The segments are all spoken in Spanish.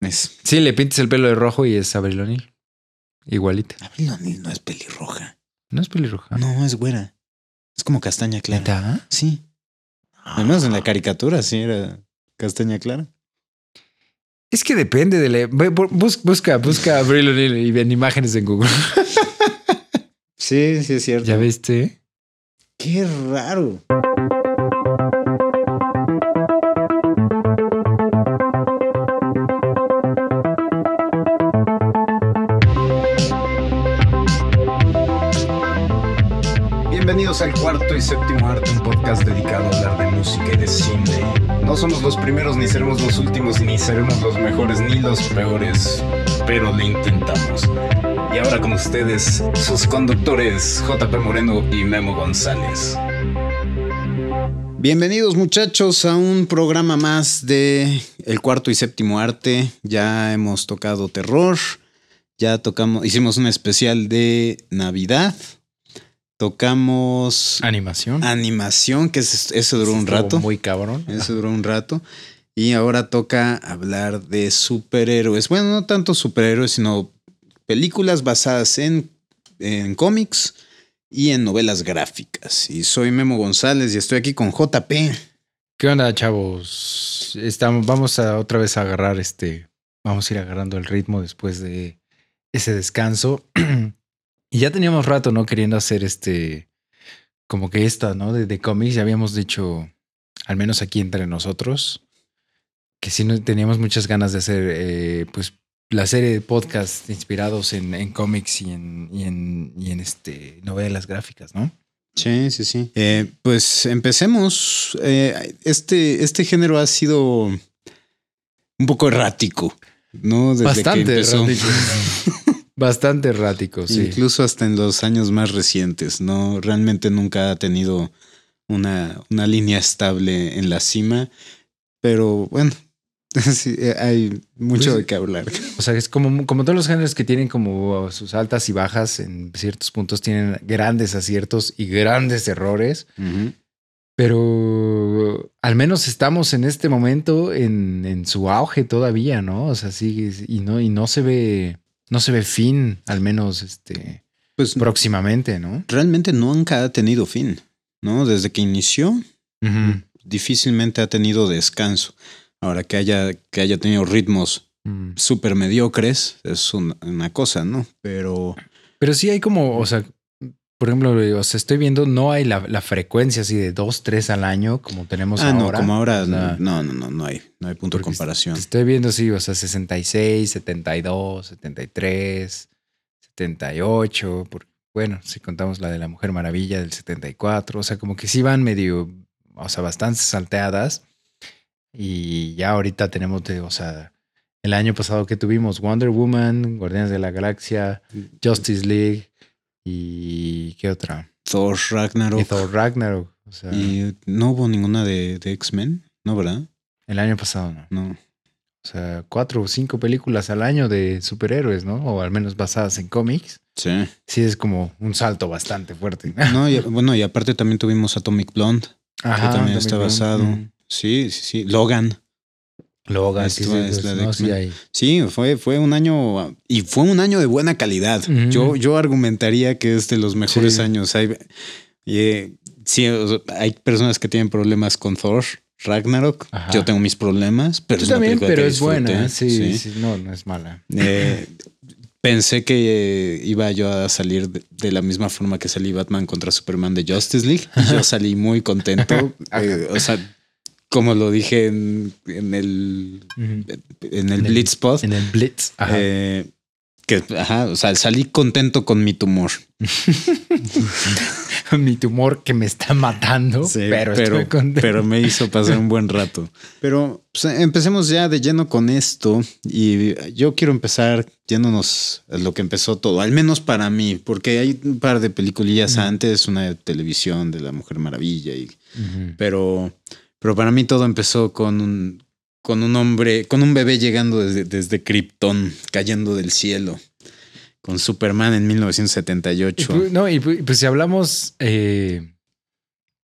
Es. Sí, le pintas el pelo de rojo y es Abril O'Neil. Igualita. Abril O'Neil no es pelirroja. No es pelirroja. No, es güera. Es como castaña clara. ¿Neta? Sí. Al menos en la caricatura sí era castaña clara. Es que depende de la. Busca, busca a Abril O'Neil y ven imágenes en Google. Sí, sí es cierto. ¿Ya viste? Qué raro. Y séptimo arte, un podcast dedicado a hablar de música y de cine. No somos los primeros, ni seremos los últimos, ni seremos los mejores, ni los peores, pero lo intentamos. Y ahora con ustedes, sus conductores JP Moreno y Memo González. Bienvenidos muchachos a un programa más de El cuarto y séptimo arte. Ya hemos tocado terror, ya tocamos, hicimos un especial de Navidad, tocamos Animación. animación, que es- eso duró un rato. Muy cabrón. Eso duró un rato. Y ahora toca hablar de superhéroes. Bueno, no tanto superhéroes, sino películas basadas en, en cómics y en novelas gráficas. Y soy Memo González y estoy aquí con JP. ¿Qué onda, chavos? Estamos, vamos a otra vez a agarrar este. Vamos a ir agarrando el ritmo después de ese descanso. y ya teníamos rato, ¿no? Queriendo hacer este. Como que esta, ¿no? De, de cómics. Ya habíamos dicho, al menos aquí entre nosotros, que sí teníamos muchas ganas de hacer, eh, pues, la serie de podcasts inspirados en, en cómics y en, y en, y en este, novelas gráficas, ¿no? Sí, sí, sí. Eh, pues empecemos. Eh, este, este género ha sido un poco errático, ¿no? Desde que Bastante empezó. errático. Bastante errático, sí. Incluso hasta en los años más recientes, ¿no? Realmente nunca ha tenido una, una línea estable en la cima, pero bueno, sí, eh, hay mucho Pues- de qué hablar. O sea, es como, como todos los géneros que tienen como sus altas y bajas, en ciertos puntos tienen grandes aciertos y grandes errores, pero al menos estamos en este momento en, en su auge todavía, ¿no? O sea, sí, y no, y no se ve, no se ve fin, al menos este, Pues próximamente, ¿no? realmente nunca ha tenido fin, ¿no? Desde que inició, difícilmente ha tenido descanso. Ahora que haya, que haya tenido ritmos Mm. súper mediocres es una, una cosa, ¿no? Pero Pero sí hay como, o sea, por ejemplo, o sea, estoy viendo, no hay la, la frecuencia así de dos, tres al año como tenemos ah, ahora. no, como ahora O sea, no, no, no, no hay, no hay punto de Porque comparación. Estoy viendo, sí, o sea, 66, 72, 73, 78. Por, bueno, si contamos la de la Mujer Maravilla del 74, o sea, como que sí van medio, o sea, bastante salteadas. Y ya ahorita tenemos, de, o sea, el año pasado que tuvimos Wonder Woman, Guardianes de la Galaxia, Justice League y ¿qué otra? Thor Ragnarok. Y Thor Ragnarok. O sea, Y no hubo ninguna de, de X-Men, ¿no, verdad? el año pasado no. No. O sea, cuatro o cinco películas al año de superhéroes, ¿no? O al menos basadas en cómics. Sí. Sí, es como un salto bastante fuerte. No, y, bueno, y aparte también tuvimos Atomic Blonde, Ajá, también está basado. Sí, sí, sí. Logan. Logan, es la de no, sí. Sí, fue, fue un año y fue un año de buena calidad. Yo, yo argumentaría que es de los mejores Sí. años. Hay, eh, sí, hay personas que tienen problemas con Thor, Ragnarok. Ajá. Yo tengo mis problemas, pero Tú es también, pero buena. Sí, sí, no, no es mala. Eh, pensé que eh, iba yo a salir de, la misma forma que salí Batman contra Superman de Justice League. Y yo salí muy contento. Eh, o sea, como lo dije en, en el, Ujú. en el En el- Blitzpod, En el Blitz. Ajá. eh, que, ajá, o sea, salí contento con mi tumor. Mi tumor que me está matando, Sí, pero, pero, estoy contento. pero me hizo pasar un buen rato. Pero pues, empecemos ya de lleno con esto y yo quiero empezar yéndonos a lo que empezó todo, al menos para mí, porque hay un par de peliculillas antes, una de televisión de la Mujer Maravilla, y, pero, pero para mí todo empezó con un, con un hombre, con un bebé llegando desde, desde Krypton, cayendo del cielo. Con Superman en Y 1978. pu- no, y pu- pues si hablamos eh,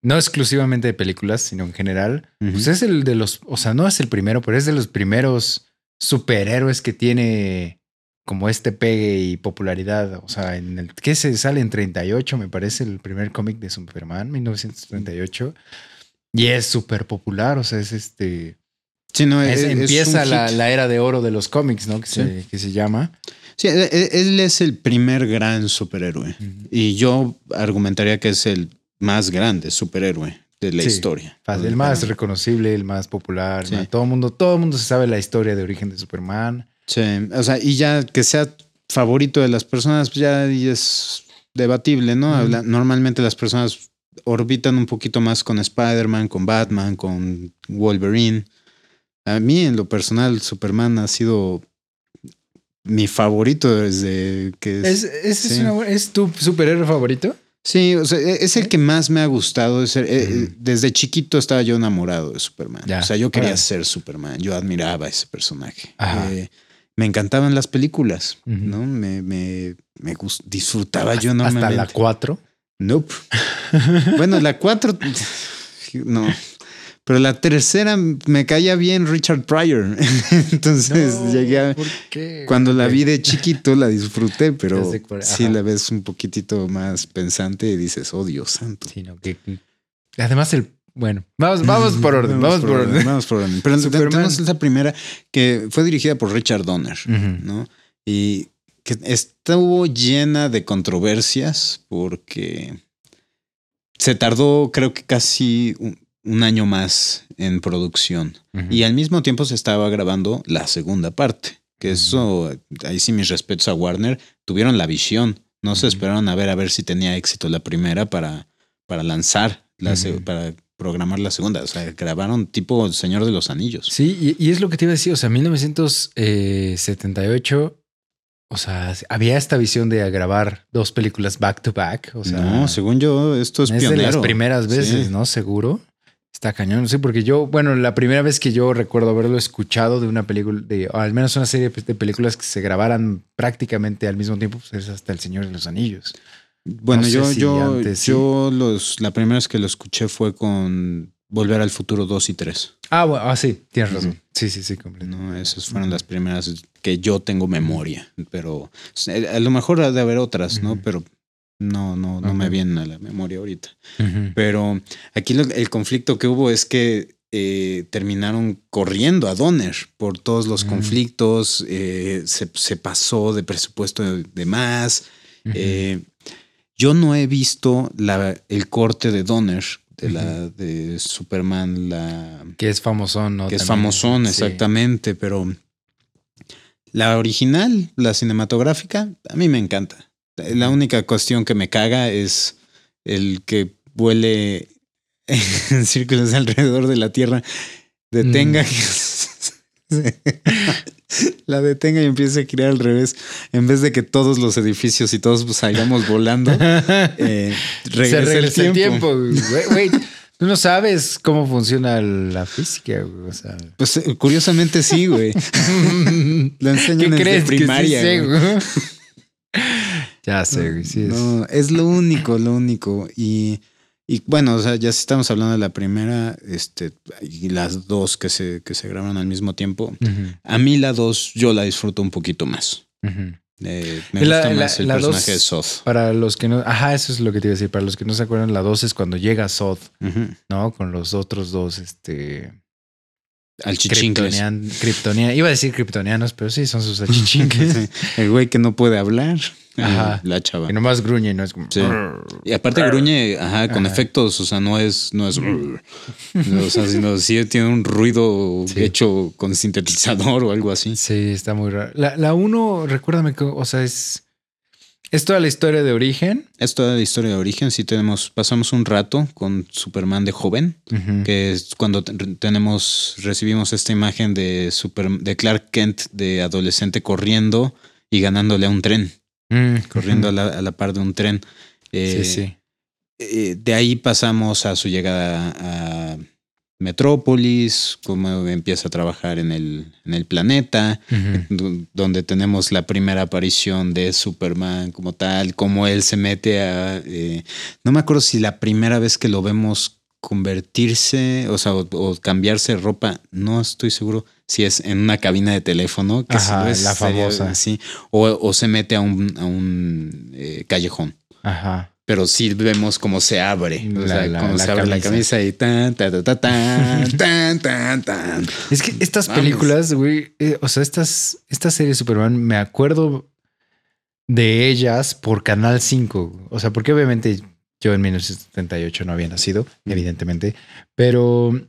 no exclusivamente de películas, sino en general, pues es el de los, o sea, no es el primero, pero es de los primeros superhéroes que tiene como este pegue y popularidad. O sea, en el que se sale en 38, me parece, el primer cómic de Superman, 1938. Y es súper popular, o sea, es este... Sí, no, es- empieza la, era de oro de los cómics, ¿no? Que, Sí. se, que se llama. Sí, él, él es el primer gran superhéroe. Y yo argumentaría que es el más grande superhéroe de la Sí, historia. Fácil, El más reconocible, el más popular. Sí. ¿no? Todo el mundo, todo mundo se sabe la historia de origen de Superman. Sí, o sea, y ya que sea favorito de las personas, pues ya es debatible, ¿no? Normalmente las personas orbitan un poquito más con Spider-Man, con Batman, con Wolverine. A mí, en lo personal, Superman ha sido mi favorito desde que... ¿Es, es, sí. es una buena- ¿es tu superhéroe favorito? Sí, o sea, e- es el que más me ha gustado. es el- eh, Ujú. Desde chiquito estaba yo enamorado de Superman. Ya, O sea, yo quería ser Superman. Yo admiraba a ese personaje. Ajá. Eh, me encantaban las películas. ¿no? Me, me, me gust- disfrutaba Hasta- yo Hasta enormemente. la 4. Nope. bueno, la 4, no. Pero la tercera me caía bien Richard Pryor. Entonces llegué a... ¿Por qué? Cuando la vi de chiquito la disfruté, pero sí la ves un poquitito más pensante y dices, oh Dios santo. Sí, no, que- Además, el. Bueno, vamos, vamos por orden. Vamos, por orden. Vamos por orden. Pero tenemos esa primera que fue dirigida por Richard Donner. ¿no? Y que estuvo llena de controversias porque se tardó, creo que casi un, un año más en producción. Y al mismo tiempo se estaba grabando la segunda parte. Que eso, ahí sí mis respetos a Warner, tuvieron la visión. No se esperaron a ver a ver si tenía éxito la primera para, para lanzar, la para programar la segunda. O sea, grabaron tipo Señor de los Anillos. Sí, y, y es lo que te iba a decir. O sea, 1978. O sea, había esta visión de grabar dos películas back to back. O sea, no, según yo, esto es, es pionero. de las primeras veces, Sí. ¿no? Seguro. Está cañón. Sí, porque yo, bueno, la primera vez que yo recuerdo haberlo escuchado de una película, de, o al menos una serie de películas que se grabaran prácticamente al mismo tiempo, pues es hasta El Señor de los Anillos. Bueno, No yo, si yo, antes sí. yo los, la primera vez que lo escuché fue con Volver al Futuro 2 y 3. Ah, bueno, ah, sí, tienes razón. Sí, sí, sí, completo. No, esas fueron las primeras que yo tengo memoria, pero eh, a lo mejor ha de haber otras, ¿no? Pero no, no, no me vienen a la memoria ahorita. Pero aquí lo- el conflicto que hubo es que eh, terminaron corriendo a Donner por todos los Mm. conflictos, eh, se, se pasó de presupuesto de, de más. Eh, yo no he visto la, el corte de Donner, de la de Superman, la que es famosón, ¿no? que es famosón, Sí. exactamente, pero la original, la cinematográfica, a mí me encanta. La única cuestión que me caga es el que vuele en círculos alrededor de la Tierra, detenga, Mm. la detenga y empiece a girar al revés, en vez de que todos los edificios y todos salgamos volando, eh, Se regresa el tiempo. Güey, güey, tú no sabes cómo funciona la física, güey. O sea. Pues eh, curiosamente sí, güey. Lo enseñan ¿Qué desde crees primaria. que sí sé, güey. güey? ya sé, güey. Sí, es. No, es lo único, lo único. Y, y bueno, o sea, ya si estamos hablando de la primera, este, y las dos que se, que se graban al mismo tiempo. A mí la dos yo la disfruto un poquito más. Eh, me La- gusta la- más el la personaje dos- de Soth. Para los que no. Ajá, eso es lo que te iba a decir. Para los que no se acuerdan, la 2 es cuando llega Sod, Ujú. ¿no? Con los otros dos, este. Al chichincles. Kryptonian- Kryptonia- Iba a decir kryptonianos, pero sí, son sus achichincles. Sí, El güey que no puede hablar. Ajá. y La chava. que nomás gruñe, ¿no? Es como. Sí. Y aparte gruñe, ajá, con Ajá. efectos, o sea, no es, no es, o sea, sino sí tiene un ruido Sí. hecho con sintetizador o algo así. Sí, está muy raro. La, la uno, recuérdame que, o sea, es. Es toda la historia de origen. Es toda la historia de origen. Sí tenemos, pasamos un rato con Superman de joven, que es cuando te- tenemos, recibimos esta imagen de Super, de Clark Kent de adolescente corriendo y ganándole a un tren, Mm, corriendo a, la, a la par de un tren. Eh, Sí, sí. eh, de ahí pasamos a su llegada a Metrópolis, cómo empieza a trabajar en el, en el planeta, donde tenemos la primera aparición de Superman como tal, cómo él se mete a... eh, no me acuerdo si la primera vez que lo vemos convertirse, o sea, o, o cambiarse ropa, no estoy seguro si es en una cabina de teléfono, que Ajá, es la sería famosa. así, o, o se mete a un, a un eh, callejón. Ajá. Pero sí vemos cómo se abre. o sea, la- cómo la se abre la camisa. y tan, tan, tan, tan, tan, tan, tan. Es que estas películas, güey, eh, o sea, estas, esta serie de Superman, me acuerdo de ellas por Canal 5. O sea, porque obviamente yo en 1978 no había nacido, evidentemente, pero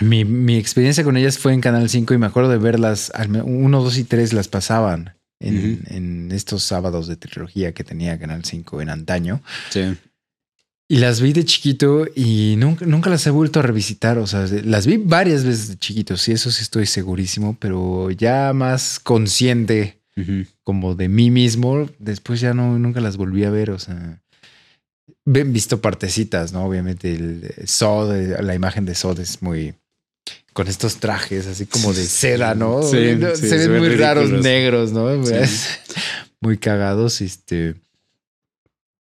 mi, mi experiencia con ellas fue en Canal 5 y me acuerdo de verlas, al me- uno, dos y tres las pasaban en, estos sábados de trilogía que tenía Canal 5 en antaño. Sí. Y las vi de chiquito y nunca, nunca las he vuelto a revisitar. O sea, las vi varias veces de chiquito, sí, eso sí estoy segurísimo, pero ya más consciente como de mí mismo, después ya no, nunca las volví a ver. O sea, he visto partecitas, ¿no? Obviamente el eh, Sod, eh, la imagen de Sod es muy con estos trajes así como de seda, ¿no? Sí, No, sí, se ven se ven muy raros negros, ¿no? Sí. muy cagados, este.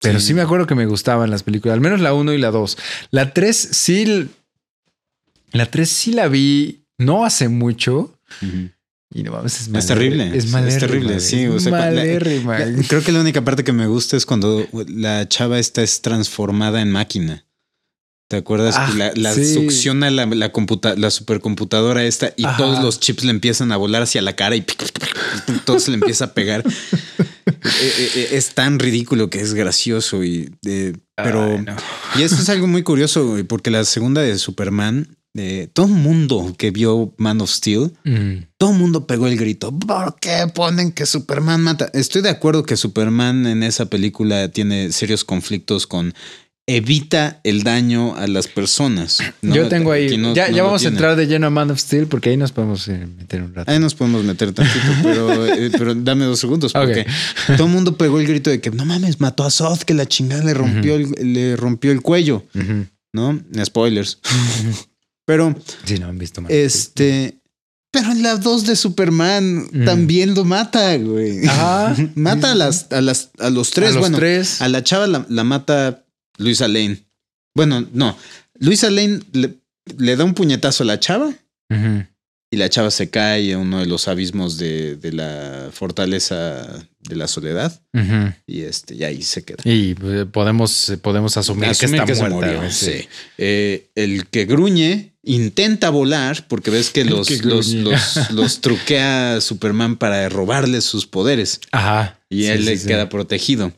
Pero sí. Me acuerdo que me gustaban las películas, al menos la 1 y la 2. La 3 sí. La 3 sí la vi no hace mucho. Y no mames, es, Es terrible. Es Es terrible, sí, o sea, cu- la- malérrima. La- Creo que la única parte que me gusta es cuando la chava esta es transformada en máquina. ¿Te acuerdas? Ah, la la sí. succiona la, la, computa- la supercomputadora esta y Ajá. todos los chips le empiezan a volar hacia la cara y todo se le empieza a pegar. Eh, eh, eh, es tan ridículo que es gracioso y eh, pero Ay, no. y esto es algo muy curioso porque la segunda de Superman eh, todo el mundo que vio Man of Steel Mm. todo el mundo pegó el grito. ¿Por qué ponen que Superman mata? Estoy de acuerdo que Superman en esa película tiene serios conflictos con evita el daño a las personas. ¿no? Yo tengo ahí. No- ya no ya lo vamos a entrar de lleno a Man of Steel porque ahí nos podemos eh, meter un rato. Ahí nos podemos meter tantito, pero, eh, pero dame dos segundos porque todo el mundo pegó el grito de que no mames, mató a Zod, que la chingada le rompió, el, le rompió el cuello. ¿no? Spoilers. pero Sí, no han visto Man of Steel. Este. Pero en la 2 de Superman Mm. también lo mata, güey. Ajá. mata a las, a las, a los tres. A los bueno, tres. a la chava la, la mata Luisa Lane. Bueno, no. Luisa Lane le, le da un puñetazo a la chava y la chava se cae a uno de los abismos de, de la fortaleza de la soledad y este, y ahí se queda. Y eh, podemos, podemos asumir, que está se muerta. murió, güey, sí. Eh, el que gruñe intenta volar porque ves que los, que los, gruñe. los, los truquea Superman para robarle sus poderes Ajá. y Sí, él le queda protegido.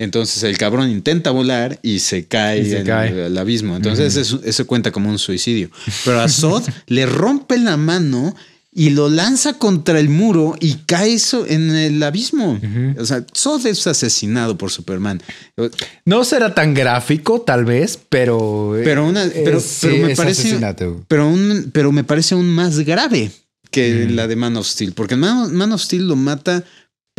Entonces el cabrón intenta volar y se cae, Y se en- cae. al abismo. Entonces eso, eso cuenta como un suicidio. Pero a Zod le rompe la mano y lo lanza contra el muro y cae eso en el abismo. O sea, Zod es asesinado por Superman. No será tan gráfico, tal vez, pero. eh, Pero una- pero- es- pero me parece- asesinato. Pero, un, pero me parece aún más grave que la de Man of Steel, porque Man, Man of Steel lo mata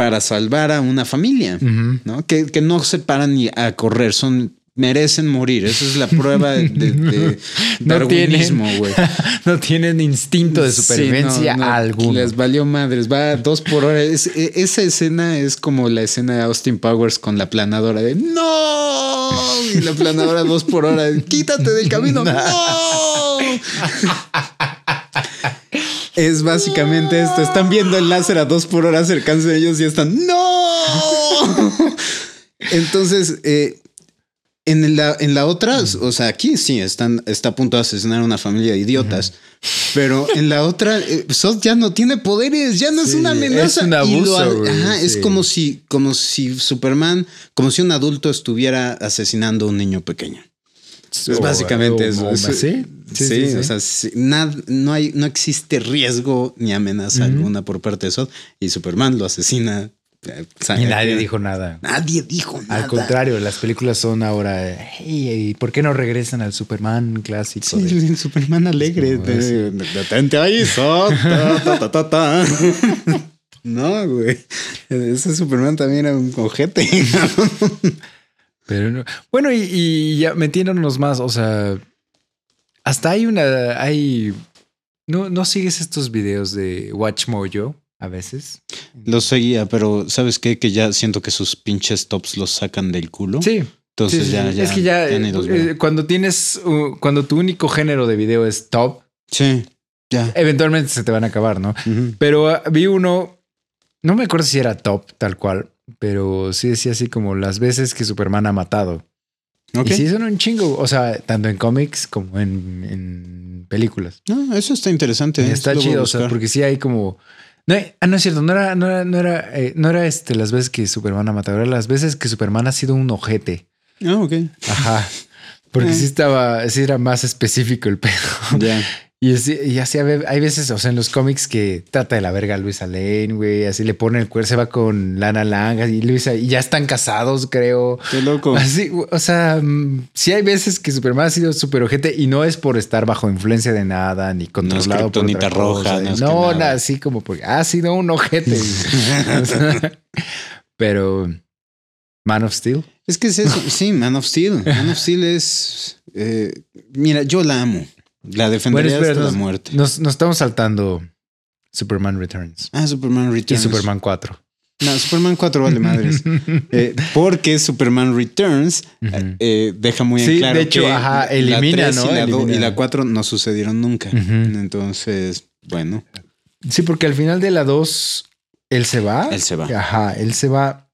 para salvar a una familia, Ujú. ¿no? Que, que no se paran ni a correr, son merecen morir. Esa es la prueba de, de- de No darwinismo, güey. no tienen instinto de Sí, supervivencia no, no, alguno. Les valió madres, va a dos por hora. Es- e- esa escena es como la escena de Austin Powers con la planadora de ¡No! Y la planadora dos por hora, quítate del camino. ¡No! Es básicamente esto. Están viendo el láser a dos por hora acercándose a ellos y están ¡No! Entonces, eh, en la, en la otra, o sea, aquí sí están, está a punto de asesinar a una familia de idiotas. Pero en la otra, eh, Zod ya no tiene poderes, ya no es una amenaza. es un lo- abuso, ajá, Es como si, como si Superman, como si un adulto estuviera asesinando a un niño pequeño. Es O- básicamente o- eso. ¿sí? Sí, Sí, sí, sí. o sea, nada, no hay, no existe riesgo ni amenaza alguna por parte de Zod y Superman lo asesina. eh, Y nadie dijo nada. Nadie dijo nada. Al contrario, las películas son ahora. "Hey, ¿y ¿Por qué no regresan al Superman clásico? Sí, de- el Superman alegre. De- Detente ahí, Zod. Ta, ta, ta, ta, ta. No, güey. Ese Superman también era un cojete. Pero no- Bueno, y, y ya metiéndonos más, o sea, hasta hay una, hay, no, no sigues estos videos de Watch Mojo a veces. Los seguía, pero ¿sabes qué? Que ya siento que sus pinches tops los sacan del culo. Sí. Entonces sí, sí, ya, sí. ya. es que ya, eh, cuando tienes, uh, cuando tu único género de video es top, Sí. Ya. Eventualmente se te van a acabar, ¿no? Pero ah, vi uno, no me acuerdo si era top tal cual, pero sí decía así como las veces que Superman ha matado. Ok. Y sí son un chingo, o sea, tanto en cómics como en, en películas. No, eso está interesante. Y ¿eh? está chido, o sea, porque sí hay como... No, ah, no es cierto, no era, no era, no era, eh, no era este, las veces que Superman ha matado, era las veces que Superman ha sido un ojete. Ah, ok. Ajá. Porque Eh. sí estaba, sí era más específico el pedo. Ya. Y, así, y hay veces, o sea, en los cómics que trata de la verga a Luisa Lane, güey, así le pone el cuerpo, se va con Lana Lang y Luisa, y ya están casados, creo. Qué loco. Así, o sea, mm, sí hay veces que Superman ha sido súper ojete y no es por estar bajo influencia de nada ni controlado por otra cosa. roja, no es que no, nada. nada, así como porque ha sido un ojete. O sea, pero Man of Steel. Es que es eso. Sí, Man of Steel. Man of Steel es. eh, mira, yo la amo. La defendería espera, hasta la muerte. Nos, nos estamos saltando Superman Returns Ah, Superman y Returns. Superman 4. No, Superman 4 vale madres. Eh, porque Superman Returns Ujú. eh, deja muy en Sí, claro de hecho, que ajá, la elimina, ¿no? Y la, Elimina. y la 4 no sucedieron nunca. Entonces, bueno, Sí, porque al final de la 2 él se va. él se va. Ajá, él se va.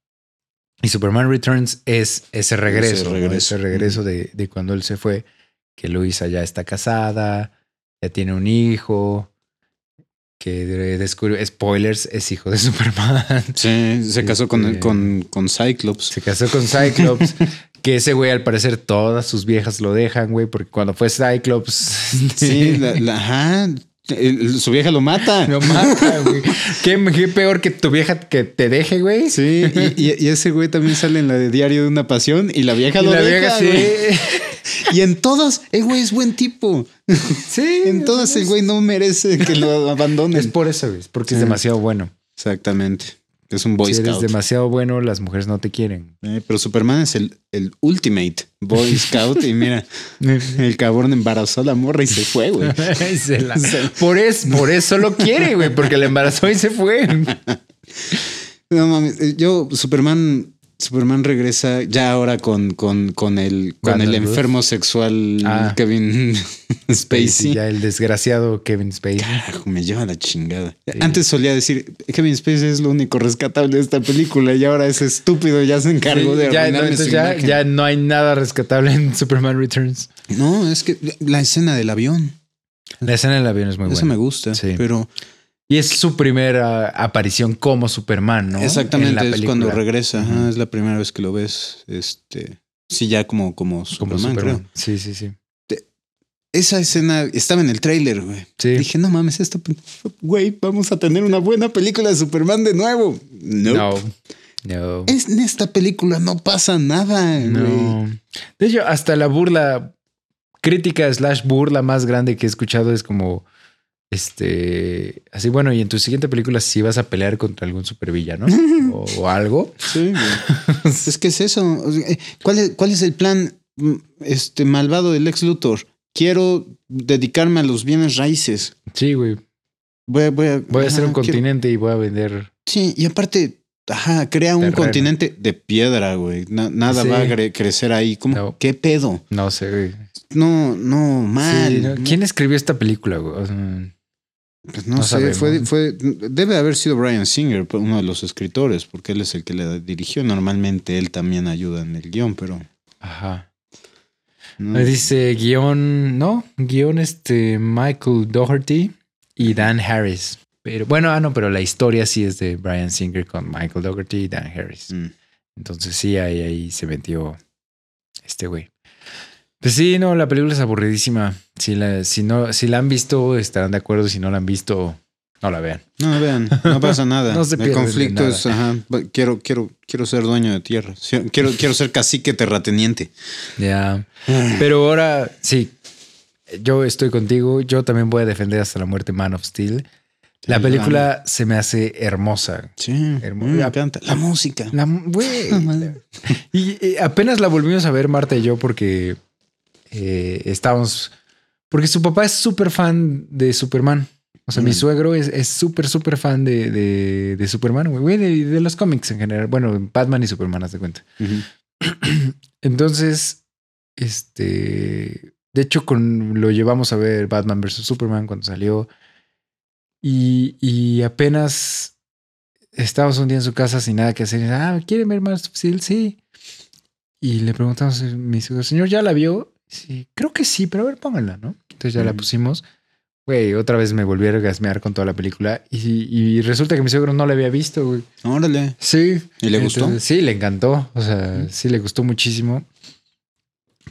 Y Superman Returns es ese regreso. Ese ¿no? regreso. Ese regreso de, de cuando él se fue. Que Luisa ya está casada, ya tiene un hijo. Que de- descubre, spoilers, es hijo de Superman. Sí, se casó con, Este- con, con Cyclops. Se casó con Cyclops. que ese güey, al parecer, todas sus viejas lo dejan, güey, porque cuando fue Cyclops. Sí, la, la- ajá. El- su vieja lo mata. Lo mata, güey. ¿Qué, qué peor que tu vieja que te deje, güey. Sí, y, ese güey también sale en la de Diario de una Pasión y la vieja Y lo la deja, vieja, sí. güey. Y en todas, el güey es buen tipo. Sí. En todas, el güey no merece que lo abandonen. Es por eso, güey. Porque es demasiado bueno. Exactamente. Es un Boy si eres demasiado bueno, las mujeres no te quieren. Eh, pero Superman es el, el ultimate Boy Scout. y mira, el cabrón embarazó a la morra y se fue, güey. La- por, eso, por eso lo quiere, güey, porque le embarazó y se fue. No mames, eh, yo, Superman, Superman regresa ya ahora con, con, con el, con el enfermo sexual Ah. Kevin Spacey. Ya el desgraciado Kevin Spacey. Carajo, me lleva la chingada. Antes solía decir, Kevin Spacey es lo único rescatable de esta película y ahora ese estúpido ya se encargó Sí, de ya, no, su ya, no hay nada rescatable en Superman Returns. No, es que la escena del avión, La escena del avión es muy eso buena. me gusta, Sí. pero Y es su primera aparición como Superman, ¿no? En exactamente la es cuando regresa, ajá, es la primera vez que lo ves, este, sí, ya como, como Como Superman, creo. Sí, sí, sí. Esa escena estaba en el tráiler, güey. Sí. Dije, no mames, esto, güey, vamos a tener una buena película de Superman de nuevo. No. No. No. Es, en esta película no pasa nada, güey. No. De hecho, hasta la burla, crítica slash burla más grande que he escuchado es como, este, así, bueno, y en tu siguiente película sí vas a pelear contra algún supervillano o, o algo. Sí, güey. es que es eso. Eh, ¿Cuál es, cuál es el plan mm, este, malvado del ex Luthor? Quiero dedicarme a los bienes raíces. Sí, güey. Voy a, voy a, Voy a hacer ajá, un quiero- continente y voy a vender. Sí, y aparte, ajá, crea un Terreno. continente de piedra, güey. Na- nada Sí. va a cre- crecer ahí. ¿Cómo? No. ¿Qué pedo? No sé, güey. No, no, mal. Sí, ¿no? ¿Quién escribió esta película, güey? Pues no, No sé, sabemos. fue, fue, debe haber sido Brian Singer, uno de los escritores, porque él es el que le dirigió. Normalmente él también ayuda en el guion, pero ajá. no. Me dice guion, no, guion este Michael Doherty y Dan Harris. Pero bueno, ah, no, pero la historia sí es de Brian Singer con Michael Doherty y Dan Harris. Mm. Entonces sí, ahí, ahí se metió este güey. Pues sí, no, la película es aburridísima. Si la, si no, si la han visto, estarán de acuerdo. Si no la han visto, no la vean. No, vean, no pasa nada. No se el conflicto nada. es, ajá, quiero, quiero, quiero ser dueño de tierra. Quiero, quiero ser cacique terrateniente. Ya. Pero ahora sí, yo estoy contigo. Yo también voy a defender hasta la muerte Man of Steel. La película se me hace hermosa. Sí, Hermoso. me encanta. La música. La, güey. y, y apenas la volvimos a ver Marta y yo porque eh, estábamos. Porque su papá es súper fan de Superman. O sea, mi Mm. suegro es súper, súper fan de, de, de Superman, güey, de, de los cómics en general. Bueno, Batman y Superman, haz de cuenta. Entonces, este, de hecho, con, lo llevamos a ver Batman vs. Superman cuando salió. Y, y apenas estábamos un día en su casa sin nada que hacer. Ah, ¿quiere ver más? Sí. Y le preguntamos a mi señor, ¿ya la vio? Sí, creo que sí, pero a ver, póngala, ¿no? Entonces ya la Ujú. pusimos. Güey, otra vez me volví a orgasmear con toda la película. Y, y resulta que mi suegro no la había visto, güey. Órale. Sí. ¿Y le gustó? Entonces, sí, le encantó. O sea, sí le gustó muchísimo.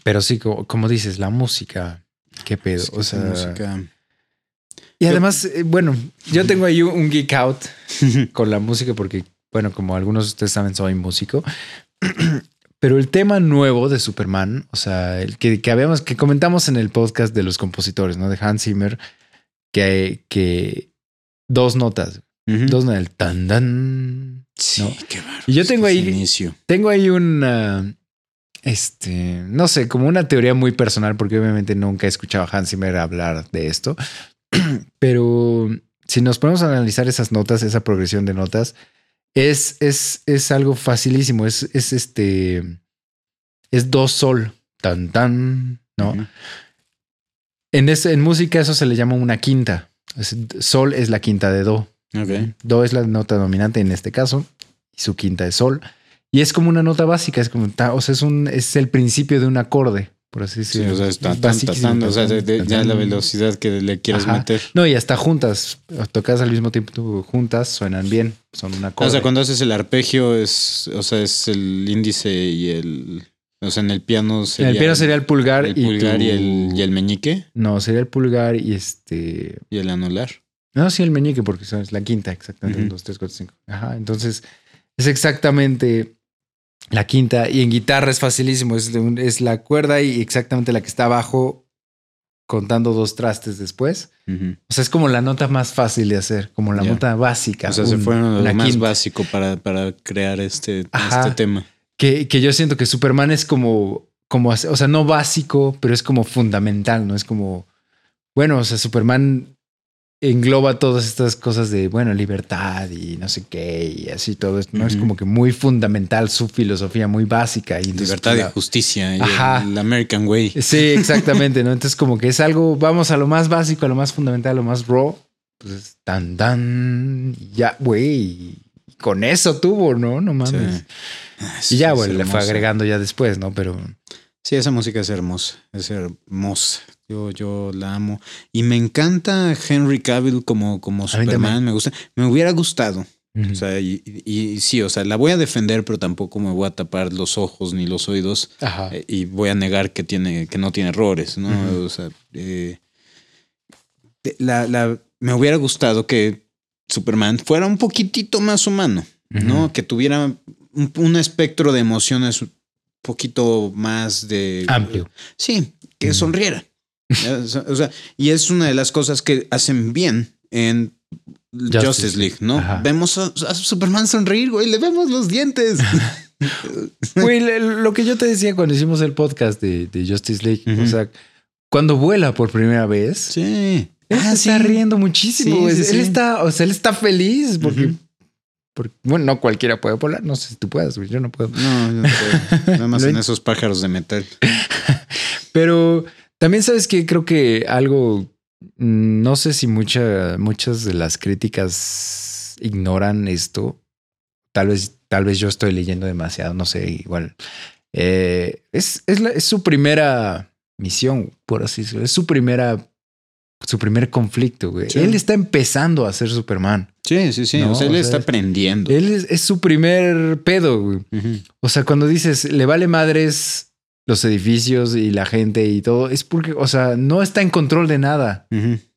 Pero sí, como, como dices, la música, qué pedo. Es que o sea, música- y además, eh, bueno, yo tengo ahí un, un geek out con la música porque, bueno, como algunos de ustedes saben, soy músico. Pero el tema nuevo de Superman, o sea, el que, que habíamos, que comentamos en el podcast de los compositores, ¿no? De Hans Zimmer, que, que dos notas, dos notas, el tan dan. Sí, ¿no? qué bárbaro. Y yo tengo que ahí- Inicio. Tengo ahí una, este, no sé, como una teoría muy personal, porque obviamente nunca he escuchado a Hans Zimmer hablar de esto. Pero si nos ponemos a analizar esas notas, esa progresión de notas, es, es, es algo facilísimo. Es, es este, es do sol, tan tan, ¿no? En, ese- en música eso se le llama una quinta. Sol es la quinta de do. Do es la nota dominante en este caso y su quinta es sol. Y es como una nota básica, es como, o sea, es un, es el principio de un acorde, por así Sí, decirlo. o sea, está Es tan, o sea, de- de- tan, ya la velocidad que le quieres Ajá. meter. No, y hasta juntas, tocas al mismo tiempo juntas, suenan bien, son un acorde. O sea, cuando haces el arpegio es, o sea, es el índice y el, o sea, en el piano En sería el piano sería el pulgar, el pulgar y, tu- el, y el meñique No, sería el pulgar y este... y el anular. No, sí, el meñique, porque es la quinta, exactamente. Un, dos, tres, cuatro, cinco. Ajá. Entonces, es exactamente la quinta. Y en guitarra es facilísimo. Es, un- es la cuerda y exactamente la que está abajo, contando dos trastes después. O sea, es como la nota más fácil de hacer, como la nota básica. O sea, se un- a lo más quinta. básico para, para crear este, Ajá. este tema. Que, que yo siento que Superman es como, como, o sea, no básico, pero es como fundamental, ¿no? Es como, bueno, o sea, Superman engloba todas estas cosas de, bueno, libertad y no sé qué, y así todo esto, ¿no? Es como que muy fundamental su filosofía, muy básica. Y Libertad y justicia y Ajá. el American Way. Sí, exactamente, ¿no? Entonces como que es algo, vamos a lo más básico, a lo más fundamental, a lo más raw, pues es tan, tan, ya, güey, y con eso tuvo, ¿no? No mames. Sí. Ah, Y ya, güey, le fue agregando ya después, ¿no? Pero... Sí, esa música es hermosa, es hermosa. Yo, yo la amo. Y me encanta Henry Cavill como, como Superman. Me gusta. Me hubiera gustado. O sea, y, y- y sí, o sea, la voy a defender, pero tampoco me voy a tapar los ojos ni los oídos. Ajá. eh, y voy a negar que tiene, que no tiene errores, ¿no? O sea, eh, la, la- me hubiera gustado que Superman fuera un poquitito más humano, ¿no? Que tuviera un, un espectro de emociones un poquito más de Amplio. Sí, que sonriera. O sea, y es una de las cosas que hacen bien en Justice, Justice League, ¿no? Ajá. Vemos a, a Superman sonreír, güey, le vemos los dientes. Güey, lo que yo te decía cuando hicimos el podcast de, de Justice League, o sea, cuando vuela por primera vez, sí. él Ah, se está riendo muchísimo. Sí, güey. sí, él está, o sea, él está feliz porque, bueno, no cualquiera puede volar. No sé si tú puedas, yo no puedo. No, no puedo. Nada más en esos pájaros de metal. Pero también sabes que creo que algo, mm, no sé si mucha, muchas de las críticas ignoran esto. Tal vez, tal vez yo estoy leyendo demasiado, no sé, igual. Eh, es, es, la- es su primera misión, por así decirlo. Es su primera, su primer conflicto, güey. Sí. Él está empezando a ser Superman. Sí, sí, sí. No, o sea, él o está es- aprendiendo. Él es, es su primer pedo, güey. O sea, cuando dices, le vale madres los edificios y la gente y todo, es porque, o sea, no está en control de nada.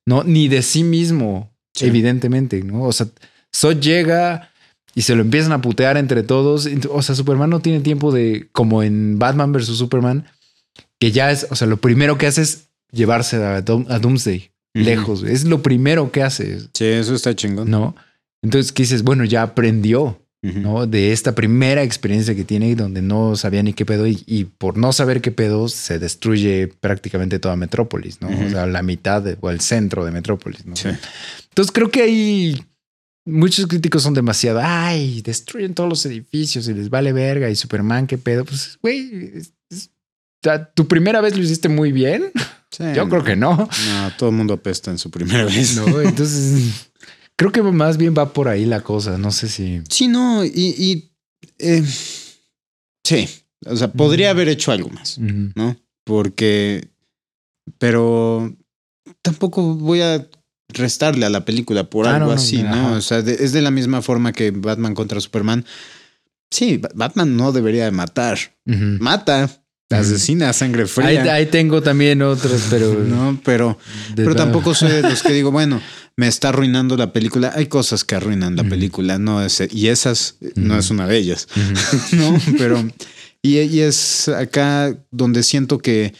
¿no? Ni de sí mismo, Sí. evidentemente, ¿no? O sea, Zod llega y se lo empiezan a putear entre todos. O sea, Superman no tiene tiempo de, como en Batman versus Superman, que ya es, o sea, lo primero que hace es llevarse a, a Doomsday lejos. Es lo primero que hace, Sí, eso está chingón. ¿no? Entonces, ¿qué dices? Bueno, ya aprendió. ¿No? De esta primera experiencia que tiene donde no sabía ni qué pedo y, y por no saber qué pedo se destruye prácticamente toda Metrópolis, ¿no? Ujú. O sea, la mitad de- o el centro de Metrópolis, ¿no? Sí. Entonces creo que ahí muchos críticos son demasiado, ay, destruyen todos los edificios y les vale verga y Superman, qué pedo. Pues, güey, tu primera vez lo hiciste muy bien. Sí, Yo creo que no. No, todo el mundo apesta en su primera vez. No, entonces creo que más bien va por ahí la cosa. No sé si. Sí, no, y, y, eh, sí, o sea, podría haber hecho algo más. ¿no? Porque, pero tampoco voy a restarle a la película por Ah, algo no, así, ¿no? ajá. O sea, de- es de la misma forma que Batman contra Superman. Sí, Ba- Batman no debería de matar. Mata, asesina a sangre fría. ahí tengo también otros, pero. No, pero Pero tampoco soy de los que digo, bueno, me está arruinando la película. Hay cosas que arruinan la película, no es, y esas eh, no es una de ellas. ¿no? Pero, y, y es acá donde siento que,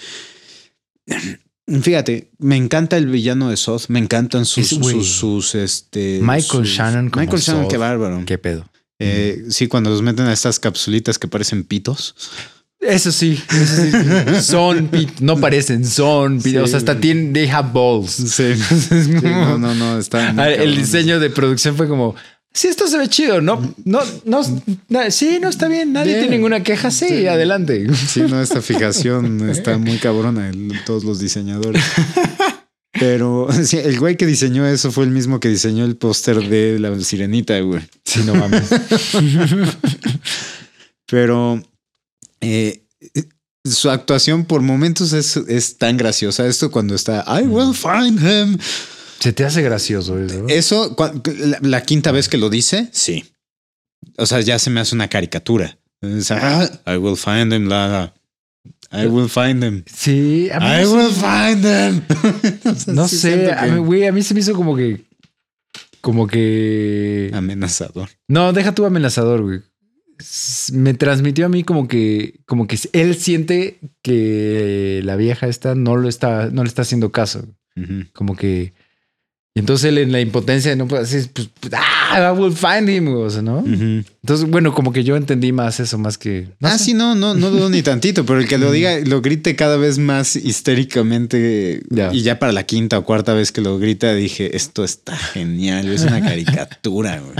fíjate, me encanta el villano de Soth, me encantan sus, Es, sus, sus, este. Michael sus- Shannon como Michael Shannon, qué bárbaro. ¿Qué pedo? Eh, sí, cuando los meten a estas capsulitas que parecen pitos. Eso sí, eso sí. Son no parecen, son Sí, O sea, hasta tienen, they have balls. Sí. no, no, no, está. El diseño de producción fue como, sí, esto se ve chido, no, no, no, na- sí, no está bien, nadie Bien. tiene ninguna queja, sí, Sí. adelante. Sí, no, esta fijación está muy cabrona, el- todos los diseñadores. Pero sí, el güey que diseñó eso fue el mismo que diseñó el póster de la sirenita, güey. Sí, no mames. Pero eh, su actuación por momentos es, es tan graciosa. Esto cuando está, I will find him. Se te hace gracioso eso. Eso, cua- la, la quinta vez que lo dice, sí. O sea, ya se me hace una caricatura. Es, "Ah, I will find him, la, la. I will find him. Sí, a mí I no will sé- find them. No Sí sé, a mí, a mí se me hizo como que, como que... Amenazador. No, deja tu amenazador, güey. Me transmitió a mí como que, como que él siente que la vieja esta no lo está, no le está haciendo caso. Como que. Y entonces él en la impotencia no puede decir, pues, pues, ah, I will find him, o sea, ¿no? Entonces, bueno, como que yo entendí más eso, más que. no ah, sé. sí, no, no, no dudo ni tantito, pero el que lo diga, lo grite cada vez más histéricamente. Y ya para la quinta o cuarta vez que lo grita, dije, esto está genial, es una caricatura, güey.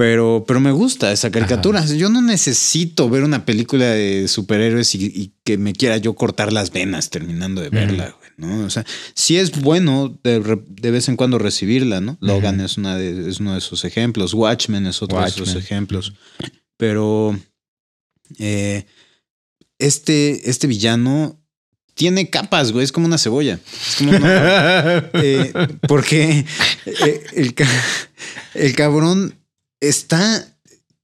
Pero, pero me gusta esa caricatura. Yo no necesito ver una película de superhéroes y, y que me quiera yo cortar las venas terminando de verla, güey, ¿no? O sea, sí es bueno de, de vez en cuando recibirla, ¿no? Logan es, una de, es uno de esos ejemplos. Watchmen es otro de esos ejemplos. Pero eh, este, este villano tiene capas, güey. Es como una cebolla. Es como una- eh, porque eh, el, el cabrón está.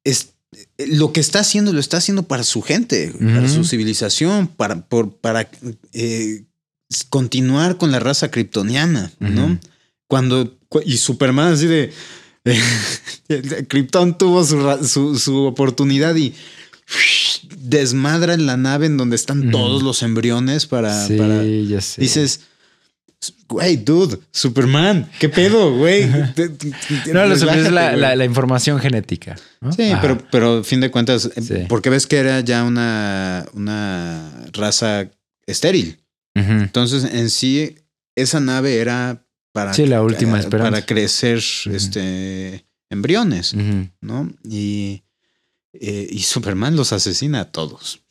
es- lo que está haciendo, lo está haciendo para su gente, para su civilización, para, por, para eh, continuar con la raza kryptoniana, ¿no? Cuando. cu- Y Superman así de. Krypton tuvo su, su, su oportunidad y desmadra en la nave en donde están todos los embriones para, sí, para ya sé. Dices, güey, dude, Superman, ¿qué pedo, güey? No, lo es la, güey. la- la información genética. ¿no? Sí, Ajá. pero, pero a fin de cuentas, eh, Sí. porque ves que era ya una, una raza estéril. Entonces, en sí, esa nave era para, Sí, la última eh, esperanza. para crecer este, embriones. ¿no? Y, eh, y Superman los asesina a todos.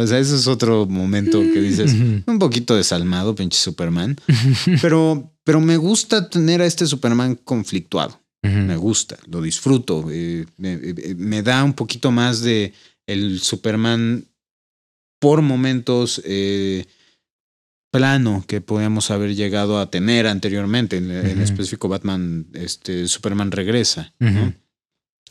O sea, ese es otro momento que dices, un poquito desalmado, pinche Superman. Pero, pero me gusta tener a este Superman conflictuado. Me gusta, lo disfruto. eh, me, eh, me da un poquito más de el Superman por momentos eh, plano que podíamos haber llegado a tener anteriormente. En, específico, Batman, este, Superman regresa. ¿no? Ujú.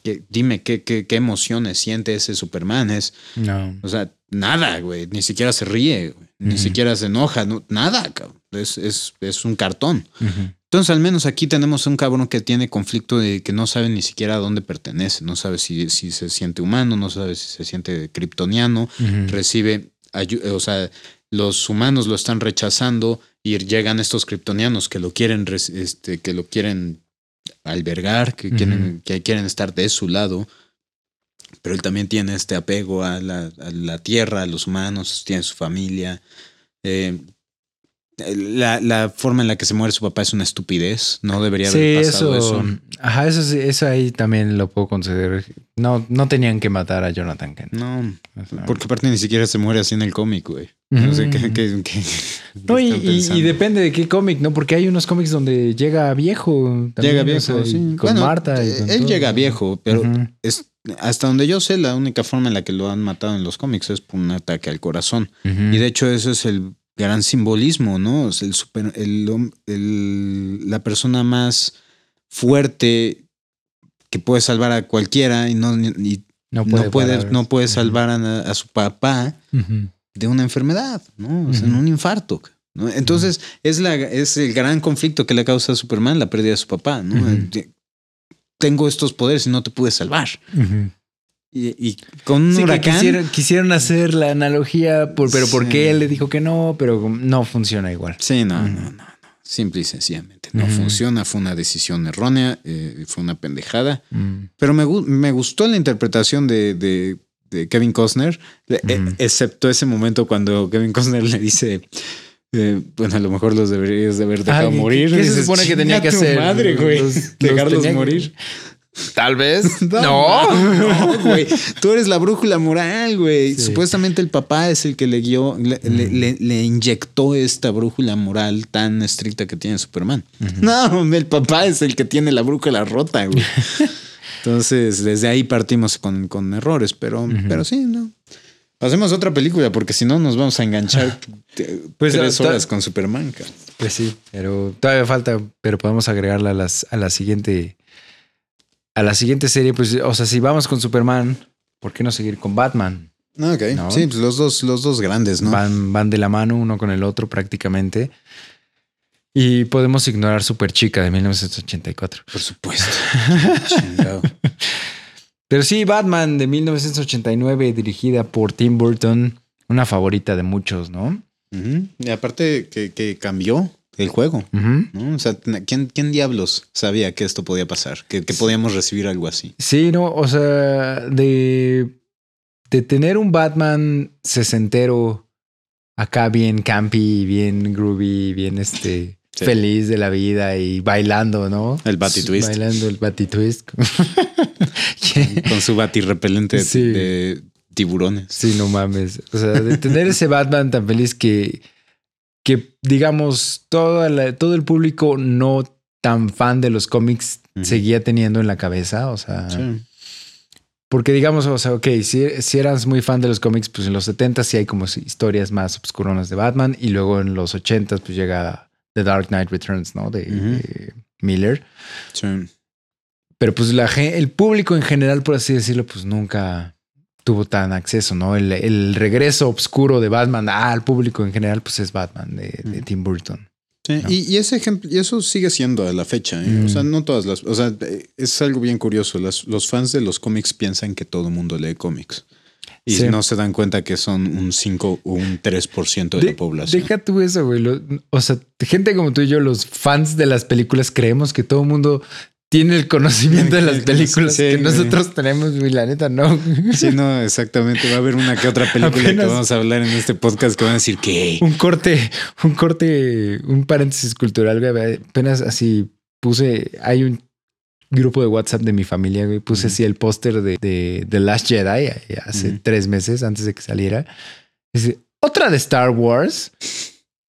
Que- dime qué, qué, qué emociones siente ese Superman. Es, No. o sea, nada, güey. Ni siquiera se ríe, güey, ni siquiera se enoja, no, nada, cabrón. Es, es, es un cartón. Entonces, al menos aquí tenemos un cabrón que tiene conflicto de que no sabe ni siquiera a dónde pertenece, no sabe si, si se siente humano, no sabe si se siente kryptoniano, Ujú. recibe, ayu- o sea, los humanos lo están rechazando y llegan estos kryptonianos que lo quieren, este, que lo quieren albergar, que, quieren, que quieren estar de su lado. Pero él también tiene este apego a la, a la tierra, a los humanos, tiene su familia. Eh, la, la forma en la que se muere su papá es una estupidez. No debería Sí, haber pasado eso, eso. Ajá, eso, sí, eso ahí también lo puedo considerar. No, no tenían que matar a Jonathan Kent. No, porque aparte ni siquiera se muere así en el cómic, güey. No sé qué, qué- qué- No, y, depende de qué cómic, ¿no? Porque hay unos cómics donde llega viejo. también, Llega o viejo, sea, sí. Con Bueno, Marta. y eh, con él todo. llega viejo, pero es hasta donde yo sé, la única forma en la que lo han matado en los cómics es por un ataque al corazón. Y de hecho, eso es el gran simbolismo, ¿no? Es el super, el, la persona más fuerte que puede salvar a cualquiera y no, y no no puede, no puede salvar a, a su papá de una enfermedad, ¿no? O sea, en un infarto. ¿no? Entonces, es, la, es el gran conflicto que le causa a Superman la pérdida de su papá, ¿no? Tengo estos poderes y no te pude salvar. Y, y con un Sí, huracán. quisieron, quisieron hacer la analogía, por, pero Sí. porque él le dijo que no, pero no funciona igual. Sí, no, no, no, no. Simple y sencillamente. No funciona, fue una decisión errónea, eh, fue una pendejada. Pero me, me gustó la interpretación de, de- de Kevin Costner, eh, excepto ese momento cuando Kevin Costner le dice. Eh, bueno, a lo mejor los deberías de haber dejado Ah, ¿qué- morir. qué se supone que tenía "Chinga que hacer? madre, güey. Los- los Dejarlos morir. Tal vez. No, no, güey. Tú eres la brújula moral, güey. Sí. Supuestamente el papá es el que le guió, le, le- le- le inyectó esta brújula moral tan estricta que tiene Superman. No, el papá es el que tiene la brújula rota, güey. Entonces, desde ahí partimos con, con errores, pero, pero sí, no. Pasemos a otra película, porque si no nos vamos a enganchar Pues, tres horas con Superman. cara. Pues sí, pero todavía falta, pero podemos agregarla a, las, a la siguiente. A la siguiente serie, pues, o sea, si vamos con Superman, ¿por qué no seguir con Batman? Ah, Ok. ¿No? Sí, pues los dos, los dos grandes, ¿no? Van, van de la mano uno con el otro prácticamente. Y podemos ignorar Super Chica de 1984. Por supuesto. Chingado. Pero sí, Batman de 1989, dirigida por Tim Burton, una favorita de muchos, ¿no? Y aparte que, que cambió el juego. Ujú. ¿no? O sea, ¿quién, quién diablos sabía que esto podía pasar? Que, que podíamos recibir algo así. Sí, no, o sea, de, de tener un Batman sesentero acá bien campy, bien groovy, bien este Sí. feliz de la vida y bailando, ¿no? El Batty Twist. Bailando el Batty Twist. Con su batirrepelente Sí. de tiburones. Sí, no mames. O sea, de tener ese Batman tan feliz que, que digamos, toda la- todo el público no tan fan de los cómics seguía teniendo en la cabeza. O sea, Sí. porque digamos, o sea, ok, si, si eras muy fan de los cómics, pues en los 70 sí hay como historias más obscuronas de Batman y luego en los 80 pues llega The Dark Knight Returns, ¿no? De, Miller. Sí. Pero pues la, el público en general, por así decirlo, pues nunca tuvo tan acceso, ¿no? El, el regreso oscuro de Batman al público en general, pues es Batman de, de Mm. Tim Burton. Sí, No. y, y ese ejemplo, y eso sigue siendo a la fecha. ¿eh? O Mm. sea, no todas las. O sea, eh, es algo bien curioso. Las- los fans de los cómics piensan que todo el mundo lee cómics. Y Sí. no se dan cuenta que son un 5 o un 3% de, De- la población. Deja tú eso, güey. Lo- o sea, gente como tú y yo, los fans de las películas, creemos que todo el mundo tiene el conocimiento de las películas Sí, que güey. nosotros tenemos, güey. La neta, no. Sí, no, exactamente. Va a haber una que otra película Apenas- que vamos a hablar en este podcast que van a decir que. un corte, un corte, un paréntesis cultural, güey. Apenas así puse, hay un grupo de WhatsApp de mi familia, güey. Puse Ujú. así el póster de, de The Last Jedi eh, hace tres meses antes de que saliera. Dice, otra de Star Wars.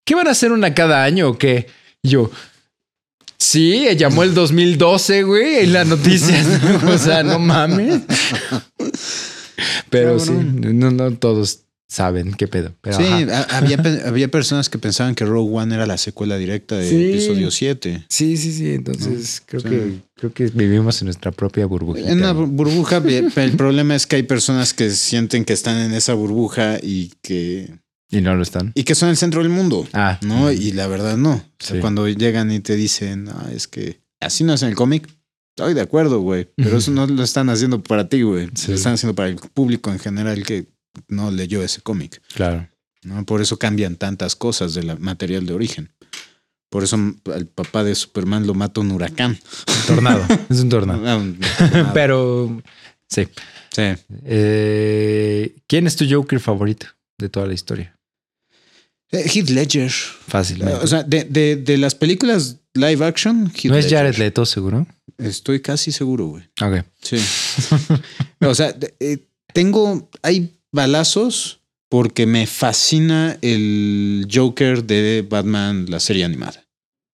¿Qué van a hacer una cada año o qué? Y yo, sí, llamó el 2012, güey, en las noticias. o sea, no mames. Pero sí, no, no todos saben qué pedo. Pero Sí, había, había personas que pensaban que Rogue One era la secuela directa de Sí. episodio 7. Sí, sí, sí. Entonces creo Sí. que creo que vivimos en nuestra propia burbujita. En una bur- burbuja, el problema es que hay personas que sienten que están en esa burbuja y que, Y no lo están. y que son el centro del mundo. Ah, No, y la verdad no. O sea, Sí. cuando llegan y te dicen, "Ah, es que así no es en el cómic, estoy de acuerdo, güey. Pero eso no lo están haciendo para ti, güey. Sí. Lo están haciendo para el público en general que no leyó ese cómic. claro. ¿no? Por eso cambian tantas cosas del material de origen. Por eso al papá de Superman lo mata un huracán. Tornado. es un tornado. Ah, un tornado. Pero sí. sí. Eh, ¿Quién es tu Joker favorito de toda la historia? Eh, Heath Ledger. Fácilmente. O sea, de, de, de las películas live action, Heath no es Ledger. Jared Leto, seguro. Estoy casi seguro, güey. Ok. Sí. o sea, de- eh, tengo. Hay balazos porque me fascina el Joker de Batman, la serie animada.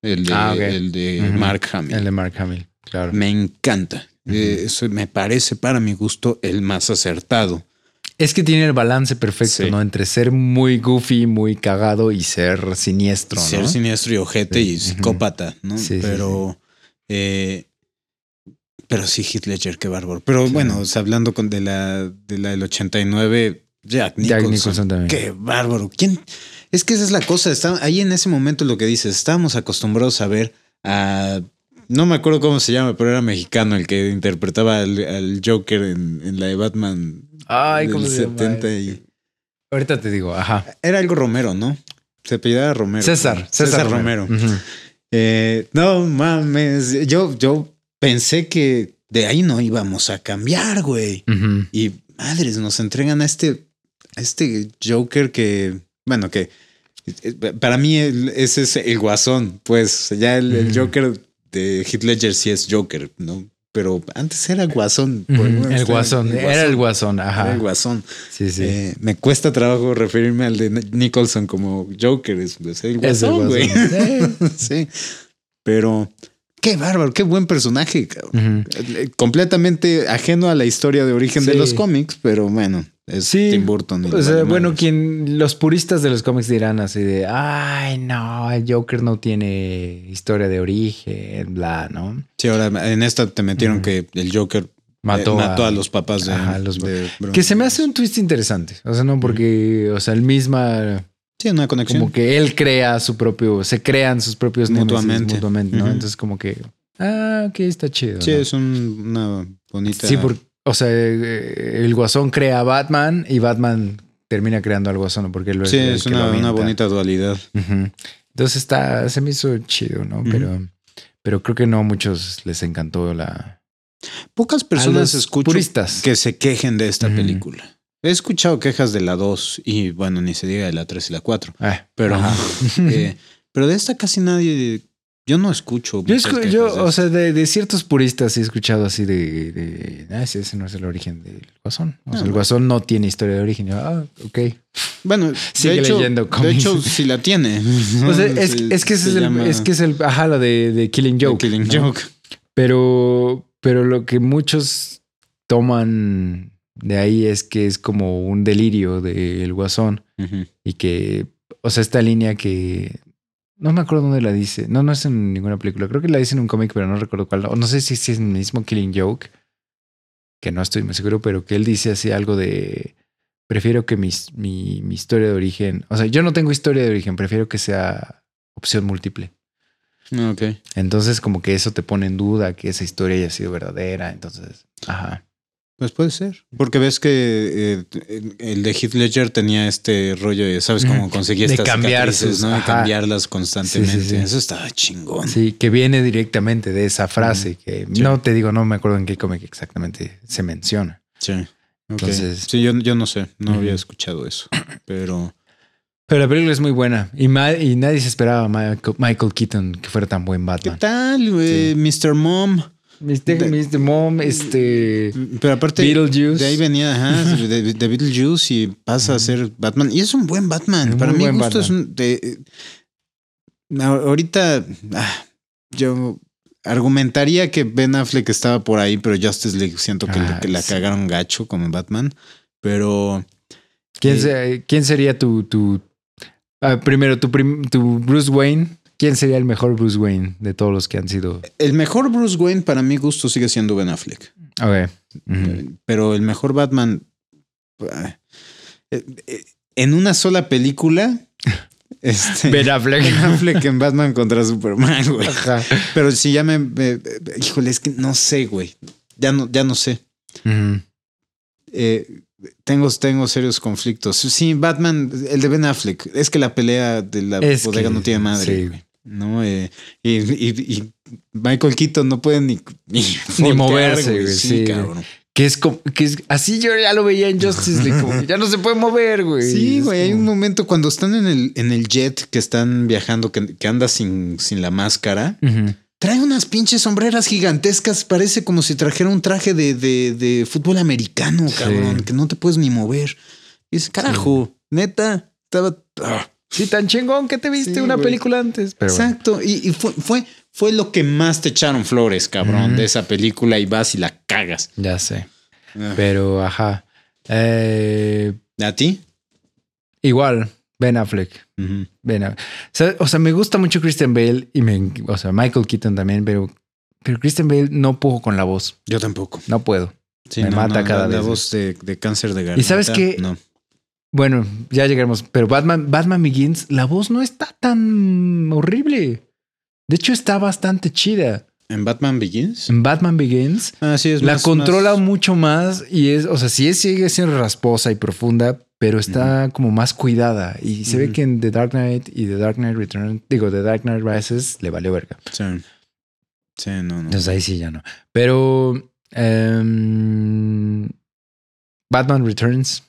El de, Ah, el de. Mark Hamill. El de Mark Hamill, claro. Me encanta. Eh, eso me parece, para mi gusto, el más acertado. Es que tiene el balance perfecto, Sí. ¿no? Entre ser muy goofy, muy cagado y ser siniestro, Ser ¿no? siniestro y ojete Sí. y psicópata, ¿no? Sí, sí, pero. eh, pero sí, Heath Ledger, qué bárbaro. Pero Sí. bueno, o sea, hablando con de la, de la del 89, Jack Nicholson. Jack Nicholson también. Qué bárbaro. ¿Quién? Es que esa es la cosa. Está, ahí en ese momento lo que dices, estábamos acostumbrados a ver a. No me acuerdo cómo se llama, pero era mexicano el que interpretaba al, al Joker en, en la de Batman Ay, del ¿cómo se llama? 70 y. Ahorita te digo, ajá. Era algo Romero, ¿no? Se apellidaba Romero. César, César, Romero. Ujú. Eh, no mames. Yo, yo pensé que de ahí no íbamos a cambiar, güey. Y madres, nos entregan a este, a este Joker que, bueno, que eh, para mí ese es el guasón. Pues ya el. Joker de Heath Ledger sí es Joker, ¿no? Pero antes era guasón. El guasón, era el guasón, Era ajá. el guasón. Sí, sí. Eh, me cuesta trabajo referirme al de Nicholson como Joker. Es, es el guasón, güey. sí. Pero qué bárbaro, qué buen personaje. Eh, Completamente ajeno a la historia de origen de los cómics, pero bueno, es Sí, Tim Burton. y O sea, bueno, quien los puristas de los cómics dirán así de, ay, no, el Joker no tiene historia de origen, bla, ¿no? Sí, ahora en esta te metieron que el Joker Mató, eh, mató a, a, los papás de, Ajá, los- de Bruce Que se me hace un twist interesante. O sea, no porque, o sea, el misma, Sí, una conexión. como que él crea su propio, se crean sus propios Mutuamente. mutuamente, ¿no? Entonces, como que, ah, ok, está chido. sí, ¿no? es un- una bonita. Sí, porque, o sea, eh, el guasón crea a Batman y Batman termina creando al guasón, porque él Sí, es una, bonita dualidad. Entonces está, se me hizo chido, ¿no? Pero, pero creo que no a muchos les encantó la. Pocas personas escucho puristas. que se quejen de esta película. He escuchado quejas de la 2 y bueno, ni se diga de la 3 y la 4. Ah, Pero, eh, pero de esta casi nadie. Yo no escucho. yo, escu- de o sea, de, de ciertos puristas he escuchado así de, de ah, sí, ese no es el origen del guasón. O sea, el bueno. guasón no tiene historia de origen. Yo, ah, ok. bueno, sigue de hecho, leyendo de cómics. hecho, si la tiene. O sea, es, Se- es que ese se es el, es que es el, ajá, lo de, de Killing Joke. Killing ¿no? Joke. Pero, pero lo que muchos toman de ahí es que es como un delirio del guasón Ujú. y que, o sea, esta línea que no me acuerdo dónde la dice. No, no es en ninguna película. Creo que la dice en un cómic, pero no recuerdo cuál. O no sé si, si es el mismo Killing Joke, que no estoy muy seguro, pero que él dice así algo de prefiero que mi, mi, mi historia de origen, o sea, yo no tengo historia de origen, prefiero que sea opción múltiple. Ah, Ok. Entonces, como que eso te pone en duda que esa historia haya sido verdadera. Entonces, ajá. Pues puede ser. Porque ves que eh, el de Heath Ledger tenía este rollo de, ¿sabes cómo De estas cambiar sus- ¿no? De cambiarlas constantemente. Sí, sí, sí. Eso estaba chingón. Sí, que viene directamente de esa frase que no te digo, no me acuerdo en qué cómic exactamente se menciona. Sí. Entonces- sí, yo, yo no sé, no había escuchado eso, pero Pero la película es muy buena y, nadie se esperaba a Michael, Michael Keaton que fuera tan buen ¿qué Batman. tal, güey? Mr. Mom. Mr. De- Mr. Mom, este Pero aparte, Beetlejuice. de ahí venía, ajá, de, de Beetlejuice y pasa a ser Batman. Y es un buen Batman. Es Para mí, gusto es un. de- eh, ahorita, ah, yo argumentaría que Ben Affleck estaba por ahí, pero Justice League siento que, Ah, que la sí. cagaron gacho como Batman. Pero ¿Quién, Eh, quién sería tu, tu ah, primero tu, prim- tu Bruce Wayne? ¿Quién sería el mejor Bruce Wayne de todos los que han sido? el mejor Bruce Wayne, para mi gusto, sigue siendo Ben Affleck. A. Eh, Pero el mejor Batman. eh, eh, En una sola película. Este, Ben Affleck. Ben Affleck en Batman contra Superman, güey. Ajá. Pero si ya me, me- Híjole, es que no sé, güey. Ya no, ya no sé. Eh, tengo, tengo serios conflictos. Sí, Batman, el de Ben Affleck. Es que la pelea de la Es bodega que- no tiene madre. sí. ¿no? Eh, y, y- y Michael Keaton no puede ni, ni, Ni voltear, moverse, güey, sí. cabrón. Que es como, que es así yo ya lo veía en Justice League, como que ya no se puede mover, güey. Sí, güey, hay un momento cuando están en el, en el jet que están viajando, que, que anda sin, sin la máscara. Trae unas pinches sombreras gigantescas. Parece como si trajera un traje de, de, de fútbol americano, Sí. cabrón, que no te puedes ni mover. Y dices, carajo, neta, estaba. ah, Sí, tan chingón que te viste Sí, una güey. película antes. Pero bueno. Exacto. Y, y fue, fue, fue lo que más te echaron flores, cabrón, de esa película y vas y la cagas. ya sé. Ah. Pero, ajá. Eh, ¿A ti? igual, Ben Affleck. Ben Affleck. O sea, o sea, me gusta mucho Christian Bale y me, o sea, Michael Keaton también, pero, pero Christian Bale no puedo con la voz. Yo tampoco. No puedo. Sí, Me mata cada la, la vez, voz de, de cáncer de garganta. sabes qué? No. Bueno, ya llegaremos. Pero Batman, Batman Begins, la voz no está tan horrible. De hecho, está bastante chida. ¿En Batman Begins? En Batman Begins, Ah, sí, es la más- controla más- mucho más y es, o sea, sí es- sigue siendo rasposa y profunda, pero está como más cuidada. Y se ve que en The Dark Knight y The Dark Knight Return, digo, The Dark Knight Rises, le valió verga. Sí. Sí, no, no. Entonces ahí sí ya no. Pero em, Batman Returns.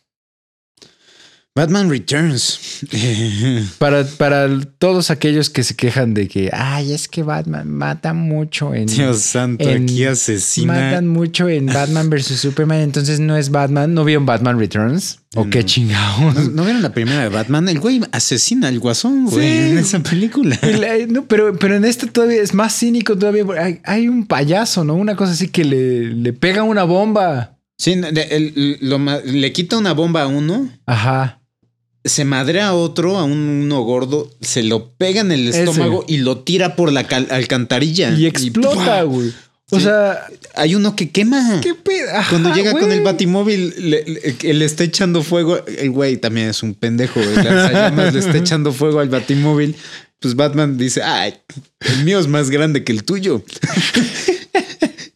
Batman Returns. Para, para todos aquellos que se quejan de que, ay, es que Batman mata mucho en... Dios santo, en- aquí asesina. Matan mucho en Batman vs. Superman, entonces no es Batman. ¿No vieron Batman Returns? ¿O No. qué chingados? ¿No, no vieron la primera de Batman? El güey asesina al guasón, güey, Sí. en esa película. La- no, pero, pero en este todavía es más cínico todavía. Hay, hay un payaso, ¿no? Una cosa así que le, le pega una bomba. Sí, el- lo le quita una bomba a uno, Ajá. Se madrea a otro, a un, uno gordo, se lo pega en el Ese. estómago y lo tira por la cal- alcantarilla. Y explota, güey. O Sí. sea, Hay uno que quema. ¿qué? Ajá, Cuando llega con el batimóvil, le, le- está echando fuego. El güey también es un pendejo. le está echando fuego al batimóvil. Pues Batman dice: Ay, el mío es más grande que el tuyo.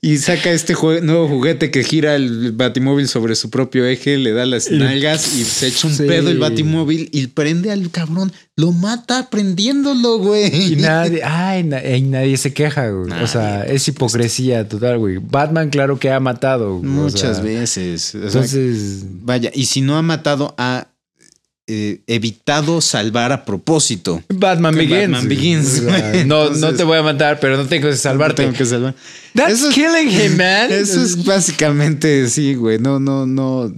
y saca este jue- nuevo juguete que gira el batimóvil sobre su propio eje, le da las nalgas y se echa un Sí. pedo el batimóvil y prende al cabrón. Lo mata prendiéndolo, güey. Y nadie, ay, na- y nadie se queja, güey. O sea, es hipocresía total, güey. Batman, claro que ha matado. güey. O Muchas sea, veces. O sea, Entonces, Vaya, y si no ha matado, ha eh, evitado salvar a propósito. Batman Begins. Batman Begins, no, no te voy a matar, pero no tengo que salvarte. Tengo que salvar. That's Eso killing him, man. Eso es básicamente, sí, güey. No, no, no.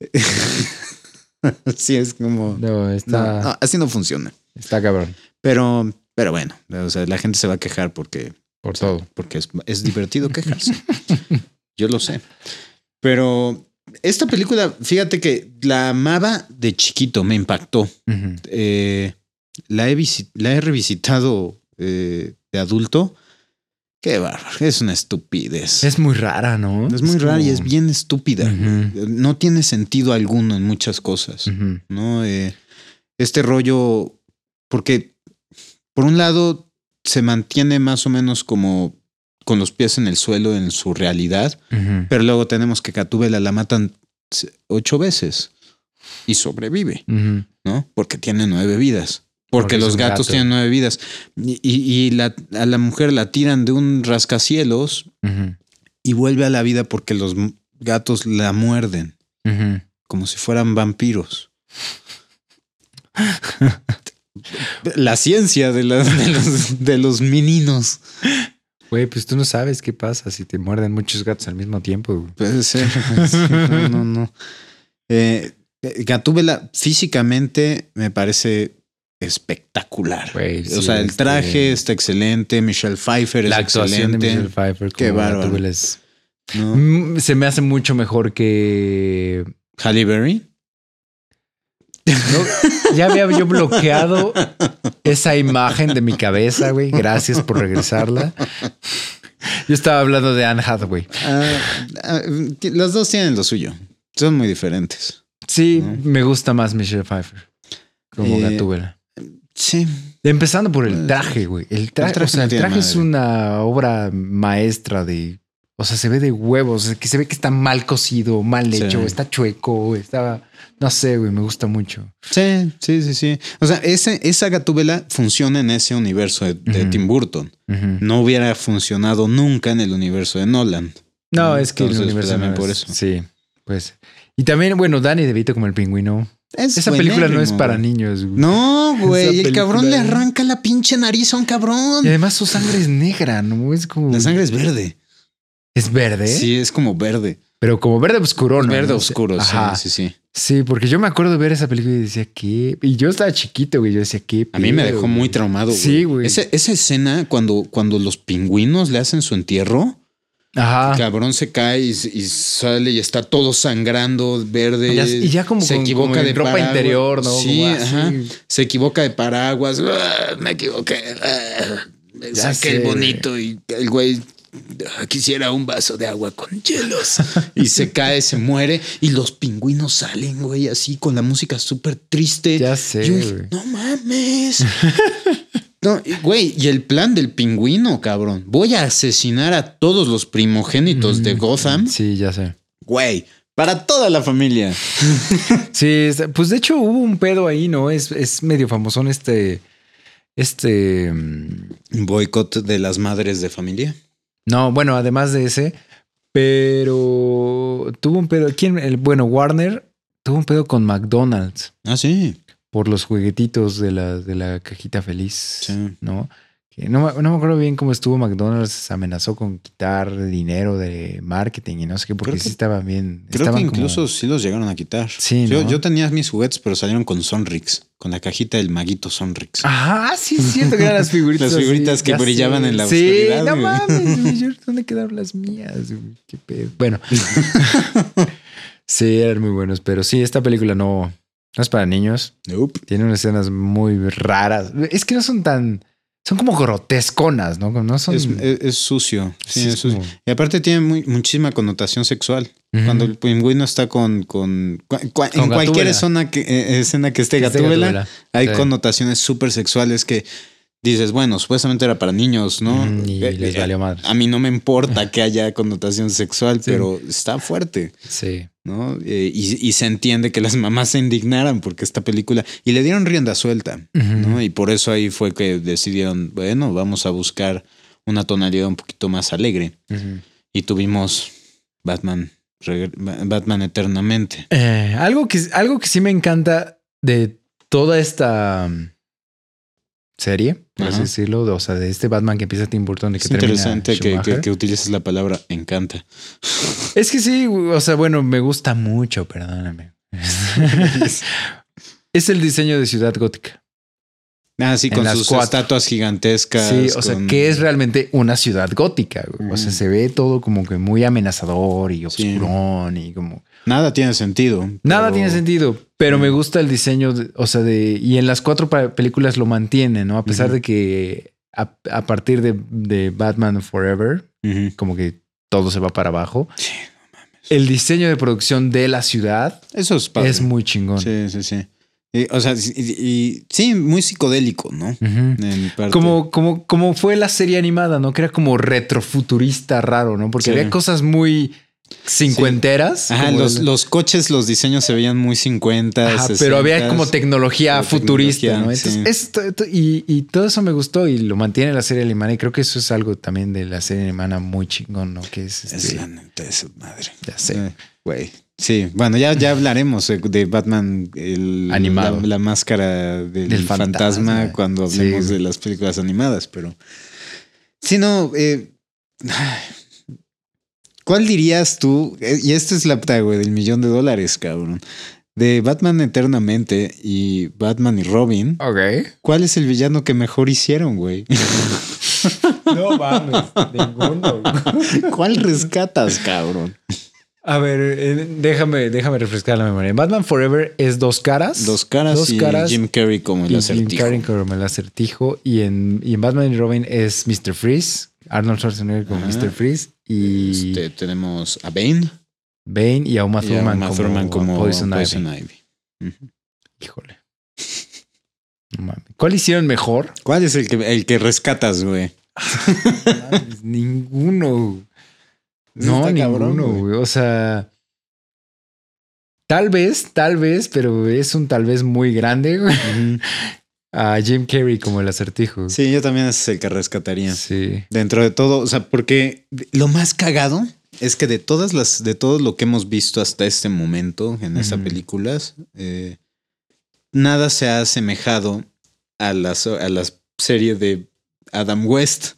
sí, es como. No, No, está, no, así no funciona. está cabrón. Pero, pero bueno, o sea, la gente se va a quejar porque, Por todo. porque es, es divertido quejarse. Yo lo sé. Pero esta película, fíjate que la amaba de chiquito, me impactó. Eh, la, he la he revisitado eh, de adulto. Qué bárbaro, es una estupidez. Es muy rara, ¿no? Es muy rara y es bien estúpida. No tiene sentido alguno en muchas cosas. ¿no? Eh, este rollo, porque por un lado se mantiene más o menos como con los pies en el suelo en su realidad, pero luego tenemos que Gatúbela la matan ocho veces y sobrevive. ¿no? Porque tiene nueve vidas. Porque, los gatos gato. tienen nueve vidas. Y, y- y la- a la mujer la tiran de un rascacielos y vuelve a la vida porque los gatos la muerden, como si fueran vampiros. la ciencia de los, de los meninos. Güey, pues tú no sabes qué pasa si te muerden muchos gatos al mismo tiempo. güey. Puede ser. Sí, no, no, no. Eh, Gatúbela físicamente me parece espectacular. Güey, o sí, sea, el este, traje está excelente. Michelle Pfeiffer es La de excelente. Michelle Pfeiffer Qué bárbaro. Es- ¿no? Mm, Se me hace mucho mejor que... Halle Berry. ¿No? Ya había yo bloqueado esa imagen de mi cabeza, güey. Gracias por regresarla. Yo estaba hablando de Anne Hathaway. Ah, ah, los dos tienen lo suyo. Son muy diferentes. Sí, ¿No? me gusta más Michelle Pfeiffer como Eh, Gatúbela. Sí. Empezando por el traje, güey. El traje, traje o sea, no el traje es una obra maestra de O sea, se ve de huevos, que se ve que está mal cocido, mal Sí. hecho, está chueco, está, no sé, güey, me gusta mucho. Sí, sí, sí, sí. O sea, ese, esa gatúbela funciona en ese universo de. Tim Burton. No hubiera funcionado nunca en el universo de Nolan. No, es que Entonces, el universo también no por es- eso. Sí, pues. Y también, bueno, Danny DeVito como el pingüino. Es Esa película no es para niños. güey. No, güey. El cabrón le arranca la pinche nariz a un cabrón. Y además su sangre es negra, ¿no? Es como. La sangre es verde. Es verde. Sí, es como verde. Pero como verde oscuro, ¿no? Verde oscuro, Ajá. sí, sí, sí. Sí, porque yo me acuerdo de ver esa película y decía, ¿qué? Y yo estaba chiquito, güey. Yo decía, ¿qué? A mí me dejó güey? muy traumado. Güey. Sí, güey. Ese- esa escena cuando, cuando los pingüinos le hacen su entierro, Ajá. el cabrón se cae y, y sale y está todo sangrando, verde. Ya- y ya como se con- equivoca como de ropa paraguas. interior, ¿no? Sí, ajá. Se equivoca de paraguas. Ah, me equivoqué. Ah, saqué el bonito y el güey quisiera un vaso de agua con hielos. y se cae, se muere y los pingüinos salen, güey, así con la música súper triste. Ya sé, Yo dije, güey. no mames. No, güey, y el plan del pingüino, cabrón. Voy a asesinar a todos los primogénitos de Gotham. Sí, ya sé. Güey, para toda la familia. Sí, es- pues de hecho hubo un pedo ahí, ¿no? Es, es medio famosón este. Este. mm, Boicot de las madres de familia. No, bueno, además de ese. Pero tuvo un pedo. ¿Quién? El, bueno, Warner tuvo un pedo con McDonald's Ah, sí. por los juguetitos de la, de la cajita feliz. Sí. ¿No? Que no, me- no me acuerdo bien cómo estuvo McDonald's. Amenazó con quitar dinero de marketing y no sé qué, porque sí estaban bien. Creo estaban que como- incluso sí los llegaron a quitar. Sí, yo, ¿no? yo tenía mis juguetes, pero salieron con Sonrix, con la cajita del maguito Sonrix. Ah, sí, siento que eran las figuritas. Las figuritas que brillaban sé. en la sí, oscuridad, no mames, güey, ¿dónde quedaron las mías? güey? Qué pedo. Bueno. sí, eran muy buenos, pero sí, esta película no, no es para niños. Nope. Tiene unas escenas muy raras. Es que no son tan. Son como grotesconas, ¿no? No son. Es, es- es sucio. Sí, sí, es sucio. como- Y aparte tiene muy- muchísima connotación sexual. Cuando el pingüino está con, con, cua- cua- Con en cualquier zona que, eh, escena que esté Gatúbela, Gatúbela. hay Sí. connotaciones súper sexuales que dices, bueno, supuestamente era para niños, ¿no? Ujú, Y Eh, les eh, valió madre. A mí no me importa que haya connotación sexual, Sí. pero está fuerte, Sí. ¿no? Eh, y, y se entiende que las mamás se indignaran porque esta película y le dieron rienda suelta. ¿no? Y por eso ahí fue que decidieron, bueno, vamos a buscar una tonalidad un poquito más alegre. Y tuvimos Batman, Batman eternamente. Eh, algo, que, algo que sí me encanta de toda esta serie, por así decirlo, de- o sea, de este Batman que empieza Tim Burton y que Es termina interesante que, que, que utilices la palabra encanta. Es que sí, o sea, bueno, me gusta mucho, perdóname. es el diseño de Ciudad Gótica. Ah, sí, En con sus cuatro. estatuas gigantescas. Sí, o sea, que es realmente una ciudad gótica. güey. O sea, se ve todo como que muy amenazador y Sí. oscurón y como... Nada tiene sentido. Nada pero- tiene sentido, pero me gusta el diseño, de- o sea, de... Y en las cuatro películas lo mantiene, ¿no? A pesar de que a, a partir de, de Batman Forever, como que todo se va para abajo. El diseño de producción de la ciudad Eso es padre. es muy chingón. Sí, sí, sí. Y, o sea, y, y- sí, muy psicodélico, ¿no? Ujú. En parte. Como, como, como fue la serie animada, ¿no? Que era como retrofuturista raro, ¿no? Porque Sí. había cosas muy cincuenteras. Ajá, los, el- los coches, los diseños se veían muy 50. Ajá, pero había como tecnología futurista, tecnología, ¿no? Entonces, sí. esto- esto- y, y todo eso me gustó y lo mantiene la serie alemana. Y creo que eso es algo también de la serie alemana muy chingón, ¿no? Que es Es este. la neta de su madre. Ya sé. Güey. Sí, bueno, ya, ya hablaremos de- Batman, el, Animado. La, la máscara del, Del fantasma, fantasma. cuando hablemos Sí. de las películas animadas, pero. Si no, eh, ¿cuál dirías tú? Eh, Y esta es la puta, güey, del millón de dólares, cabrón. De Batman Eternamente y Batman y Robin, Ok. ¿cuál es el villano que mejor hicieron, güey? No mames, ninguno. ¿Cuál rescatas, cabrón? A ver, eh, déjame, déjame refrescar la memoria. Batman Forever es dos caras. Dos caras Dos y caras Jim Carrey como el y Jim acertijo. Carrey como el acertijo. Y en, y en Batman y Robin es Mr. Freeze. Arnold Schwarzenegger como. Mr. Freeze. Y Este, tenemos a Bane Bane y a Uma a Thurman Uma como, Thurman como Poison, Poison Ivy. Ivy. Híjole. No mames. ¿Cuál hicieron mejor? ¿Cuál es el que, el que rescatas, güey? Ninguno. No, ninguno, cabrón, güey. güey. O sea, tal vez, tal vez, pero es un tal vez muy grande, güey. A Jim Carrey como el acertijo. Sí, yo también es el que rescataría. Sí. Dentro de todo, o sea, porque lo más cagado es que de todas las, de todo lo que hemos visto hasta este momento en esas películas, eh, nada se ha asemejado a la, so- a la serie de Adam West.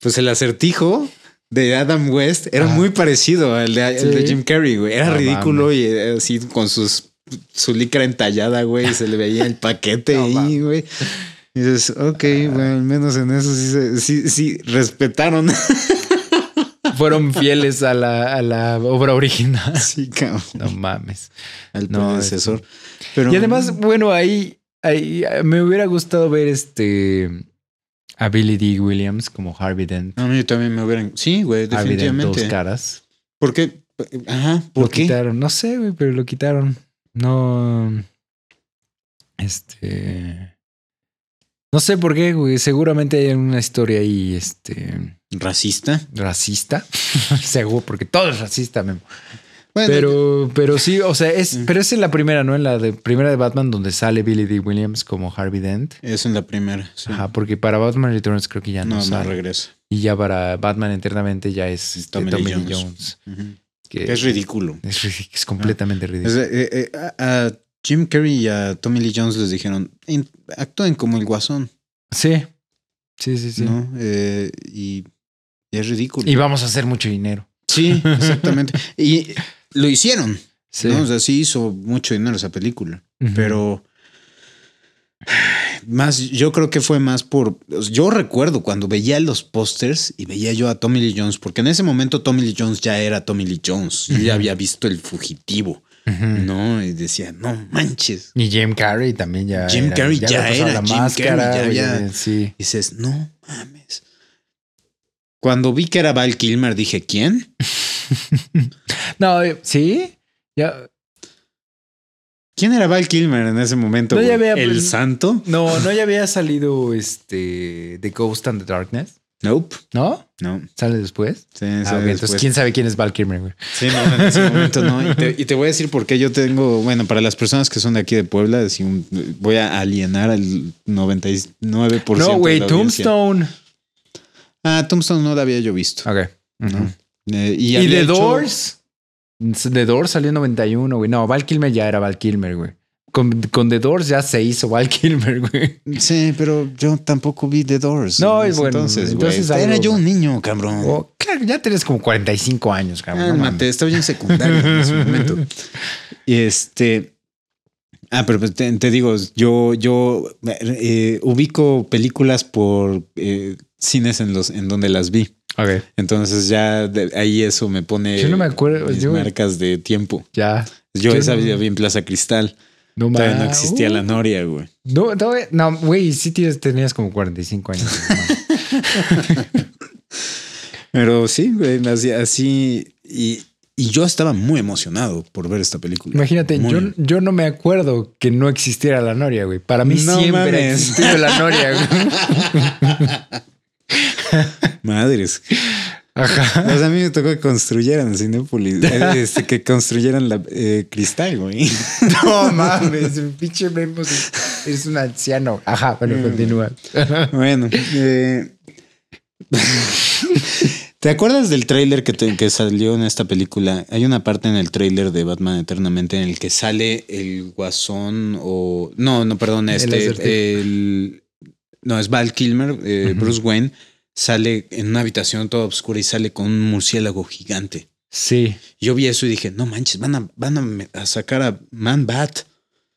Pues el acertijo de Adam West era Ah. muy parecido al de, al Sí. de Jim Carrey, güey. Era ridículo y eh, así con sus su licra entallada, güey, y se le veía el paquete No ahí, güey. Y dices, ok, bueno, al menos en eso sí, se- sí, sí respetaron. Fueron fieles a la, a la obra original. sí, cabrón. No mames. Al No, predecesor. Pero, Y además, bueno, ahí, ahí me hubiera gustado ver este a Billy D. Williams como Harvey Dent. A mí también me hubieran. Sí, güey, Harvey Dent, dos definitivamente. caras. ¿Por qué? Ajá, ¿por lo qué? quitaron. No sé, güey, pero lo quitaron. No. Este. No sé por qué, güey. Seguramente hay una historia ahí, este. ¿Racista? Racista. Seguro, porque todo es racista, Memo. Bueno, Pero, pero sí, o sea, es, Mm. pero es en la primera, ¿no? En la de primera de Batman, donde sale Billy D. Williams como Harvey Dent. es en la primera. sí. Ajá, porque para Batman Returns creo que ya no, no, no sale. regresa. y ya para Batman Eternamente ya es este, Tommy Lee Jones. Jones. Que Es ridículo. Es, completamente Es, ridículo. eh, eh, a, a Jim Carrey y a Tommy Lee Jones les dijeron, "In- actúen como el guasón, Sí. Sí, sí, sí. ¿no? Eh, y, y es ridículo. Y vamos a hacer mucho dinero. sí, exactamente. y lo hicieron, Sí. ¿no? O sea, sí hizo mucho dinero esa película, pero más, yo creo que fue más por, yo recuerdo cuando veía los pósters y veía yo a Tommy Lee Jones, porque en ese momento Tommy Lee Jones ya era Tommy Lee Jones, yo ya había visto El Fugitivo. ¿no? Y decía, no manches. Y Jim Carrey también ya. Jim era, Carrey ya era la Jim máscara. Carrey, ya había- Sí. dices, no mames. Cuando vi que era Val Kilmer, dije, ¿quién? No, eh, sí. Ya. ¿Quién era Val Kilmer en ese momento? No, ya había- ¿El santo? No, no ya había salido este The Ghost and the Darkness. Nope. ¿No? No. ¿Sale después? Sí, Ah, entonces. ¿quién sabe quién es Val Kilmer, güey? Sí, no, en ese momento no. Y te, y te voy a decir por qué yo tengo, bueno, para las personas que son de aquí de Puebla, si un- voy a alienar al 99%. No, güey. Tombstone. Ah, Tombstone no la había yo visto. Ok. ¿no? Eh, y ¿Y había The hecho- Doors? The Doors salió en 91, güey. No, Val Kilmer ya era Val Kilmer, güey. Con, con The Doors ya se hizo Val Kilmer, güey. Sí, pero yo tampoco vi The Doors. No, es bueno, Entonces, entonces güey, era yo un niño, cabrón. Oh, claro, ya tienes como 45 años, cabrón. no Cálmate, mames. estaba yo en secundaria en ese momento. Y este. Ah, pero pues te, te digo, yo, yo eh, ubico películas por eh, cines en los en donde las vi. Ok, Entonces ya de- ahí eso me pone Yo no me acuerdo, mis yo- marcas de tiempo. ya. Yo Yo esa no- vi en Plaza Cristal. No Todavía no existía Uh, la Noria, güey. No, no, güey, no, güey, sí tienes, tenías como 45 años. Pero sí, güey, así, así y, y yo estaba muy emocionado por ver esta película. Imagínate, Muy. yo, yo no me acuerdo que no existiera la Noria, güey. Para mí No siempre ha existido la Noria, güey. Madres. Ajá. Pues a mí me tocó que construyeran Cinépolis, eh, este, que construyeran la eh, cristal, güey. No mames, pinche Memo, es un anciano. Ajá, bueno, Mm. continúa. Bueno, eh, ¿te acuerdas del tráiler que, que salió en esta película? Hay una parte en el tráiler de Batman Eternamente en el que sale el guasón o... No, no, perdón, este... El, no, es Val Kilmer, eh. Bruce Wayne, sale en una habitación toda oscura y sale con un murciélago gigante. Sí. Yo vi eso y dije, no manches, van a, van a sacar a Man Bat.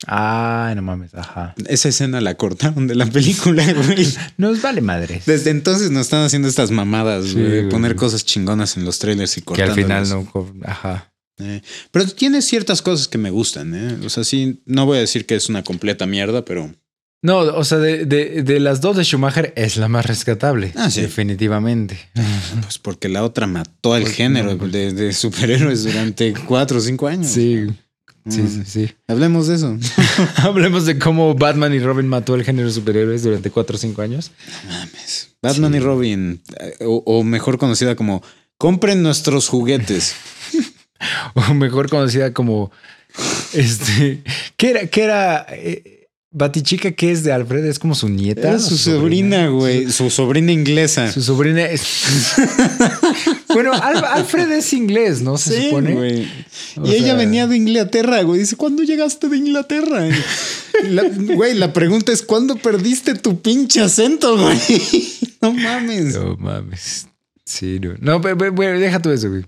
Ay, no mames, ajá. Esa escena la cortaron de la película, güey. Nos vale madres. Desde entonces nos están haciendo estas mamadas, Sí, güey, poner cosas chingonas en los trailers y Que al final no. Ajá. Eh, pero tiene ciertas cosas que me gustan, ¿eh? O sea, sí, no voy a decir que es una completa mierda, pero No, o sea, de, de- de las dos de Schumacher es la más rescatable. Ah, sí. Definitivamente. pues porque la otra mató al género no, de, de superhéroes durante cuatro o cinco años. Sí. Sí, Mm. sí, sí. Hablemos de eso. Hablemos de cómo Batman y Robin mató el género de superhéroes durante 4 o 5 años. Mames. Batman Sí. y Robin, eh, o, o mejor conocida como Compren nuestros juguetes. o mejor conocida como este, ¿qué era? ¿Qué era? Eh, Batichica, ¿qué es de Alfred? Es como su nieta. Era su sobrina, güey. Su sobrina inglesa. Su sobrina es. bueno, Al- Alfred es inglés, ¿no? Se Sí, supone. güey. Y ella venía de Inglaterra, güey. Dice, ¿cuándo llegaste de Inglaterra? La- Güey, la pregunta es, ¿cuándo perdiste tu pinche acento, güey? No mames. No mames. Sí, no. No, pe- pe- pe- deja tú eso, güey.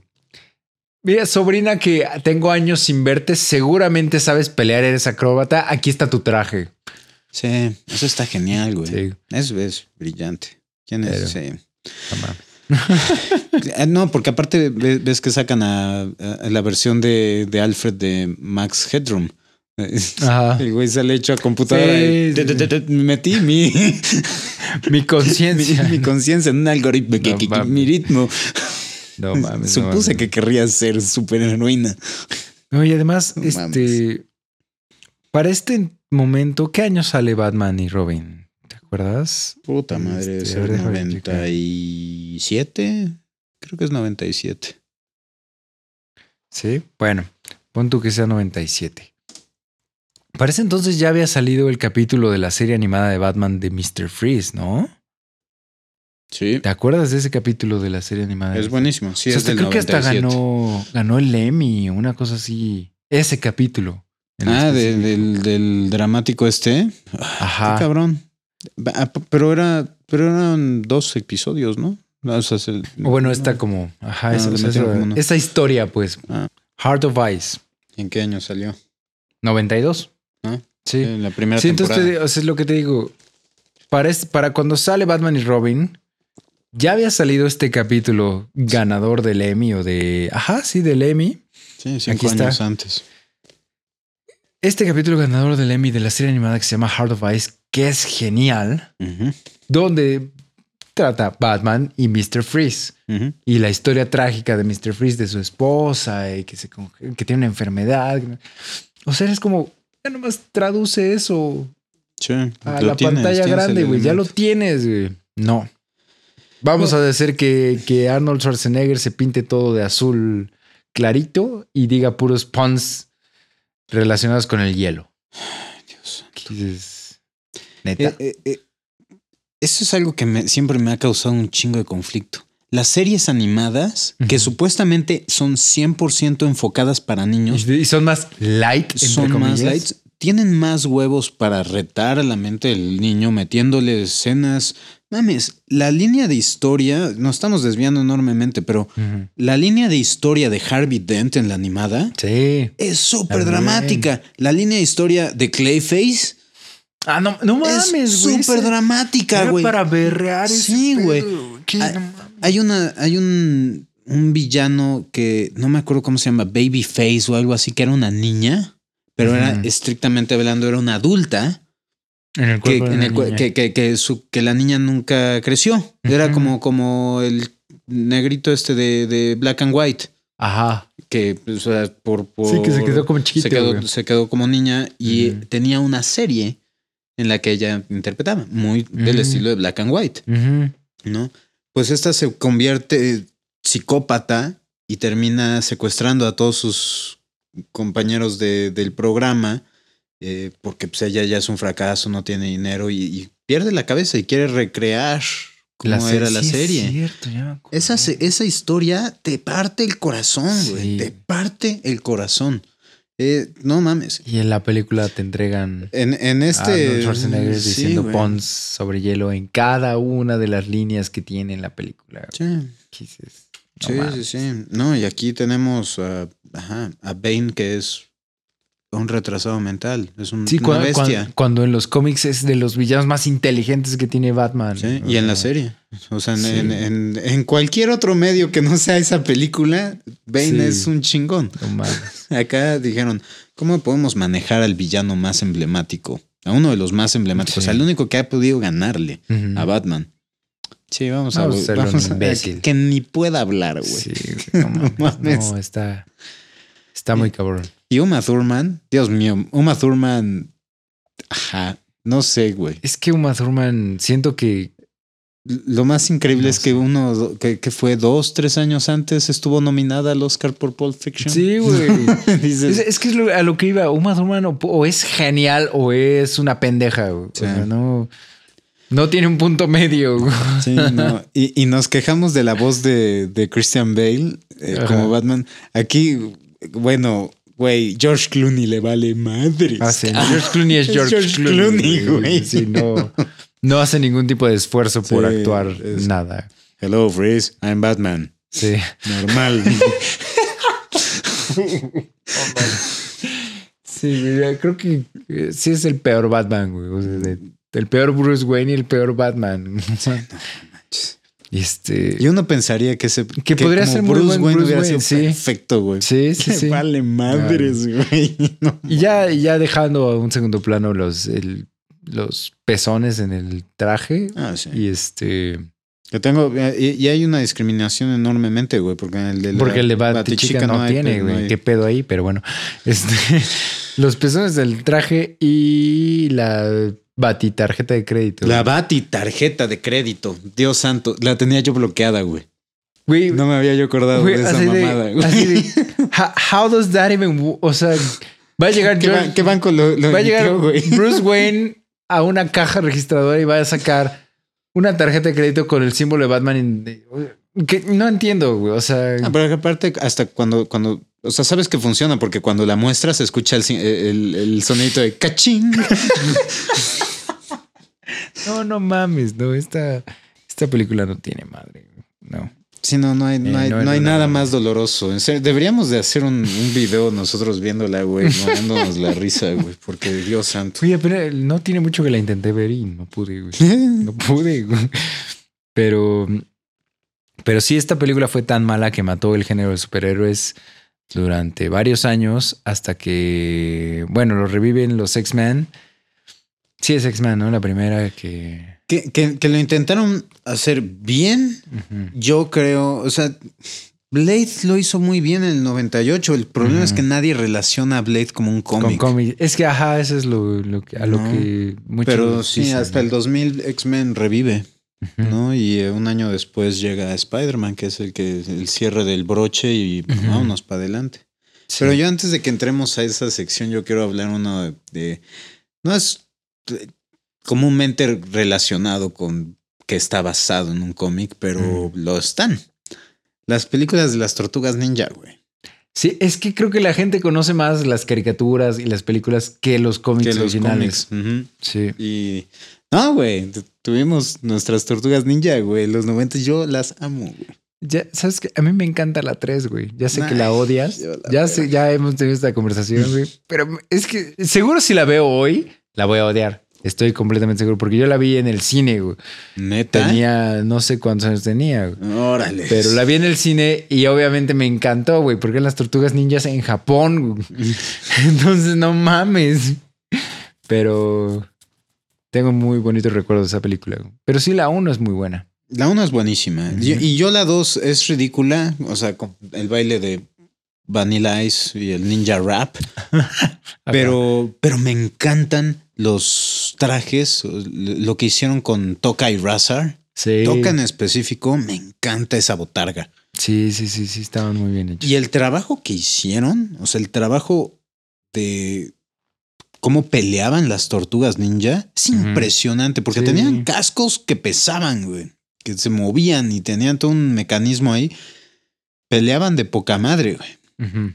Mira, sobrina que tengo años sin verte, seguramente sabes pelear, eres acróbata. Aquí está tu traje. Sí, eso está genial, güey. Sí. Eso es brillante. ¿Quién es? Pero- Sí. No mames. Eh, No, porque aparte ve- ves que sacan a, a la versión de, de Alfred de Max Headroom. Ajá. El güey sale hecho a computadora. Sí, metí mi, Mi conciencia. mi, mi conciencia en un algoritmo. No mi ritmo. No mames. no Supuse mames. que querría ser superheroína. No, y además, No este. Para este momento, ¿qué año sale Batman y Robin? ¿Te acuerdas? Puta madre, Este, checar. 97. Creo que es 97. Sí. Bueno, pon tú que sea 97. Para ese entonces ya había salido el capítulo de la serie animada de Batman de Mr. Freeze, ¿no? Sí. ¿Te acuerdas de ese capítulo de la serie animada? Es buenísimo. Sí, O sea, es del creo que hasta 97. ganó, ganó el Emmy, una cosa así. Ese capítulo. Ah, de- del, del dramático este. Ajá. Qué cabrón. Ah, Pero era, pero eran dos episodios, ¿no? O sea, es el- O bueno, esta como. Ajá, Ah, esa, o sea, esa- como esa historia, pues. Ah. Heart of Ice. ¿En qué año salió? 92. Ah, Sí. En la primera Sí, entonces temporada. te- o sea, es lo que te digo. Para, para cuando sale Batman y Robin, ya había salido este capítulo ganador del Emmy o de. Ajá, sí, del Emmy. Sí, cinco aquí está. años antes. Este capítulo ganador del Emmy de la serie animada que se llama Heart of Ice, que es genial, donde trata Batman y Mr. Freeze. y la historia trágica de Mr. Freeze, de su esposa, y que, se, que tiene una enfermedad. O sea, es como, ya nomás traduce eso Sí, a la tienes, pantalla tienes grande, güey. Ya lo tienes, güey. No. Vamos a decir que, que Arnold Schwarzenegger se pinte todo de azul clarito y diga puros puns relacionados con el hielo. Dios. ¿Qué dices? Neta. Eh, eh, eh, eso es algo que me- siempre me ha causado un chingo de conflicto. Las series animadas, que supuestamente son 100% enfocadas para niños, y, son más light, entre son más lights, tienen más huevos para retar a la mente del niño metiéndole escenas. Mames, la línea de historia, nos estamos desviando enormemente, pero la línea de historia de Harvey Dent en la animada Sí. es súper dramática. La línea de historia de Clayface Ah, no, no mames, es güey. súper ese- dramática, güey. para berrear Sí, güey. Ah. Hay una, hay un, un villano que no me acuerdo cómo se llama, Babyface o algo así, que era una niña, pero era estrictamente hablando, era una adulta En el que, cuerpo en el niña. que, que, que su- que la niña nunca creció. Era como, como el negrito este de, de Black and White, Ajá. que o sea, por, por- Sí, que se quedó como chiquito. se quedó, güey. se quedó como niña y tenía una serie en la que ella interpretaba, muy del estilo de Black and White. ¿no? Pues esta se convierte psicópata y termina secuestrando a todos sus compañeros de- del programa eh, porque pues ella ya es un fracaso, no tiene dinero y, y pierde la cabeza y quiere recrear cómo serie- era la sí, es serie. cierto, ya. Esa, esa historia te parte el corazón, güey. Te parte el corazón. Eh, no mames. Y en la película te entregan En, en a este. Arnold Schwarzenegger sí, diciendo güey. Pons sobre hielo en cada una de las líneas que tiene en la película. Sí. ¿Qué dices? No Sí, sí, sí. No, y aquí tenemos a, ajá, a Bane, que es un retrasado mental. Es un- Sí, una bestia. cuando, cuando en los cómics es de los villanos más inteligentes que tiene Batman. Sí, O y en la sea, serie. O sea, en, Sí. en- en- en cualquier otro medio que no sea esa película, Bane es un chingón. No. Acá dijeron, ¿cómo podemos manejar al villano más emblemático? A uno de los más emblemáticos, Sí. al único que ha podido ganarle a Batman. Sí, vamos, Vamos a a, vamos a que ni pueda hablar, güey. Sí, no, mames. No, está, está muy cabrón. Y Uma Thurman, Dios mío, Uma Thurman, ajá, no sé, güey. Es que Uma Thurman siento que lo más increíble es que uno, que, que fue dos, tres años antes, estuvo nominada al Oscar por Pulp Fiction. Sí, güey. Es, es que es lo- a lo que iba. Uma Thurman o, o es genial o es una pendeja. güey. Sí. O sea, no, no tiene un punto medio. Sí, no. Y, y nos quejamos de la voz de, de Christian Bale eh, como Batman. Aquí, bueno, güey, George Clooney le vale madre. Ah, sí, George Clooney es Es George, George Clooney, Clooney, güey. Sí, no, no hace ningún tipo de esfuerzo por Sí, actuar es- nada. Hello, Freeze, I'm Batman. Sí. Normal. Sí, creo que eh, sí es el peor Batman, güey. O sea, el peor Bruce Wayne y el peor Batman. este. Y uno pensaría que ese Que podría ser muy buen Bruce Wayne, sido sí. perfecto, güey. Sí, sí, sí. Vale madres, güey. No. Y ya, ya dejando a un segundo plano los, el- los pezones en el traje. Ah, sí. Y este. Que tengo, eh, y, y hay una discriminación enormemente, güey, porque el de la Porque el de Batichica no, tiene, no güey. Qué pedo ahí, pero bueno. Este, los pezones del traje y la batitarjeta de crédito. La Bati tarjeta de crédito, Dios santo, la tenía yo bloqueada, güey. Güey, No me había yo acordado güey, de esa de- mamada, güey. así de, how, does that even O sea, va a llegar ¿Qué, George- ba- qué banco lo, lo va a llegar güey? Bruce Wayne a una caja registradora y va a sacar una tarjeta de crédito con el símbolo de Batman. en- que no entiendo, güey. O sea, Ah, pero aparte, hasta cuando, cuando, o sea, sabes que funciona porque cuando la muestras se escucha el, si- el, el sonidito de cachín. no, no mames, no. Esta, esta película no tiene madre. No. Sí, no, no hay, no Eh, hay, no, no hay nada más doloroso. En serio, deberíamos de hacer un, un video nosotros viéndola, güey, dándonos la risa, güey, porque Dios santo. Oye, pero no tiene mucho que la intenté ver y no pude, güey. No pude, güey. Pero, pero sí, esta película fue tan mala que mató el género de superhéroes durante varios años hasta que, bueno, lo reviven los X-Men. Sí, es X-Men, ¿no? La primera que... Que, que- que lo intentaron hacer bien, yo creo, o sea, Blade lo hizo muy bien en el 98. El problema es que nadie relaciona a Blade como un Con cómic. cómic. Es que, ajá, eso es lo, lo que, a lo que muchos Pero sí, dicen, hasta ¿no? el 2000 X-Men revive, ¿no? Y eh, un año después llega Spider-Man, que es el que el cierre del broche y Ujú. vámonos para adelante. Sí. Pero yo antes de que entremos a esa sección, yo quiero hablar uno de, de- no es eh, comúnmente relacionado con que está basado en un cómic, pero lo están. Las películas de las tortugas ninja, güey. Sí, es que creo que la gente conoce más las caricaturas y las películas que los cómics Que los originales. cómics. Sí. Y no, güey, tuvimos nuestras tortugas ninja, güey. Los 90 yo las amo, güey. Ya, sabes que a mí me encanta la 3, güey. Ya sé que la odias. la Ya sé, ya hemos tenido esta conversación, güey. Pero es que seguro si la veo hoy, la voy a odiar. Estoy completamente seguro porque yo la vi en el cine, güey. Neta. Tenía, no sé cuántos años tenía, güey. Órale. Pero la vi en el cine y obviamente me encantó, güey, porque eran las tortugas ninjas en Japón. güey. Entonces, no mames. Pero tengo muy bonitos recuerdos de esa película. Pero sí, la 1 es muy buena. La 1 es buenísima. Y- yo la 2 es ridícula. O sea, con el baile de Vanilla Ice y el ninja rap. Pero, pero me encantan los trajes, lo que hicieron con Toka y Razar. sí. Toka en específico, me encanta esa botarga. Sí, sí, sí, sí, estaban muy bien hechos. Y el trabajo que hicieron, o sea, el trabajo de cómo peleaban las tortugas ninja, es impresionante porque Sí. tenían cascos que pesaban, güey, que se movían y tenían todo un mecanismo ahí. Peleaban de poca madre, güey.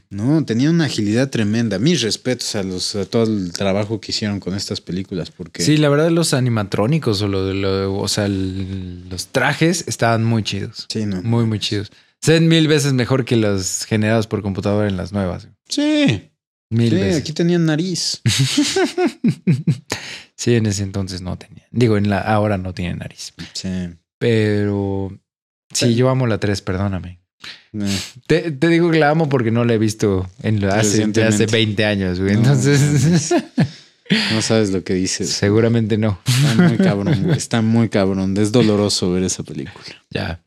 No, tenían una agilidad tremenda. Mis respetos a los a todo el trabajo que hicieron con estas películas porque Sí, la verdad, los animatrónicos o, lo, de lo- o sea, el- los trajes estaban muy chidos. sí, no. Muy, muy chidos. Son mil veces mejor que los generados por computadora en las nuevas. Sí, Mil sí, veces. aquí tenían nariz. sí, en ese entonces no tenía. Digo, en la ahora no tiene nariz. Sí. Pero sí, Sí. yo amo la 3, perdóname. Eh, Te, te digo que la amo porque no la he visto en hace, hace Recientemente. 20 años, güey. No, Entonces, No sabes lo que dices. seguramente no. Está muy cabrón, güey. Está muy cabrón. Es doloroso ver esa película. Ya.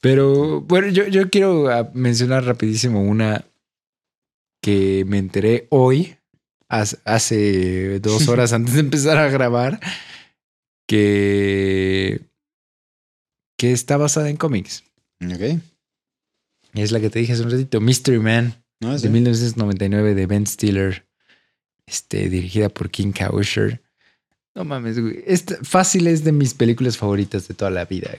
Pero bueno, yo, yo quiero ah, mencionar rapidísimo una que me enteré hoy, hace, dos horas antes de empezar a grabar, que que está basada en cómics. Ok. Es la que te dije hace un ratito, Mystery Man, No, de sí. 1999 de Ben Stiller, este, dirigida por King Kausher. No mames, güey. Esta, fácil es de mis películas favoritas de toda la vida.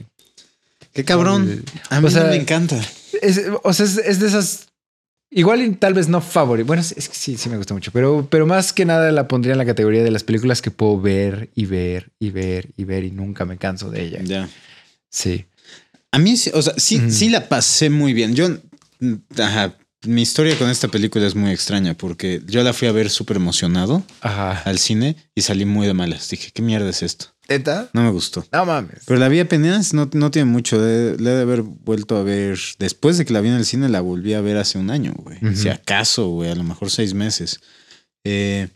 Qué cabrón. A O mí sea, me encanta. Es, o sea, es, es de esas. Igual y tal vez no favorito. Bueno, es, que sí, sí me gusta mucho. Pero, pero más que nada la pondría en la categoría de las películas que puedo ver y ver y ver y ver y nunca me canso de ella. Ya. Sí. A mí, sí- o sea, sí, Ujú. sí la pasé muy bien. Yo, mm, ajá, mi historia con esta película es muy extraña porque yo la fui a ver súper emocionado Ajá. al cine y salí muy de malas. Dije, ¿qué mierda es esto? ¿Neta? No me gustó. No mames. Pero la vi apenas, no, no tiene mucho. Le, le he de haber vuelto a ver. Después de que la vi en el cine, la volví a ver hace un año, güey. Si acaso, güey, a lo mejor seis meses. Eh,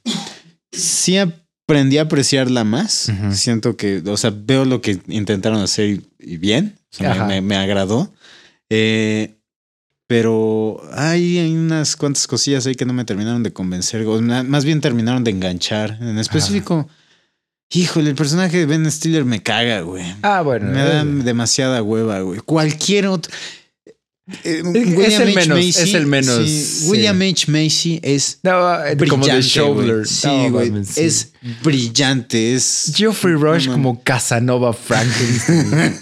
sí aprendí a apreciarla más. Siento que, o sea, veo lo que intentaron hacer y, y bien. O sea, me- me agradó. Eh, pero hay, hay unas cuantas cosillas ahí que no me terminaron de convencer. o más bien terminaron de enganchar. En específico, híjole, el personaje de Ben Stiller me caga, güey. Ah, bueno. Me da eh, demasiada hueva, güey. Cualquier otro. Eh, Es el menos, es el menos, sí. William H. Macy es No, eh, como Shoveler. güey. Sí, No, güey. mames, sí. Es brillante. Es. Geoffrey Rush No, como Casanova Frankenstein.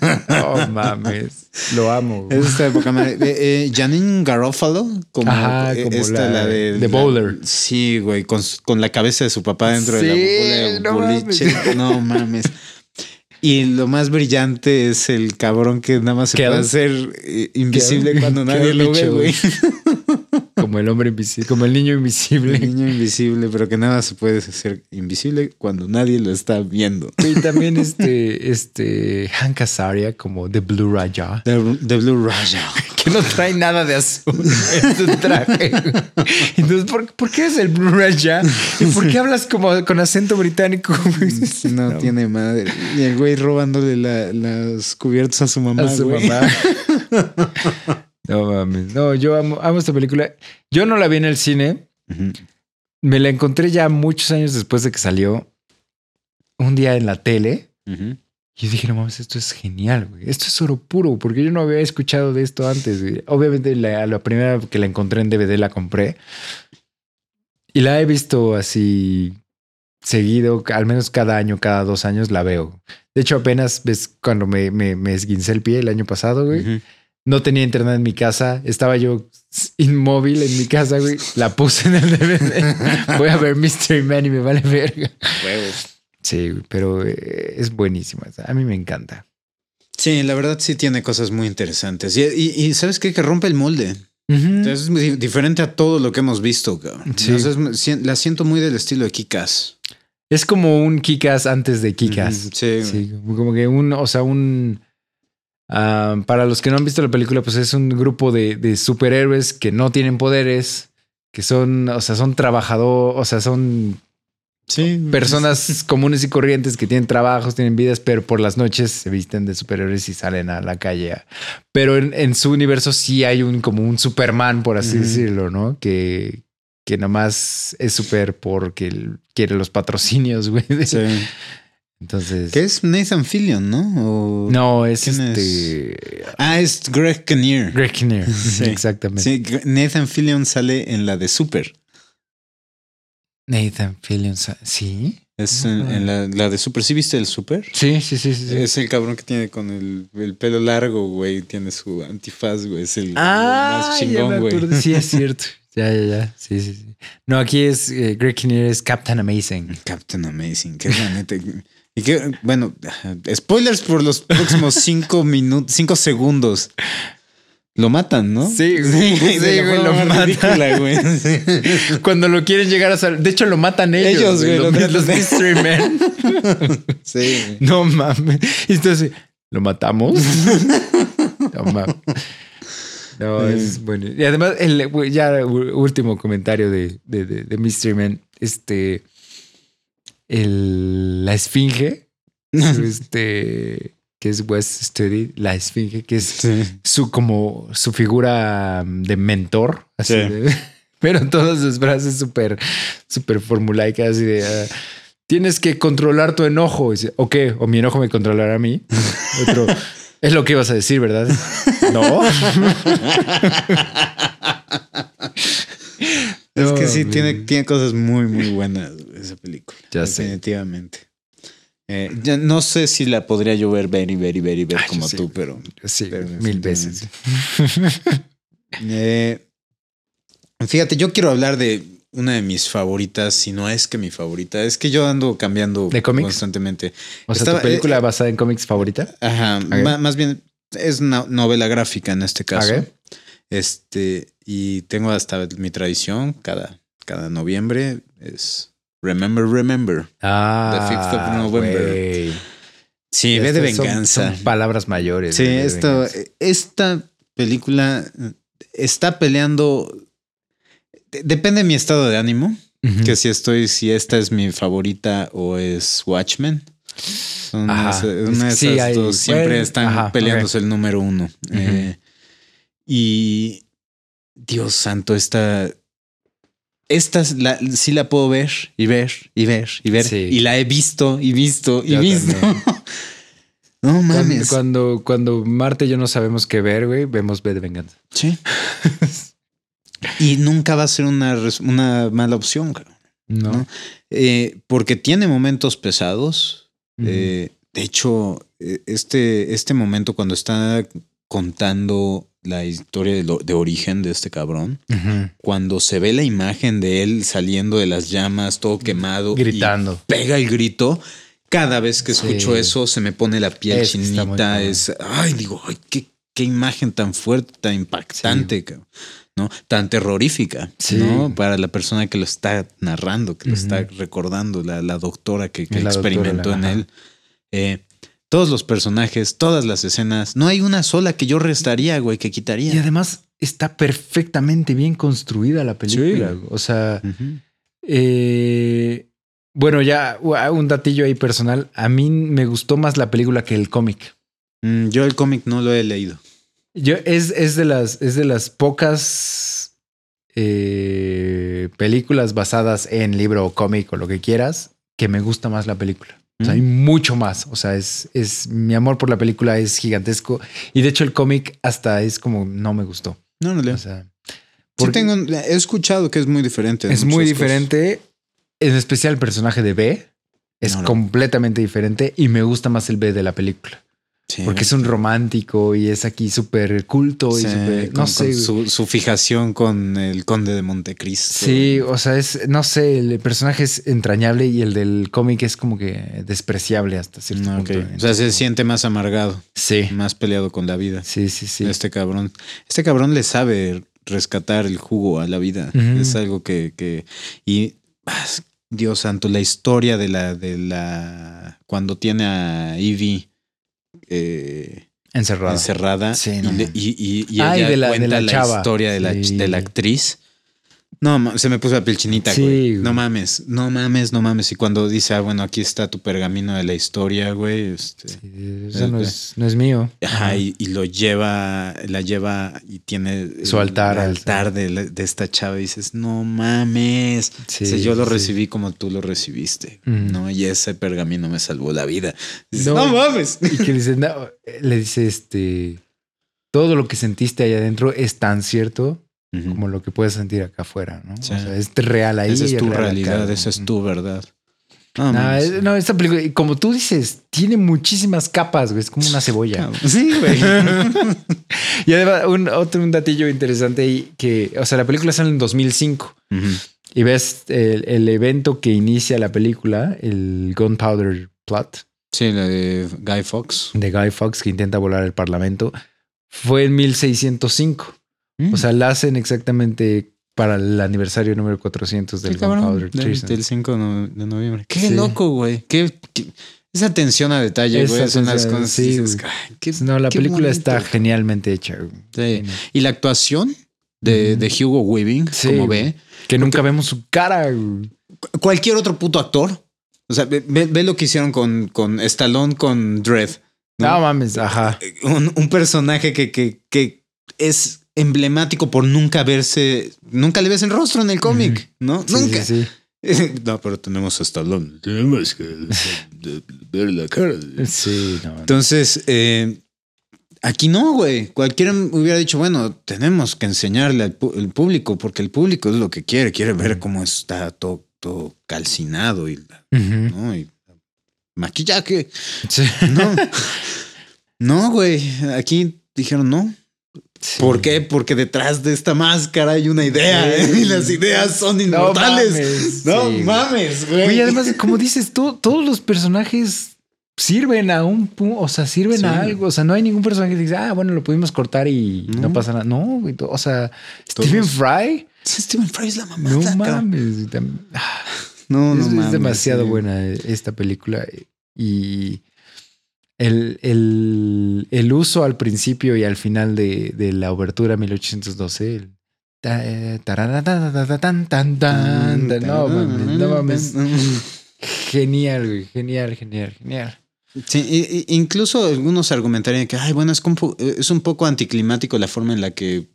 oh mames. Lo amo. Es esta época. Eh, eh, Janine Garofalo, como, Ajá, eh, como esta, la la, de, de la- Bowler. sí, güey, con, con la cabeza de su papá dentro de la bola de boliche. No mames. Y lo más brillante es el cabrón que nada más se puede hacer eh, invisible cuando nadie lo ve, güey. Como el hombre invisible, como el niño El invisible. niño invisible, pero que nada se puede hacer invisible cuando nadie lo está viendo. Y también este, este Hank Azaria como The Blue Raja, The, the Blue Raja. que no trae nada de azul en su traje. Entonces, ¿por, por qué es el Blue Raja? ¿Y por qué hablas como con acento británico? No, tiene madre. Y el güey robándole la- las cubiertas a su mamá. a su güey. mamá. No mames. No, yo amo, amo esta película. Yo no la vi en el cine. Ujú. Me la encontré ya muchos años después de que salió. Un día en la tele. Ujú. Y yo dije, no mames, esto es genial, güey. Esto es oro puro, porque yo no había escuchado de esto antes. güey. Obviamente, la, la primera que la encontré en DVD la compré. Y la he visto así seguido, al menos cada año, cada dos años la veo. De hecho, apenas ves cuando me, me, me esguincé el pie el año pasado, güey. Ujú. No tenía internet en mi casa. Estaba yo inmóvil en mi casa, güey. La puse en el DVD. Voy a ver Mystery Man y me vale verga. Sí, güey, pero eh, es buenísima. A mí me encanta. Sí, la verdad sí tiene cosas muy interesantes. Y, y- y ¿sabes qué? Que rompe el molde. Entonces, es muy diferente a todo lo que hemos visto, cabrón. Sí. Entonces, la siento muy del estilo de Kikas. Es como un Kikas antes de Kikas. Sí. Sí, como que un, o sea, un... ah, para los que no han visto la película, pues es un grupo de, de superhéroes que no tienen poderes, que son, o sea, son trabajadores, o sea, son Sí. personas comunes y corrientes que tienen trabajos, tienen vidas, pero por las noches se visten de superhéroes y salen a la calle. Pero en, en su universo sí hay un como un Superman, por así decirlo, ¿no? Que, que nomás es super porque quiere los patrocinios, güey. Sí. Entonces. Que es Nathan Fillion, ¿no? O- No, es este. Ah, es Greg Kinnear. Greg Kinnear. Sí. Exactamente. Sí, Nathan Fillion sale en la de Super. Nathan Fillion. ¿Sí? Es en, en la, la de Super. ¿Sí viste el Super? Sí, sí, sí, sí. sí. Es el cabrón que tiene con el, el pelo largo, güey. Tiene su antifaz, güey. Es el, el Ah, más ya chingón, güey. Sí, es cierto. Ya, ya, ya. Sí, sí, sí. No, aquí es eh, Greg Kinnear es Captain Amazing. Captain Amazing, que es la neta. Y que, bueno, spoilers por los próximos cinco minutos, cinco segundos. Lo matan, ¿no? Sí. Sí, güey, lo matan. ridícula, güey. Sí. Cuando lo quieren llegar a salir. De hecho, lo matan ellos. Ellos, güey, Los, lo los Mystery Men. Sí. No mames. Y entonces, ¿lo matamos? No mames. No, es bueno. Y además, el, ya último comentario de, de, de, de Mystery Man. Este. El, la esfinge. este. Que es West Study. La esfinge, que es Sí. su como su figura mm, de mentor. Así Sí. de- pero todas sus frases súper, súper formulaicas, así de ah, tienes que controlar tu enojo. Y dice, ¿o qué? ¿O mi enojo me controlará a mí? Otro, Es lo que ibas a decir, ¿verdad? no. Es que sí, tiene, tiene cosas muy, muy buenas esa película. Ya sé. definitivamente. Eh, ya no sé si la podría yo ver very, very, very, very Ay, como tú, pero Sí, Pero mil veces. Eh, fíjate, yo quiero hablar de una de mis favoritas, si no es que mi favorita, es que yo ando cambiando ¿De cómics? constantemente. O sea, Estaba- ¿tu película eh, basada en cómics favorita? Ajá, más bien es una novela gráfica en este caso. Este, y tengo hasta mi tradición cada, cada noviembre es Remember, Remember. Ah, 5th of November. Sí, ve de son- venganza. son palabras mayores. Sí, esto, esta película está peleando. de- Depende de mi estado de ánimo, que si estoy, si esta es mi favorita o es Watchmen. Son una de sí, esas hay- dos siempre están ajá, peleándose el número uno. Eh, y Dios santo, esta. Esta es la, sí la puedo ver y ver y ver y ver. Sí. Y la he visto y visto y Yo visto. no Cuando, mames. cuando, cuando Marta y yo no sabemos qué ver, güey, vemos B de venganza. Sí. y nunca va a ser una, una mala opción. No. ¿No? Eh, porque tiene momentos pesados. Eh, de hecho, eh, este, este momento cuando está contando la historia de, lo- de origen de este cabrón, cuando se ve la imagen de él saliendo de las llamas, todo quemado, y Gritando. pega el grito. Cada vez que Sí. escucho eso, se me pone la piel Es chinita. Es, ay, digo, ay, qué, qué imagen tan fuerte, tan impactante, cabrón, ¿no? Tan terrorífica, Sí. ¿no? Para la persona que lo está narrando, que lo está recordando, la, la doctora que, que La doctora, experimentó la- en él. Eh, todos los personajes, todas las escenas, no hay una sola que yo restaría, güey, que quitaría. Y además está perfectamente bien construida la película. Sí. O sea, eh, bueno, ya un datillo ahí personal. A mí me gustó más la película que el cómic. Mm, yo el cómic no lo he leído. Yo, es, es de las, es de las pocas eh, películas basadas en libro o cómic o lo que quieras que me gusta más la película. O sea, hay Mm. mucho más. O sea, es, es mi amor por la película es gigantesco. Y de hecho, el cómic hasta es como no me gustó. No, no leo. O sea, Sí porque tengo, he escuchado que es muy diferente. en es muy diferente. En especial el personaje de B es No, no. completamente diferente y me gusta más el B de la película. Sí. Porque es un romántico y es aquí súper culto y súper, no sé. su, su fijación con el conde de Montecristo. Sí, o sea, es, no sé, el personaje es entrañable y el del cómic es como que despreciable hasta cierto punto. O sea, se siente más amargado, Sí, más peleado con la vida. sí, sí, sí. Este cabrón. Este cabrón le sabe rescatar el jugo a la vida. Es algo que, que y ah, Dios santo, la historia de la, de la cuando tiene a Evie eh, Encerrado. encerrada Sí, no y, y, y- Ah, y ella de la- de cuenta la la, chava. historia de la, de la actriz. No, se me puso la piel chinita, Sí, güey. güey. No mames, no mames, no mames. Y cuando dice, ah, bueno, aquí está tu pergamino de la historia, güey. Este, Sí, eso no es, no es mío. Ajá, y, y lo lleva, la lleva y tiene Su altar, el al- altar de, la- de esta chava y dices, no mames. Sí, yo lo recibí como tú lo recibiste. ¿no? Y ese pergamino me salvó la vida. Dices, No. no, mames. Y que dice, no, le dice, este, todo lo que sentiste ahí adentro es tan cierto Como lo que puedes sentir acá afuera, ¿no? Sí. O sea, es real ahí. esa es tu real acá, realidad, ¿no? esa es tu verdad. No, No, mames. es- no, esta película, como tú dices, tiene muchísimas capas, güey. Es como una cebolla. Sí, güey. y además, un, otro un datillo interesante y que, o sea, la película sale en 2005 Ujú. y ves el, el evento que inicia la película, el Gunpowder Plot Sí, la de Guy Fox. de Guy Fawkes que intenta volar el parlamento, fue en 1605. Mm. O sea, la hacen exactamente para el aniversario número 400 del Qué cabrón, Gunpowder Treason. del 5 de no- de noviembre. Qué Sí. loco, güey. Qué, qué- esa atención a detalle, Esa güey. Son las atención, cosas. sí, dices, güey. "Ay, qué- No, la película está bonito". genialmente hecha. güey. Sí. Y la actuación de, de Hugo Weaving, Sí, como ve, Que nunca vemos su cara. güey. cualquier otro puto actor. O sea, ve, ve- ve lo que hicieron con, con Stallone, con Dredd. No, ¿no? mames, ajá. Un, un personaje que, que, que es emblemático por nunca verse, nunca le ves el rostro en el cómic, ¿no? Sí, nunca. sí, no, pero tenemos a Stallone. Tenemos que ver la cara. sí. No. Entonces, eh, Aquí no, güey. Cualquiera hubiera dicho, bueno, tenemos que enseñarle al el público, porque el público es lo que quiere, quiere ver cómo está todo, todo calcinado y. ¿no? y maquillaje. Sí. No, no, güey. Aquí dijeron no. Sí. ¿Por qué? Porque detrás de esta máscara hay una idea Sí. y las ideas son No inmortales. mames, No sí. mames, güey. Oye, además, como dices tú, todos los personajes sirven a un pu- o sea, sirven a algo. O sea, no hay ningún personaje que dice, ah, bueno, lo pudimos cortar y no, No. pasa nada. No, o sea, Todos. Stephen Fry, Stephen Fry es la mamá. no mames. y No, no es, es mames, demasiado buena esta película. Y el, el- el uso al principio y al final de, de la obertura 1812. el No mames, no mames. Genial, güey. Genial, genial, genial. Sí, incluso algunos argumentarían que, ay, bueno, es, es un poco anticlimático la forma en la que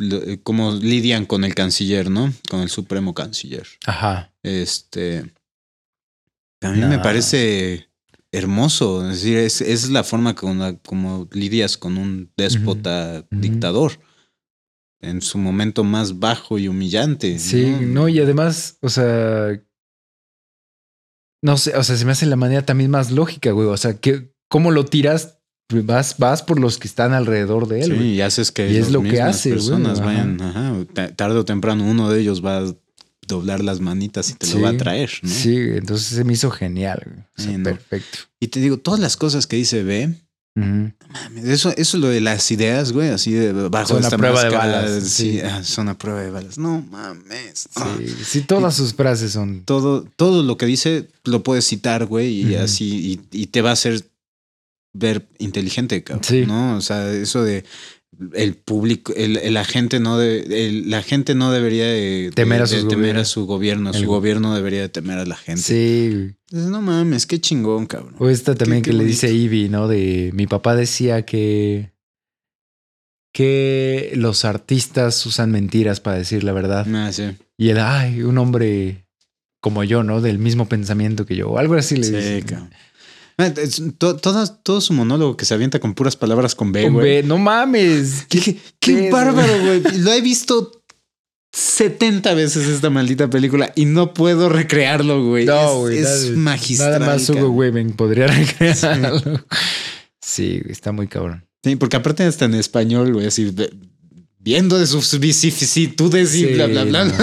eh, como lidian con el canciller, ¿no? Con el supremo canciller. Ajá. Este. A mí me parece hermoso. Es decir, es, es la forma con la- como lidias con un déspota dictador. En su momento más bajo y humillante. Sí, no, y además, o sea. No sé, o sea, se me hace la manera también más lógica, güey. O sea, que cómo lo tiras, vas, vas por los que están alrededor de él. Sí, güey. y haces que Y es las lo que hace, güey, personas ajá. vayan, ajá, ta- tarde o temprano uno de ellos va a doblar las manitas y te Sí. lo va a traer, ¿no? Sí, entonces se me hizo genial. güey. O sea, Sí, no. Perfecto. Y te digo, todas las cosas que dice B, mames, eso, eso lo de las ideas, güey, así de bajo Son esta prueba de balas, Sí, sí. ah, son a prueba de balas. No mames. Sí, todas sus frases son. todo, todo lo que dice lo puedes citar, güey, y así, y, y te va a hacer ver inteligente, cabrón. Sí. ¿No? O sea, eso de el público, el, el- la gente no de, el- la gente no debería de, Temer a de- temer a su gobierno, su gobierno debería de temer a la gente. Sí. Entonces, no mames, qué chingón, cabrón. O esta también Qué- que qué le dice. Ivy, ¿no? De mi papá decía que que los artistas usan mentiras para decir la verdad. Ah, sí. Y él, ay, un hombre como yo, ¿no? Del mismo pensamiento que yo. O algo así le Sí, dice. cabrón. Ah, es- to- todas- todo su monólogo que se avienta con puras palabras con B, güey. No mames. Qué bárbaro, güey. Lo he visto 70 veces esta maldita película y no puedo recrearlo, güey. No, es, güey. es nada- magistral. Nada más Hugo. Weaving podría recrearlo. Sí, güey, está muy cabrón. Sí, porque aparte está en español, güey, así viendo de sus vicisitudes y Sí, bla, bla, bla. no.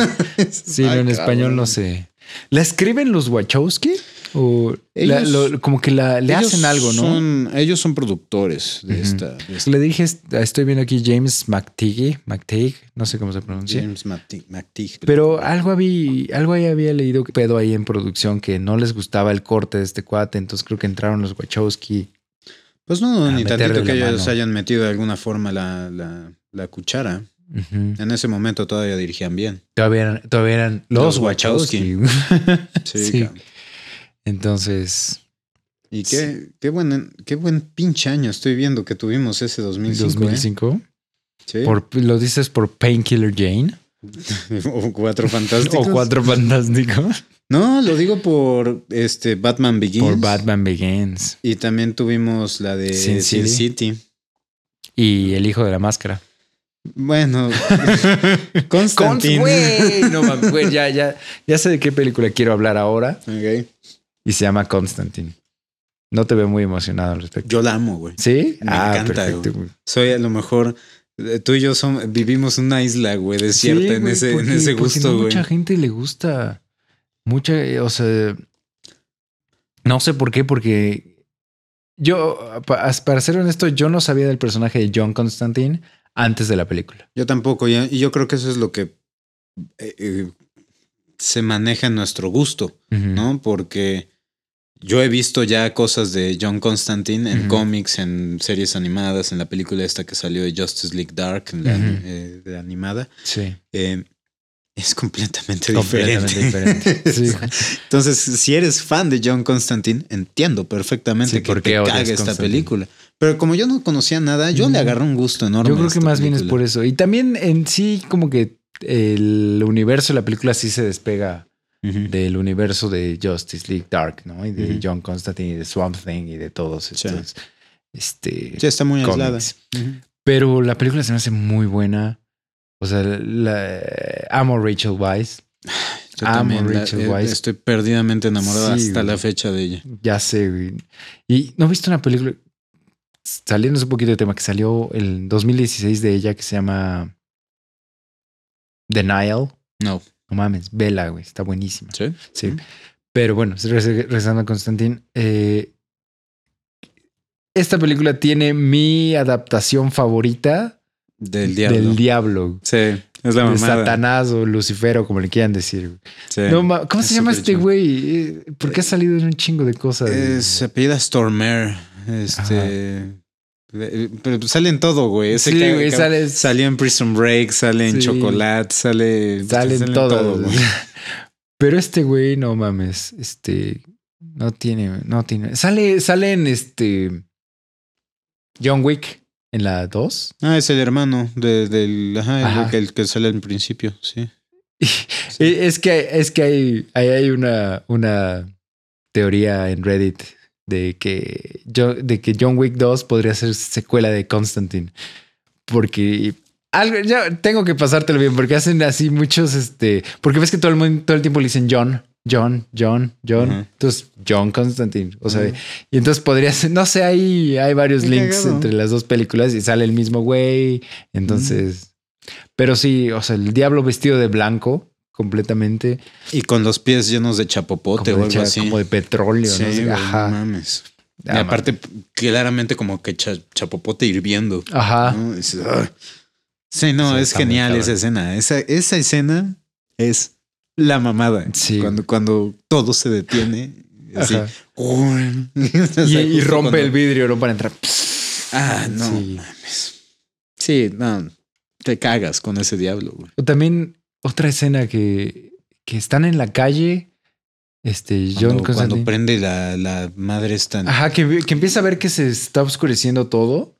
Sí, no, en español no sé. ¿La escriben los Wachowski? ¿O la- Ellos- lo- como que la, le hacen algo, no? son- ellos son productores de esta. de esta- Le dije, estoy viendo aquí James McTeague, McTeague, no sé cómo se pronuncia. James McTeague. Pero algo había, algo ahí había leído que pedo ahí en producción que no les gustaba el corte de este cuate, entonces creo que entraron los Wachowski. Pues no, a ni tantito que ellos mano. hayan metido de alguna forma la, la, la cuchara. En ese momento todavía dirigían bien. Todavía eran, todavía eran los, Los Wachowski. Sí. Entonces, Y qué, qué, buen, qué buen pinche año estoy viendo que tuvimos ese 2005. 2005. ¿eh? Sí. Por, ¿Lo dices por Painkiller Jane? o Cuatro Fantásticos. ¿O Cuatro Fantásticos? No, lo digo por este Batman Begins. Por Batman Begins. Y también tuvimos la de Sin. City. Y El Hijo de la Máscara. Bueno, Cons, Constantine. güey. No mames, güey, ya, ya, ya sé de qué película quiero hablar ahora. Ok. Y se llama Constantine. No te veo muy emocionado al respecto. Yo la amo, güey. ¿Sí? Me ah, encanta, perfecto. güey. Soy a lo mejor. eh, Tú y yo son, vivimos una isla, güey, desierta Sí, en, güey, ese, porque- en ese gusto, no güey. Mucha gente le gusta. Mucha, o sea. No sé por qué, porque yo, pa- para ser honesto, yo no sabía del personaje de John Constantine antes de la película. Yo tampoco, y yo creo que eso es lo que eh, eh, se maneja en nuestro gusto. ¿no? Porque yo he visto ya cosas de John Constantine en cómics, en series animadas, en la película esta que salió de Justice League Dark, en la, eh, de animada. Sí. Eh, es completamente, Completamente diferente. diferente. Sí. Entonces, si eres fan de John Constantine, entiendo perfectamente Sí, que ¿por qué te cague esta película. Pero como yo no conocía nada, yo Ujú. le agarré un gusto enorme. Yo creo que más bien es por eso. Y también en sí, como que el universo de la película sí se despega del universo de Justice League Dark, ¿no? Y de. John Constantine y de Swamp Thing y de todos estos. este, Ya está muy aislada. Pero la película se me hace muy buena. O sea, la, amo a Rachel Weisz. Yo Amo también la- Rachel eh, Weisz. estoy perdidamente enamorado Sí, hasta güey. la fecha de ella. Ya sé, güey. Y no he visto una película, saliendo un poquito de tema, que salió el 2016 de ella que se llama Denial. No. No mames, vela, güey. Está buenísima. ¿Sí? Sí. Mm. Pero bueno, re- regresando a Constantin, eh, esta película tiene mi adaptación favorita Del diablo. del diablo. Sí, es la de mamada. Satanás o Lucifer o como le quieran decir. Sí. No, ¿Cómo se llama este güey? Eh, ¿Por qué ha salido en un chingo de cosas? Eh, se apellida Stormer. Este. Pero sale en todo, güey. Ese Sí, güey, sale- Salió en Prison Break, sale en Sí. Chocolate, sale. Salen sale en todo, güey. Pero este güey, no mames, este no tiene, no tiene. Sale, sale en este John Wick en la 2. Ah, es el hermano de- del. Ajá, el Ajá. que, el que sale al principio, sí. Es que es que hay, hay, hay una, una teoría en Reddit de que, yo, de que John Wick 2 podría ser secuela de Constantine. Porque algo, ya tengo que pasártelo bien, porque hacen así muchos, este, porque ves que todo el mundo, todo el tiempo le dicen John, John, John, John. Entonces, John Constantine. O sea, y entonces podría ser, no sé, hay, hay varios Qué links cagado. entre las dos películas y sale el mismo güey. Entonces, pero sí, o sea, el diablo vestido de blanco completamente. Y con los pies llenos de chapopote como, o algo así. como de petróleo, Sí, no güey, Ajá. no mames. Y Ah, aparte, claramente como que cha- chapopote hirviendo. Ajá. Sí, no, Sí, es genial esa escena. Esa, esa escena es la mamada. Sí. Cuando, cuando todo se detiene. Así. Y, y rompe el vidrio, ¿no? Para entrar. Ah, no Sí. mames. Sí, no. Te cagas con ese diablo, güey. O también otra escena que, que están en la calle. Este, John Cuando, cuando prende la, la madre esta. Ajá, que, empieza a ver que se está oscureciendo todo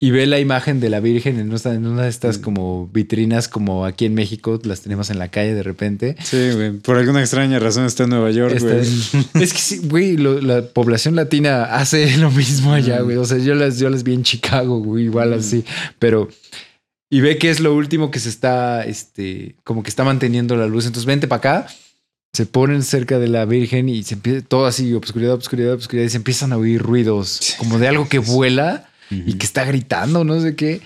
y ve la imagen de la Virgen en una, en una de estas Mm. como vitrinas como aquí en México las tenemos en la calle de repente. Sí, güey. Por alguna extraña razón está en Nueva York, Está güey. es que sí, güey, lo- la población latina hace lo mismo allá, Mm. güey. O sea, yo las, yo las vi en Chicago, güey, igual Mm. así, pero... Y ve que es lo último que se está, este, como que está manteniendo la luz. Entonces vente para acá, se ponen cerca de la Virgen y se empieza todo así, obscuridad, obscuridad, obscuridad, y se empiezan a oír ruidos como de algo que vuela y que está gritando, no sé qué.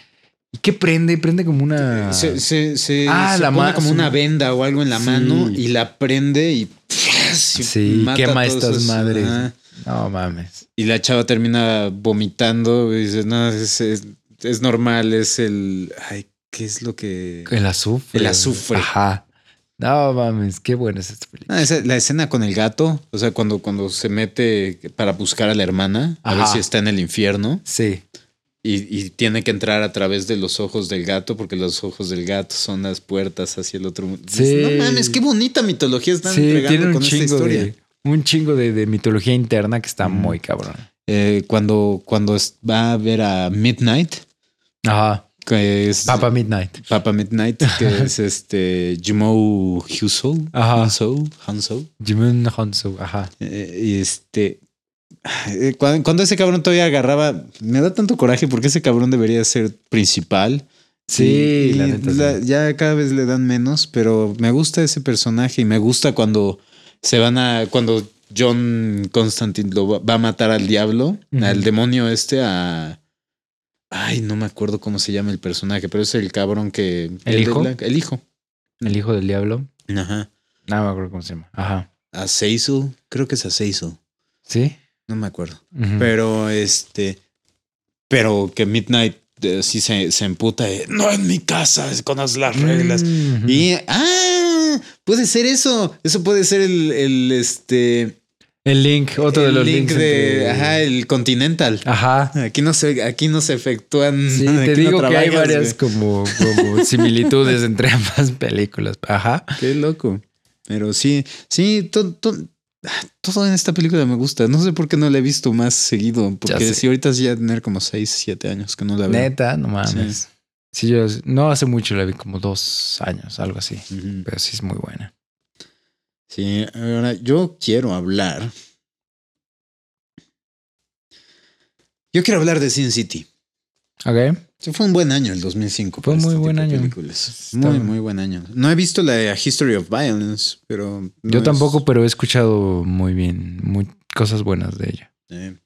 ¿Y qué prende? Prende como una... Se, se, se, Ah, se la pone como una venda o algo en la Sí. mano y la prende y Sí, mata quema todos estas esos- madres. Ajá. No mames. Y la chava termina vomitando y dice, no, es, es, es normal, es el... Ay, ¿qué es lo que...? El azufre. El azufre. Ajá. No mames, qué buena es esta película. Ah, esa- la escena con el gato, o sea, cuando, cuando se mete para buscar a la hermana, a ver si está en el infierno Sí. y, y tiene que entrar a través de los ojos del gato porque los ojos del gato son las puertas hacia el otro mundo. Sí. No mames, qué bonita mitología están Sí, entregando un con esta chingo historia. de un chingo de, de mitología interna que está Mm. muy cabrón. Eh, cuando, cuando va a ver a Midnight, Ajá. que es Papa Midnight. Papa Midnight, que es este Jimo Huso, Ajá. Hanso, Hanso, Jimin Hanso. Ajá. eh, y este eh, cuando, cuando ese cabrón todavía agarraba, me da tanto coraje porque ese cabrón debería ser principal. Sí, la neta. ya cada vez le dan menos, pero me gusta ese personaje y me gusta cuando se van a cuando John Constantine lo va, va a matar al diablo, al demonio este a Ay, no me acuerdo cómo se llama el personaje, pero es el cabrón que ¿El hijo? el hijo. El hijo del diablo. Ajá. No me acuerdo cómo se llama. Ajá. A Cecil, creo que es a Cecil, Sí. no me acuerdo. Pero este, pero que Midnight eh, sí se, se emputa, de, no en mi casa, conoces las reglas. Mm, Y, ah, puede ser eso. Eso puede ser el, el este, el link, otro de los link links. de, ajá, el Continental. Ajá. Aquí no se, aquí no se efectúan. Sí, te no digo que hay varias como, como similitudes entre ambas películas. Ajá. Qué loco. Pero sí, sí, to- to- todo en esta película me gusta. No sé por qué no la he visto más seguido. Porque si ahorita sí ya tener como 6, 7 años que no la veo. Neta, no mames. Sí. yo no hace mucho la vi, como dos años, algo así. Pero sí es muy buena. Sí, ahora yo quiero hablar Yo quiero hablar de Sin City. Ok. Sí, fue un buen año el 2005. Fue muy este buen año. películas. Muy, muy buen año. No he visto la History of Violence, pero... no Yo es- tampoco, pero he escuchado muy bien, muy, cosas buenas de ella. Eh,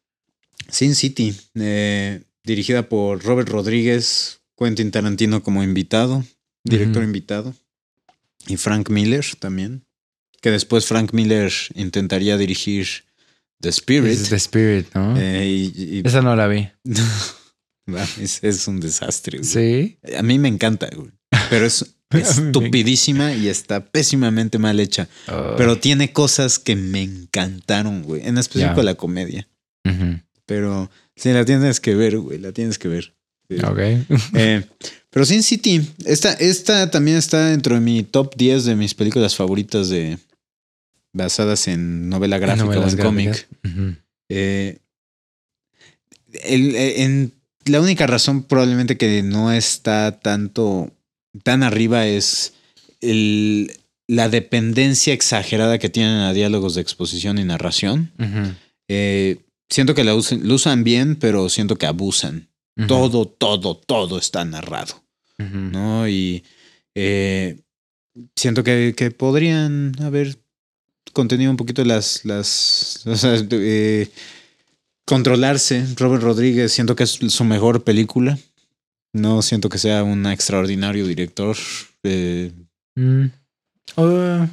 Sin City, eh, dirigida por Robert Rodríguez, Quentin Tarantino como invitado, director invitado, y Frank Miller también, que después Frank Miller intentaría dirigir The Spirit. Es The Spirit, ¿no? eh, y- y- Esa no la vi. Es, es un desastre. güey. Sí. A mí me encanta, güey, pero es estupidísima y está pésimamente mal hecha. Pero tiene cosas que me encantaron, güey. En específico Ya. la comedia. Pero sí, la tienes que ver, güey. La tienes que ver. Sí. Ok. Eh, pero Sin City, esta, esta también está dentro de mi top 10 de mis películas favoritas de basadas en novela gráfica Novelas o en cómic. Eh, eh, en, la única razón probablemente que no está tanto tan arriba es el- la dependencia exagerada que tienen a diálogos de exposición y narración. Eh, siento que la usan, lo usan bien, pero siento que abusan. Todo, todo, todo está narrado. ¿no? Y eh, siento que, que podrían haber contenido un poquito las, las, o sea, eh, controlarse. Robert Rodríguez, siento que es su mejor película. No siento que sea un extraordinario director. Eh, Mm. Oh,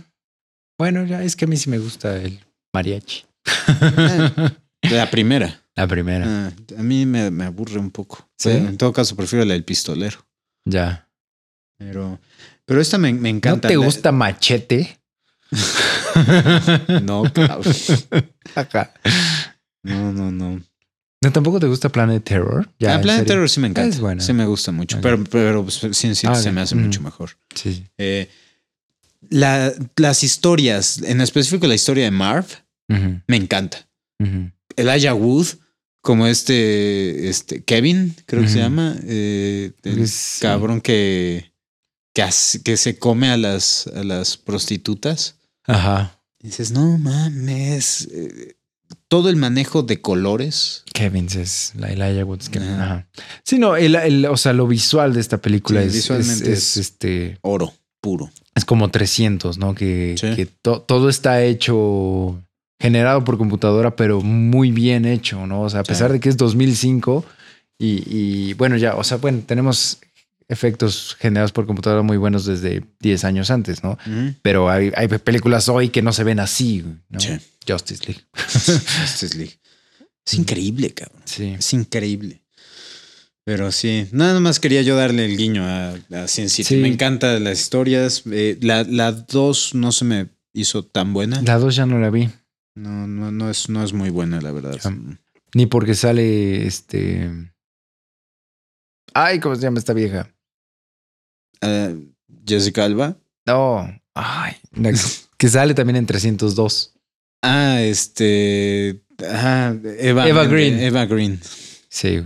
bueno, ya es que a mí sí me gusta el mariachi. la primera. La primera. Ah, a mí me, me aburre un poco. ¿Sí? Pero en todo caso, prefiero la del pistolero. Ya. Pero, pero esta me, me ¿No encanta. te La- gusta machete? No, cabrón. Acá. No, no, no. ¿No tampoco te gusta Planet Terror? ah, ¿en Planet? Terror sí me encanta. Es. Sí me gusta mucho. Pero, pero pues, Sin City Ah, se me hace Mm. mucho mejor. Sí. Eh, la- las historias, en específico la historia de Marv, me encanta. ujú. Elijah Wood, como este, este Kevin, creo que se llama. eh, el cabrón que, que, hace- que se come a las, a las prostitutas. Ajá. Y dices, no mames. eh, todo el manejo de colores. Kevin es la Elijah Woods. Kevin. Ajá. Ajá. Sí, no, el, el- o sea, lo visual de esta película Sí, es, visualmente es- es- es, este, Oro puro. es como 300, ¿no? Que, Sí. que to- todo está hecho, generado por computadora, pero muy bien hecho, ¿no? O sea, a pesar Sí. de que es 2005 y, y, bueno, ya, o sea, bueno, tenemos efectos generados por computadora muy buenos desde 10 años antes, ¿no? Pero hay, hay películas hoy que no se ven así, ¿no? Sí. Justice League. Justice League. Es increíble, cabrón. Sí. Es increíble. Pero sí, nada más quería yo darle el guiño a, a Sin City. Sí. Me encantan las historias. Eh, la, la dos no se me hizo tan buena. La 2 ya no la vi. No, no, no es, no es muy buena, la verdad. Ya. Ni porque sale este. Ay, ¿cómo se llama esta vieja? Jessica Alba. No. Ay. que- sale también en 302. Ah, este. Ajá, Eva, Eva Green. Eva Green. Sí.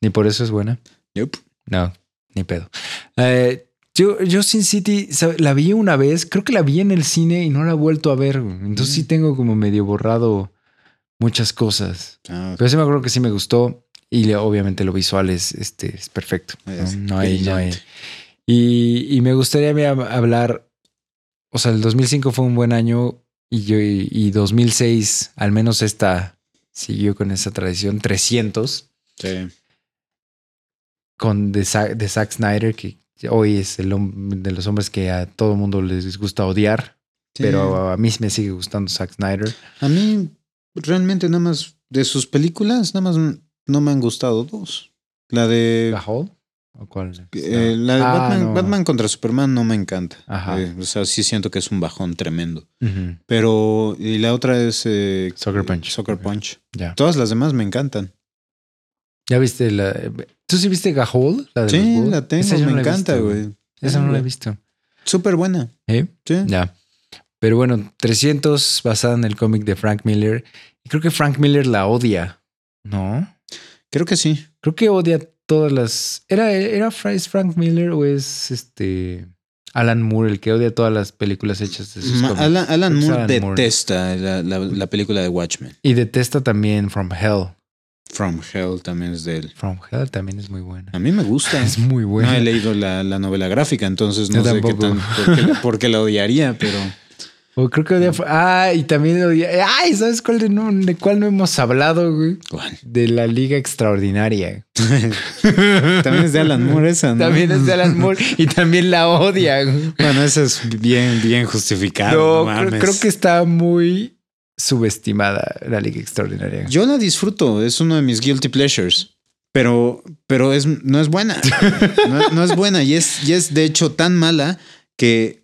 Ni por eso es buena. Yup. No, ni pedo. Eh, yo, yo Sin City la vi una vez. Creo que la vi en el cine y no la he vuelto a ver. Entonces sí Mm. tengo como medio borrado muchas cosas. Ah, Pero sí me acuerdo que sí me gustó. Y obviamente lo visual es, este, es perfecto. ¿no? Es No hay, no hay. Y, y me gustaría hablar, o sea, el 2005 fue un buen año y, yo, y, y 2006, al menos esta siguió con esa tradición, 300, Sí. con de, de Zack Snyder, que hoy es el de los hombres que a todo mundo les gusta odiar, Sí. pero a mí me sigue gustando Zack Snyder. A mí, realmente, nada más de sus películas, nada más no me han gustado dos. La de. ¿La Hall? ¿O cuál? eh, la de Ah, Batman, no. Batman contra Superman no me encanta. Ajá. Eh, o sea, sí siento que es un bajón tremendo. Pero. Y la otra es. eh, Soccer Punch. Soccer. Punch. Ya. Todas las demás me encantan. ¿Ya viste la... ¿Tú sí viste Gahol? La de Sí, los la tengo, Esa me no encanta, güey. Esa no la he visto. Súper buena. ¿Eh? Sí. Ya. Pero bueno, 300 basada en el cómic de Frank Miller. Y creo que Frank Miller la odia, ¿no? Creo que sí. Creo que odia todas las... ¿Era, era Frank Miller o es este Alan Moore el que odia todas las películas hechas de sus Ma-? Alan, Moore Alan Moore. detesta La, la- la película de Watchmen. Y detesta también From Hell. From Hell también es de él. From Hell también es muy buena. A mí me gusta. Es muy No buena. he leído la, la novela gráfica, entonces no Yo sé qué tan, por, qué, por qué la odiaría, pero O creo que odia- Ah, y también odia- Ay, ¿sabes cuál de, no, de cuál no hemos hablado, güey? ¿cuál? De la Liga Extraordinaria. También es de Alan Moore esa, ¿no? También es de Alan Moore y también la odia, güey. Bueno, eso es bien, bien justificado. No, no creo que está muy subestimada la Liga Extraordinaria. Yo la disfruto, es uno de mis guilty pleasures. Pero, pero es, no es buena. No, no es buena. Y es, y es de hecho tan mala que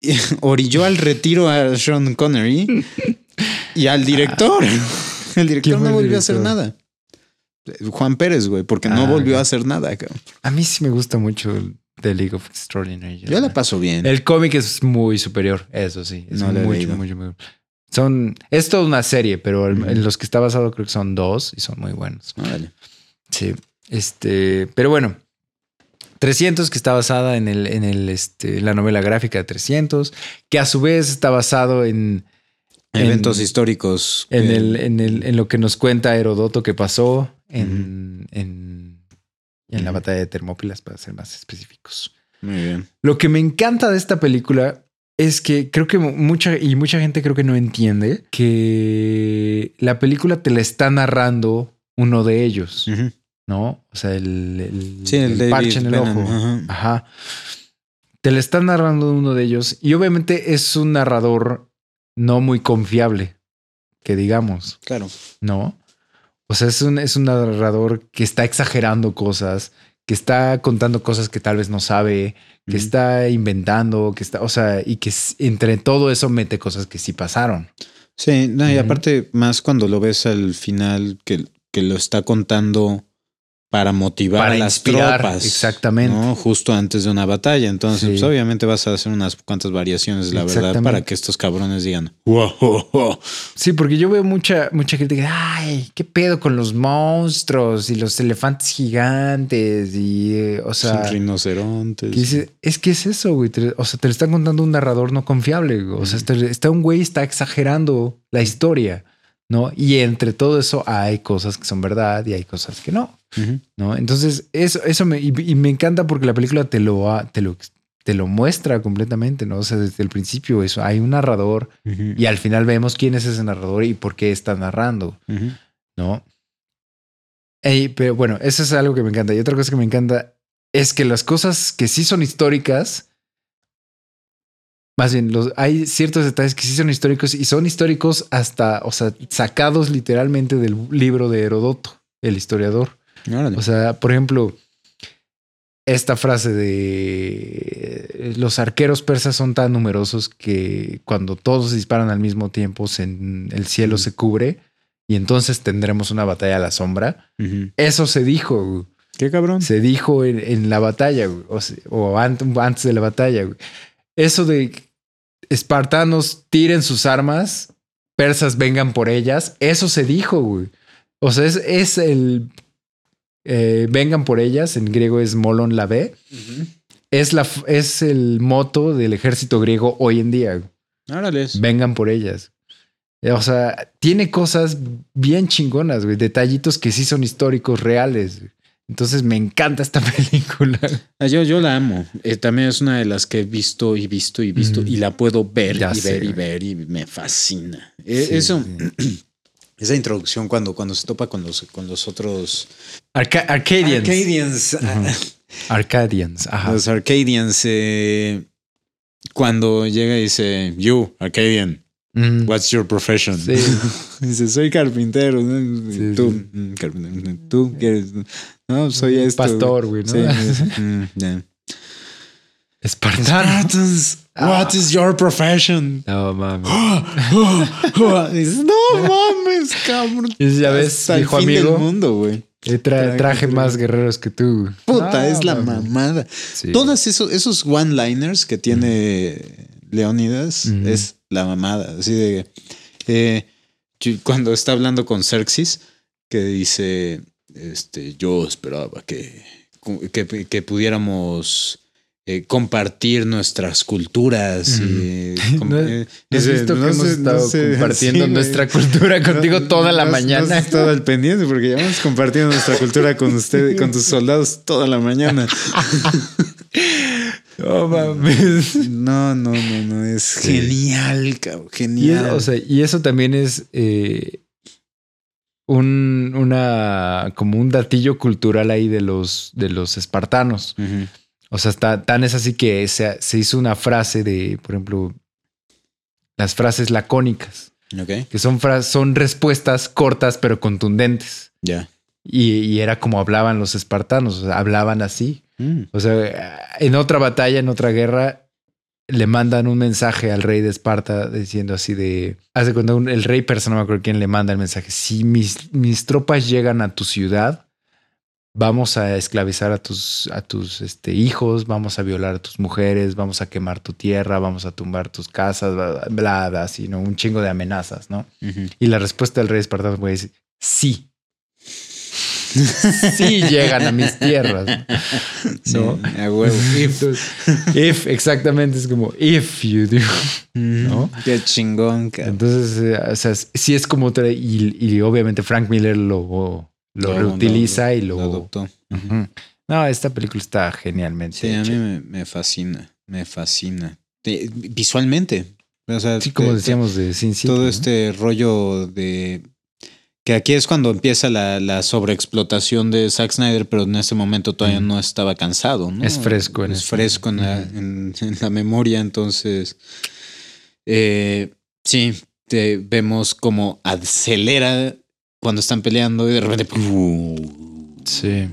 orilló al retiro a Sean Connery y al director. El director ¿Quién fue no volvió a hacer nada. Juan Pérez, güey, porque no Ah, volvió a hacer nada. cabrón. A mí sí me gusta mucho The League of Extraordinary. Yo la paso bien. El cómic es muy superior, eso sí. Es No mucho, mucho, muy- Son, es toda una serie, pero en los que está basado creo que son dos y son muy buenos. Sí. Este, pero bueno. 300 que está basada en el, en el, este, la novela gráfica de 300, que a su vez está basado en, en- Eventos históricos. en, que- el, en, el, en lo que nos cuenta Herodoto que pasó en, en, en la batalla de Termópilas, para ser más específicos. Muy bien. Lo que me encanta de esta película es que creo que mucha y mucha gente creo que no entiende que la película te la está narrando uno de ellos, Ujú. ¿No? O sea, el, el, Sí, el, el David parche en el ojo. ajá. Ajá. Te la está narrando uno de ellos y obviamente es un narrador no muy confiable, que digamos. Claro. ¿no? O sea, es un, es un narrador que está exagerando cosas, que está contando cosas que tal vez no sabe, que está inventando, que está, o sea, y que entre todo eso mete cosas que sí pasaron. Sí, no, y aparte, más cuando lo ves al final que, que lo está contando para motivar Para a las inspirar, tropas. exactamente. ¿no? Justo antes de una batalla. Entonces, Sí. pues, obviamente vas a hacer unas cuantas variaciones, la verdad, para que estos cabrones digan, wow, wow, wow". Sí, porque yo veo mucha, mucha gente que, ay, qué pedo con los monstruos y los elefantes gigantes y, eh, o sea, rinocerontes. Que dice, es que es eso, güey. O sea, te lo está contando un narrador no confiable. güey. O sea, está, está un güey está exagerando la historia, ¿no? Y entre todo eso hay cosas que son verdad y hay cosas que no. ¿no? Entonces, eso, eso me, y, y me encanta porque la película te lo, te lo, te lo muestra completamente, ¿no? O sea, desde el principio eso, hay un narrador y al final vemos quién es ese narrador y por qué está narrando. ¿no? Ey, pero bueno, eso es algo que me encanta. Y otra cosa que me encanta es que las cosas que sí son históricas, más bien, los, hay ciertos detalles que sí son históricos y son históricos hasta, o sea, sacados literalmente del libro de Herodoto, el historiador. Órale. O sea, por ejemplo, esta frase de los arqueros persas son tan numerosos que cuando todos disparan al mismo tiempo se- el cielo se cubre y entonces tendremos una batalla a la sombra. Eso se dijo. Qué cabrón. se dijo en, en la batalla o, o ant- antes de la batalla. Eso de espartanos tiren sus armas, persas vengan por ellas, eso se dijo, güey. O sea, es, es el eh, vengan por ellas, en griego es molon la B, es, la, es el moto del ejército griego hoy en día. Vengan por ellas. Eh, O sea, tiene cosas bien chingonas, güey, detallitos que sí son históricos, reales. güey. Entonces me encanta esta película. Ah, Yo, yo la amo. Eh, también es una de las que he visto y visto y visto Mm. y la puedo ver Ya y sé, ver y ver y me fascina. Eh, Eso, sí. esa introducción cuando, cuando se topa con los, con los otros Arca- Arcadians. Arcadians. ah, Arcadians. Ajá. Los Arcadians. eh, cuando llega y dice, You, Arcadian, Mm. what's your profession? Sí. dice, soy carpintero. tú. "Mm, carpintero. Tú, ¿qué eres? No, soy Un esto. pastor, güey, ¿no? Sí, mm, Ah. what is your profession? No mames. No mames, cabrón. Y ya ves, Hasta el viejo fin amigo. del mundo, güey. Tra- traje más guerreros que tú. Puta, es la mames. mamada. Sí. Todos esos, esos one-liners que tiene Leónidas Ujú. es la mamada. Así de eh, cuando está hablando con Xerxes, que dice: Este, yo esperaba que, que, que pudiéramos eh, compartir nuestras culturas. Y, com- ¿No, eh, ¿no has ese- visto no que hemos sé- estado no sé, compartiendo sí, nuestra cultura contigo toda la mañana? Has estado al pendiente porque llevamos compartiendo nuestra cultura con usted, con tus soldados toda la mañana. No mames. No, no, no, no. Es Sí. genial, cabrón. Y, Genial. o sea, y eso también es un, una como un datillo cultural ahí de los, de los espartanos. O sea, está, tan es así que se, se hizo una frase de, por ejemplo, las frases lacónicas, Ok, que son, son respuestas cortas pero contundentes. ya. Y, y era como hablaban los espartanos, o sea, hablaban así. Mm. O sea, en otra batalla, en otra guerra, le mandan un mensaje al rey de Esparta diciendo así de... Hace cuando un- el rey persona, no me acuerdo quién le manda el mensaje. Si mis, mis tropas llegan a tu ciudad, vamos a esclavizar a tus, a tus este, hijos, vamos a violar a tus mujeres, vamos a quemar tu tierra, vamos a tumbar tus casas, bla, bla, bla, así, ¿no? Un chingo de amenazas, ¿no? Y la respuesta del rey espartano fue decir, sí. Sí llegan a mis tierras. ¿no? Sí, a huevo. Entonces, if, exactamente, es como if you do. ¿No? Qué chingón. Entonces, eh, o sea, sí es como otra, y, y obviamente Frank Miller lo, lo reutiliza y lo... Lo adoptó. No, esta película está genialmente. Sí, a mí me, me fascina. Me fascina. Visualmente. O sea, Sí, como te- decíamos de Sin todo este rollo de que aquí es cuando empieza la, la sobreexplotación de Zack Snyder, pero en ese momento todavía Mm. no estaba cansado, ¿no? Es fresco en es eso. fresco en la, Mm. en- en la memoria, entonces eh, sí, te vemos como acelera cuando están peleando y de repente Sí.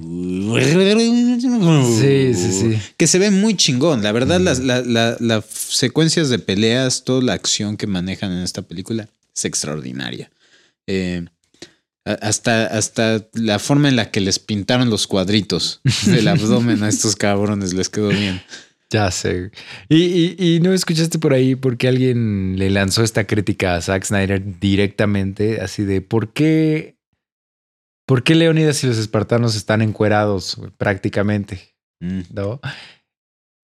Sí, sí, sí. que se ve muy chingón. La verdad, Mm. las, la- la- las secuencias de peleas, toda la acción que manejan en esta película es extraordinaria. Eh, hasta, hasta la forma en la que les pintaron los cuadritos del abdomen a estos cabrones les quedó bien. Ya sé. Y, y- y no escuchaste por ahí porque alguien le lanzó esta crítica a Zack Snyder directamente, así de por qué, por qué Leónidas y los espartanos están encuerados prácticamente, Mm. ¿no?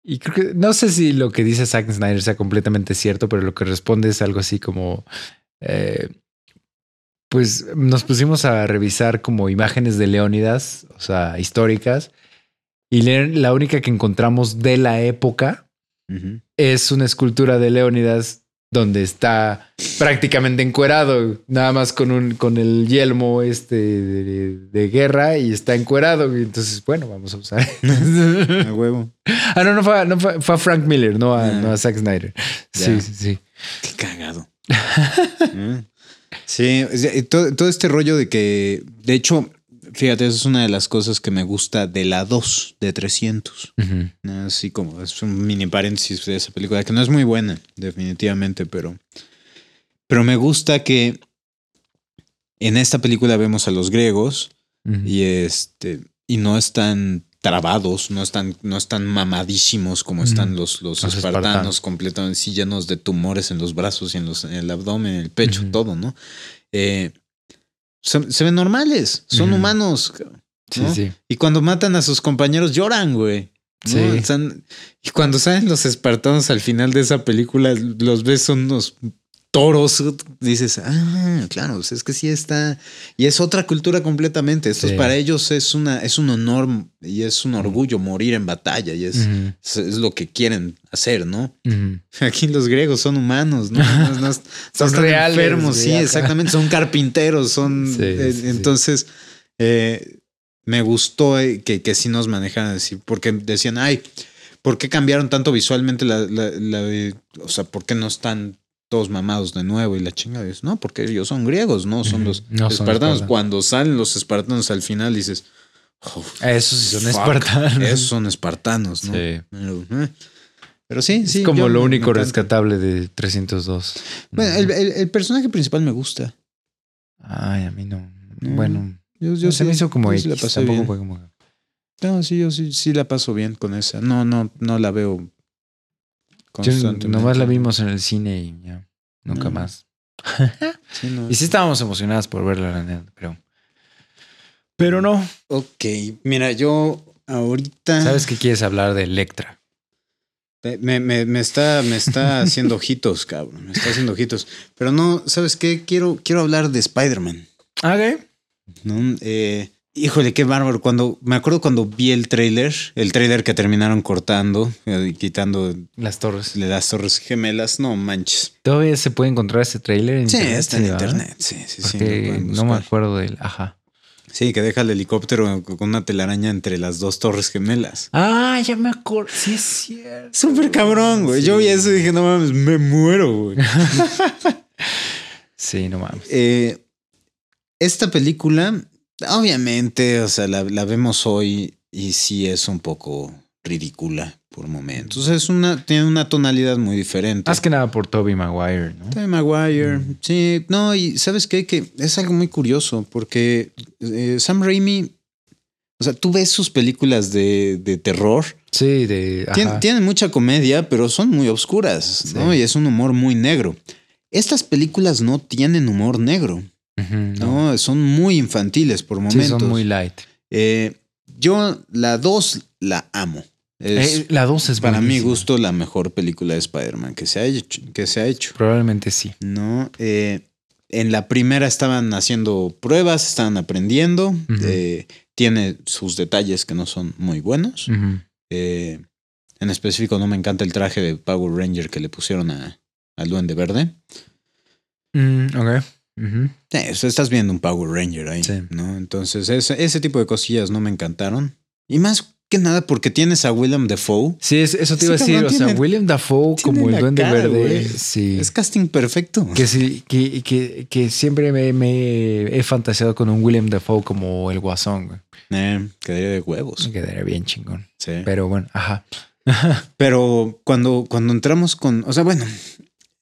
Y creo que no sé si lo que dice Zack Snyder sea completamente cierto, pero lo que responde es algo así como, eh, pues nos pusimos a revisar como imágenes de Leónidas, o sea, históricas, y la única que encontramos de la época es una escultura de Leónidas donde está prácticamente encuerado, nada más con un con el yelmo este de, de guerra y está encuerado. Y entonces, bueno, vamos a usar. A huevo. ah, no, no fue, no fue, fue a Frank Miller, no a, Ah. no a Zack Snyder. Ya. Sí, sí, sí. Qué cagado. Mm. Sí, de- todo, todo este rollo de que, de hecho, fíjate, eso es una de las cosas que me gusta de la 2 de 300. Ujú. ¿no? Así como es un mini paréntesis de esa película, que no es muy buena, definitivamente, pero, pero me gusta que en esta película vemos a los griegos y este y no están trabados, no están, no están mamadísimos como están Ujú. los, los, Los espartanos, espartanos. completamente sí, llenos de tumores en los brazos y en, los, en el abdomen, en el pecho, todo, ¿no? Eh, se, se ven normales, son humanos. Sí. Y cuando matan a sus compañeros lloran, güey. ¿no? Sí. Están- y cuando salen los espartanos al final de esa película, los ves son unos toros. Dices, ah, claro, pues es que sí está. Y es otra cultura completamente. Esto Sí. para ellos es una, es un honor y es un orgullo morir en batalla. Y es, es, es lo que quieren hacer, ¿no? Aquí los griegos son humanos, ¿no? No- no- no Son reales, enfermos, sí, exactamente. Son carpinteros, son. Sí, eh, sí, entonces, eh, me gustó eh, que, que sí nos manejaran así, porque decían, ay, ¿por qué cambiaron tanto visualmente la, la- la- o sea, ¿por qué no están todos mamados de nuevo? Y la chingada es, no, porque ellos son griegos, no son los No son espartanos. Cuando salen los espartanos al final dices, oh, Esos sí son fuck, espartanos. Esos son espartanos, ¿no? Sí. Pero, eh, pero sí, sí. es como lo me- único me rescatable de 302. Bueno, el, el- el personaje principal me gusta. Ay, a mí no. No. Yo, Yo, yo se me sí- hizo como sí la X, pasé tampoco bien. fue como... No, sí, yo sí, sí la paso bien con esa. No, no, no la veo Yo nomás la vimos en el cine y ya. Nunca No. más. Sí, no. Y sí estábamos emocionadas por verla, la neta, creo. Pero no. Ok, mira, yo ahorita. ¿Sabes que quieres hablar de Electra? Me, me- me está, me está haciendo ojitos, cabrón. Me está haciendo ojitos. Pero no, ¿sabes qué? Quiero, quiero hablar de Spider-Man. Ok. ¿no? Eh, híjole, qué bárbaro. Cuando, me acuerdo cuando vi el tráiler, el tráiler que terminaron cortando, eh, quitando Las torres. las torres gemelas, no manches. Todavía se puede encontrar ese trailer en Sí, internet. está en internet. Sí, sí, sí. Porque no me acuerdo del. Ajá. Sí, que deja el helicóptero con una telaraña entre las dos torres gemelas. Ah, ya me acuerdo. Sí, es cierto. Súper cabrón, güey. Yo vi eso y dije, no mames, me muero, güey. Sí, no mames. Eh, esta película, obviamente, o sea, la, la vemos hoy y sí es un poco ridícula por momentos. Es una, tiene una tonalidad muy diferente. Más que nada por Toby Maguire, ¿no? Tobey Maguire, sí, no, y sabes qué, que es algo muy curioso porque eh, Sam Raimi, o sea, tú ves sus películas de, de terror, Sí, de. tien- tienen mucha comedia, pero son muy oscuras, ¿no? Y es un humor muy negro. Estas películas no tienen humor negro, ¿no? Son muy infantiles por Sí, momentos. son muy light. Eh, yo la 2 la amo. Es, Eh, la 2 es para mi gusto la mejor película de Spider-Man que se ha hecho. Que se ha hecho. Probablemente sí. ¿no? Eh, en la primera estaban haciendo pruebas, estaban aprendiendo. Tiene sus detalles que no son muy buenos. En específico, no me encanta el traje de Power Ranger que le pusieron a, al Duende Verde. Mm, ok. Ujú. Sí, eso estás viendo un Power Ranger ahí, Sí. ¿no? Entonces, ese, ese tipo de cosillas no me encantaron. Y más que nada porque tienes a Willem Dafoe. Sí, es- eso te iba a Ese decir. O sea, tiene- William Dafoe como el Duende cara, Verde. Sí. Es casting perfecto. Que sí, que, que, que siempre me, me he fantaseado con un William Dafoe como el guasón, güey. Eh, quedaría de huevos. Quedaría bien chingón. Sí. Pero bueno, ajá. Pero cuando, cuando entramos con, o sea, bueno,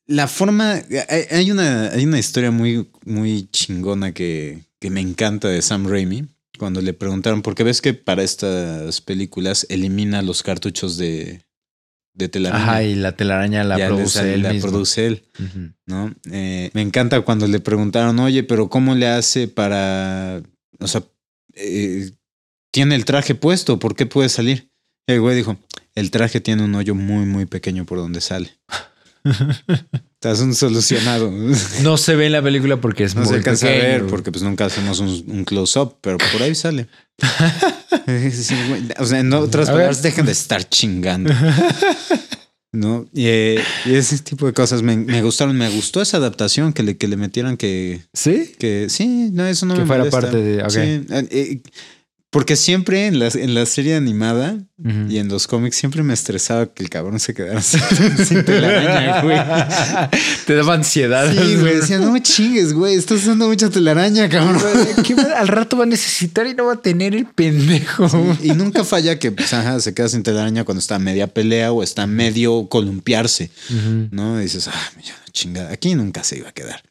la forma, hay, una, hay una historia muy, muy chingona que, que me encanta de Sam Raimi. Cuando le preguntaron, porque ves que para estas películas elimina los cartuchos de, de telaraña. Ajá, y la telaraña la Ya produce sale- él la mismo. produce él. ¿no? Eh, me encanta cuando le preguntaron, oye, pero ¿cómo le hace para, o sea, eh, tiene el traje puesto, ¿por qué puede salir? El güey dijo, el traje tiene un hoyo muy, muy pequeño por donde sale. Estás un solucionado. No se ve en la película porque es No muy se alcanza a ver porque pues nunca hacemos un, un close-up, pero por ahí sale. O sea, en otras palabras, dejen de estar chingando. ¿No? Y, eh, y ese tipo de cosas me, me gustaron. Me gustó esa adaptación que le, que le metieran que, ¿Sí? que sí, no, eso no Que me fuera molesta. parte de- ok. Sí, eh, eh, porque siempre en la, en la serie animada y en los cómics siempre me estresaba que el cabrón se quedara sin, sin telaraña, güey. Te daba ansiedad. Sí, güey. Decía, no me chingues, güey. Estás usando mucha telaraña, cabrón. ¿Qué va- Al rato va a necesitar y no va a tener el pendejo. Y nunca falla que pues, ajá, se queda sin telaraña cuando está a media pelea o está a medio columpiarse. ¿no? Y dices, ah, ya, chingada, aquí nunca se iba a quedar.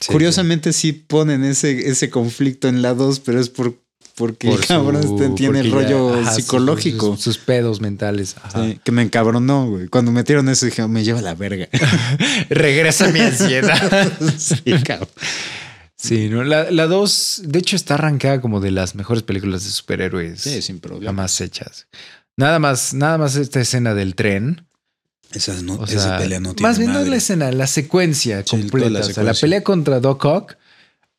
Sí, Curiosamente sí ponen ese, ese conflicto en la 2, pero es por, porque Por el cabrón su- este tiene el ya- rollo ajá, psicológico. Sus, sus pedos mentales. Ajá. Sí, que me encabronó, güey. Cuando metieron eso dije, me lleva la verga. Regresa mi ansiedad. sí, cabrón. Sí, ¿no? La, la dos, de hecho, está arrancada como de las mejores películas de superhéroes Sí, sin problema. jamás hechas. Nada más, nada más esta escena del tren. Esa, no, O esa sea, pelea no tiene más bien no madre. la escena, la secuencia Sí, completa. la O sea, la pelea contra Doc Ock,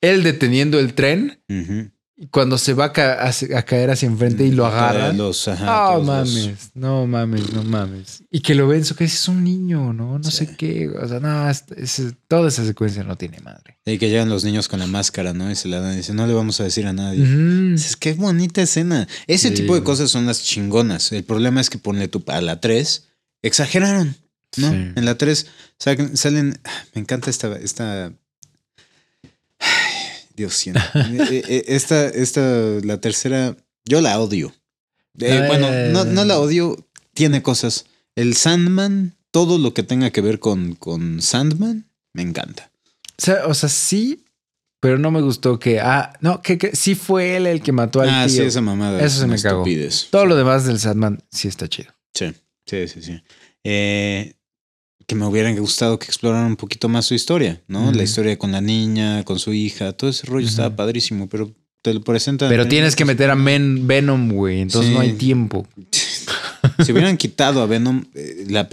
él deteniendo el tren, y cuando se va a, ca- a- a caer hacia enfrente y lo agarra. Los, ajá, los- mames, no mames, no mames. Y que lo ven, su que es un niño, ¿no? No Sí. sé qué. O sea, no, es- es- toda esa secuencia no tiene madre. Y que llegan los niños con la máscara, ¿no? Y se la dan y dicen, no le vamos a decir a nadie. Ujú. Dices, qué bonita escena. Ese Sí, tipo de cosas son las chingonas. El problema es que ponle tú a la 3, exageraron, ¿no? Sí. En la 3 salen, salen- ah, me encanta esta, esta, Dios siento. Eh, eh, esta, esta, la tercera, yo la odio. Eh, Eh. Bueno, no, no la odio, tiene cosas. El Sandman, todo lo que tenga que ver con, con Sandman, me encanta. O sea, o sea, sí, pero no me gustó que. Ah, no, que, que sí fue él el que mató al Ah, sí, tío. esa mamada. Eso es se me cagó. Todo lo demás del Sandman sí está chido. Sí, sí, sí, sí. Eh, que me hubiera gustado que exploraran un poquito más su historia, ¿no? La historia con la niña, con su hija, todo ese rollo estaba padrísimo, pero te lo presentan. Pero tienes que meter a Men- Venom, güey. Entonces Sí. no hay tiempo. Si hubieran quitado a Venom, eh, la,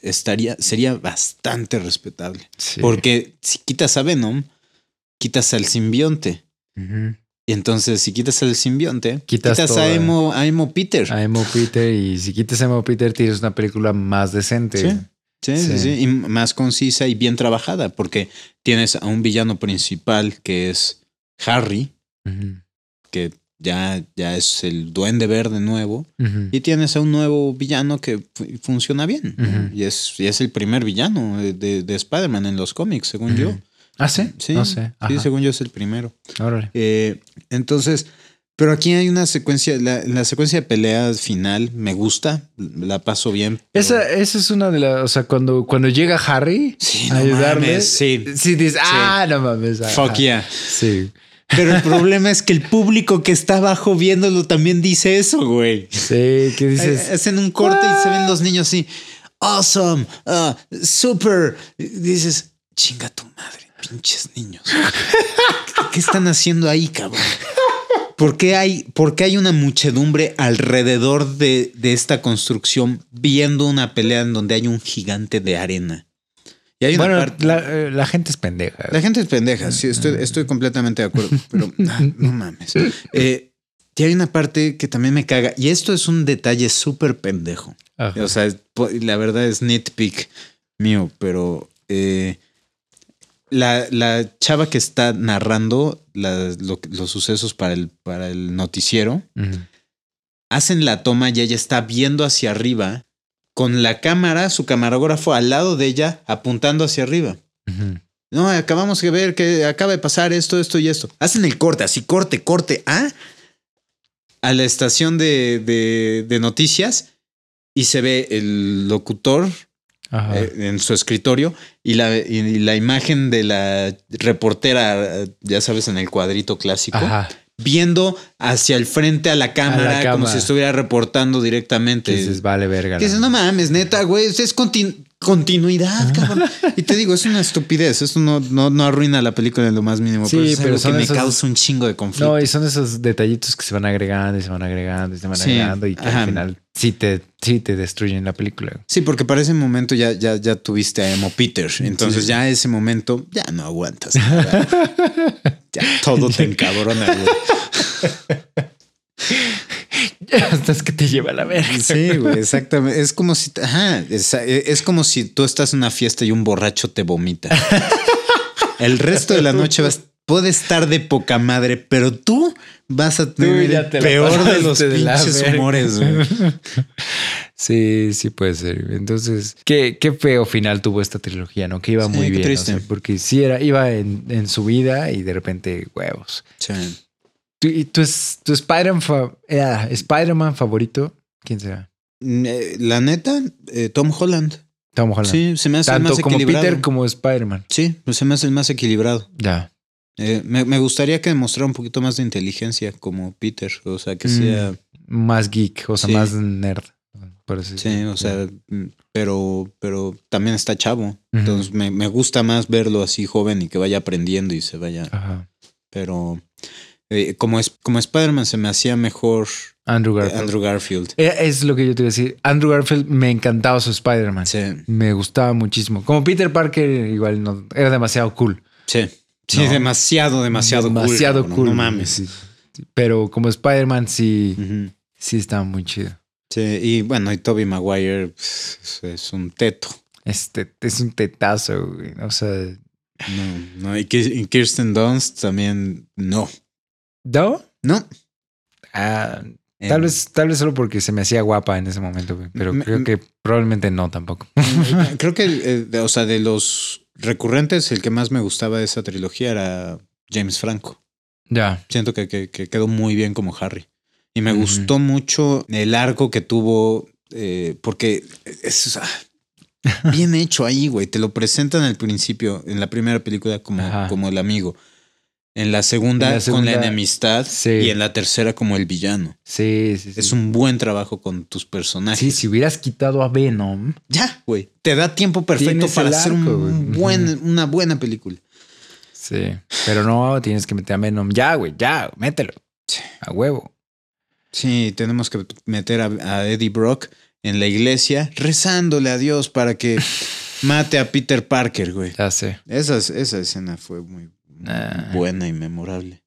estaría, sería bastante respetable. Sí. Porque si quitas a Venom, quitas al simbionte. Y entonces, si quitas al simbionte, Quitas a, Emo, a Emo Peter. A Emo Peter y si quitas a Emo Peter tienes una película más decente. Sí. Sí, sí, Sí. Y más concisa y bien trabajada, porque tienes a un villano principal que es Harry, que ya, ya es el duende verde nuevo. Y tienes a un nuevo villano que fu- funciona bien. y, es, y es el primer villano de, de- de Spider-Man en los cómics, según yo. ¿Ah, sí? Sí, No sé. sí, según yo es el primero. Eh, entonces, pero aquí hay una secuencia, la, la secuencia de peleas final me gusta, la paso bien. pero- Esa, esa es una de las. O sea, cuando, cuando llega Harry Sí, a no ayudarle. mames, sí. Sí, dices, ah, no mames. Fuck yeah. Sí. Pero el problema es que el público que está abajo viéndolo también dice eso, güey. Sí, ¿qué dices? Eh, Hacen un corte y se ven los niños así. Awesome, ah, super. Y Dices, chinga tu madre, pinches niños. ¿Qué están haciendo ahí, cabrón? ¿Por qué hay, por qué hay una muchedumbre alrededor de, de esta construcción viendo una pelea en donde hay un gigante de arena? Y hay una bueno, parte- la, eh, la gente es pendeja. la gente es pendeja, sí, estoy, estoy completamente de acuerdo, pero ah, no mames. Eh, y hay una parte que también me caga, y esto es un detalle súper pendejo. Ajá. O sea, la verdad es nitpick mío, pero eh, la, la chava que está narrando la- lo- los sucesos para el, para el noticiero, hacen la toma y ella está viendo hacia arriba con la cámara, su camarógrafo al lado de ella, apuntando hacia arriba. No, acabamos de ver que acaba de pasar esto, esto y esto. Hacen el corte, así corte, corte, ¿ah? A la estación de, de- de noticias y se ve el locutor. Eh, en su escritorio y la, y la imagen de la reportera, ya sabes, en el cuadrito clásico, Ajá. viendo hacia el frente a la cámara, como cámara. si estuviera reportando directamente. Dices, vale, verga. Dices, no mames, neta, güey, es continu- continuidad, cabrón. Y te digo, es una estupidez. Esto no, no, no arruina la película en lo más mínimo. Sí, pero es pero son que me esos- causa un chingo de conflicto. No, y son esos detallitos que se van agregando y se van agregando y se van Sí, agregando y que ajá. al final sí te, sí te destruyen la película. Sí, porque para ese momento ya, ya, ya tuviste a Emo Peter. Entonces Sí. ya ese momento ya no aguantas. ya todo te encabrona, güey. Hasta es que te lleva a la verga. Sí, güey, exactamente. Es como si, ajá, es, es como si tú estás en una fiesta y un borracho te vomita. El resto de la noche vas, puede estar de poca madre, pero tú vas a tener el peor de los de pinches humores, güey. Sí, sí puede ser. Entonces, qué, qué feo final tuvo esta trilogía, ¿no? Que iba Sí, muy qué bien. triste. o sea, porque sí era, iba en, en su vida y de repente, huevos. Sí. ¿Tu, y tu, tu Spider-Man fa- eh, Spider-Man favorito? ¿Quién será? Eh, La neta, eh, Tom Holland. Tom Holland. Sí, se me hace el más como equilibrado. Peter como Spider-Man. Sí, pues se me hace el más equilibrado. Ya. Eh, me, me gustaría que demostrara un poquito más de inteligencia como Peter. O sea, que Mm. sea. Más geek, o sea, Sí. más nerd. Sí, o sea, mm, pero, pero también está chavo. Entonces me, me gusta más verlo así joven y que vaya aprendiendo y se vaya. Ajá. Pero eh, como, es, como Spider-Man se me hacía mejor Andrew eh, Garfield. Andrew Garfield. Eh, Es lo que yo te iba a decir. Andrew Garfield me encantaba su Spider-Man. Sí, Me gustaba muchísimo. Como Peter Parker, igual no, era demasiado cool. sí. Sí, No. demasiado, demasiado, cool, demasiado cool. No mames. Sí. Pero como Spider-Man, sí, sí estaba muy chido. Sí, y bueno, y Toby Maguire pues, es, un teto. Este es un tetazo, güey. O sea, No, no, y Kirsten Dunst también no. ¿No? No. Ah, Eh, tal vez, tal vez solo porque se me hacía guapa en ese momento, güey. Pero Me- creo que probablemente no tampoco. Creo que, eh, de- o sea, de los recurrentes, el que más me gustaba de esa trilogía era James Franco. ya. Siento que, que- que quedó muy bien como Harry. Y me gustó mucho el arco que tuvo, eh, porque es ah, bien hecho ahí, güey. Te lo presentan al principio, en la primera película, como, Ajá. como el amigo. En la, segunda, En la con la enemistad. sí. Y en la tercera, como el villano. Sí, sí, sí. Es un buen trabajo con tus personajes. Sí, si hubieras quitado a Venom. Ya, güey. Te da tiempo perfecto para hacer un buen, una buena película. Sí. Pero no, tienes que meter a Venom. Ya, güey, ya, mételo. A huevo. Sí, tenemos que meter a, a Eddie Brock en la iglesia rezándole a Dios para que mate a Peter Parker, güey. Ya sé. Esa, esa escena fue muy Ah. buena y memorable.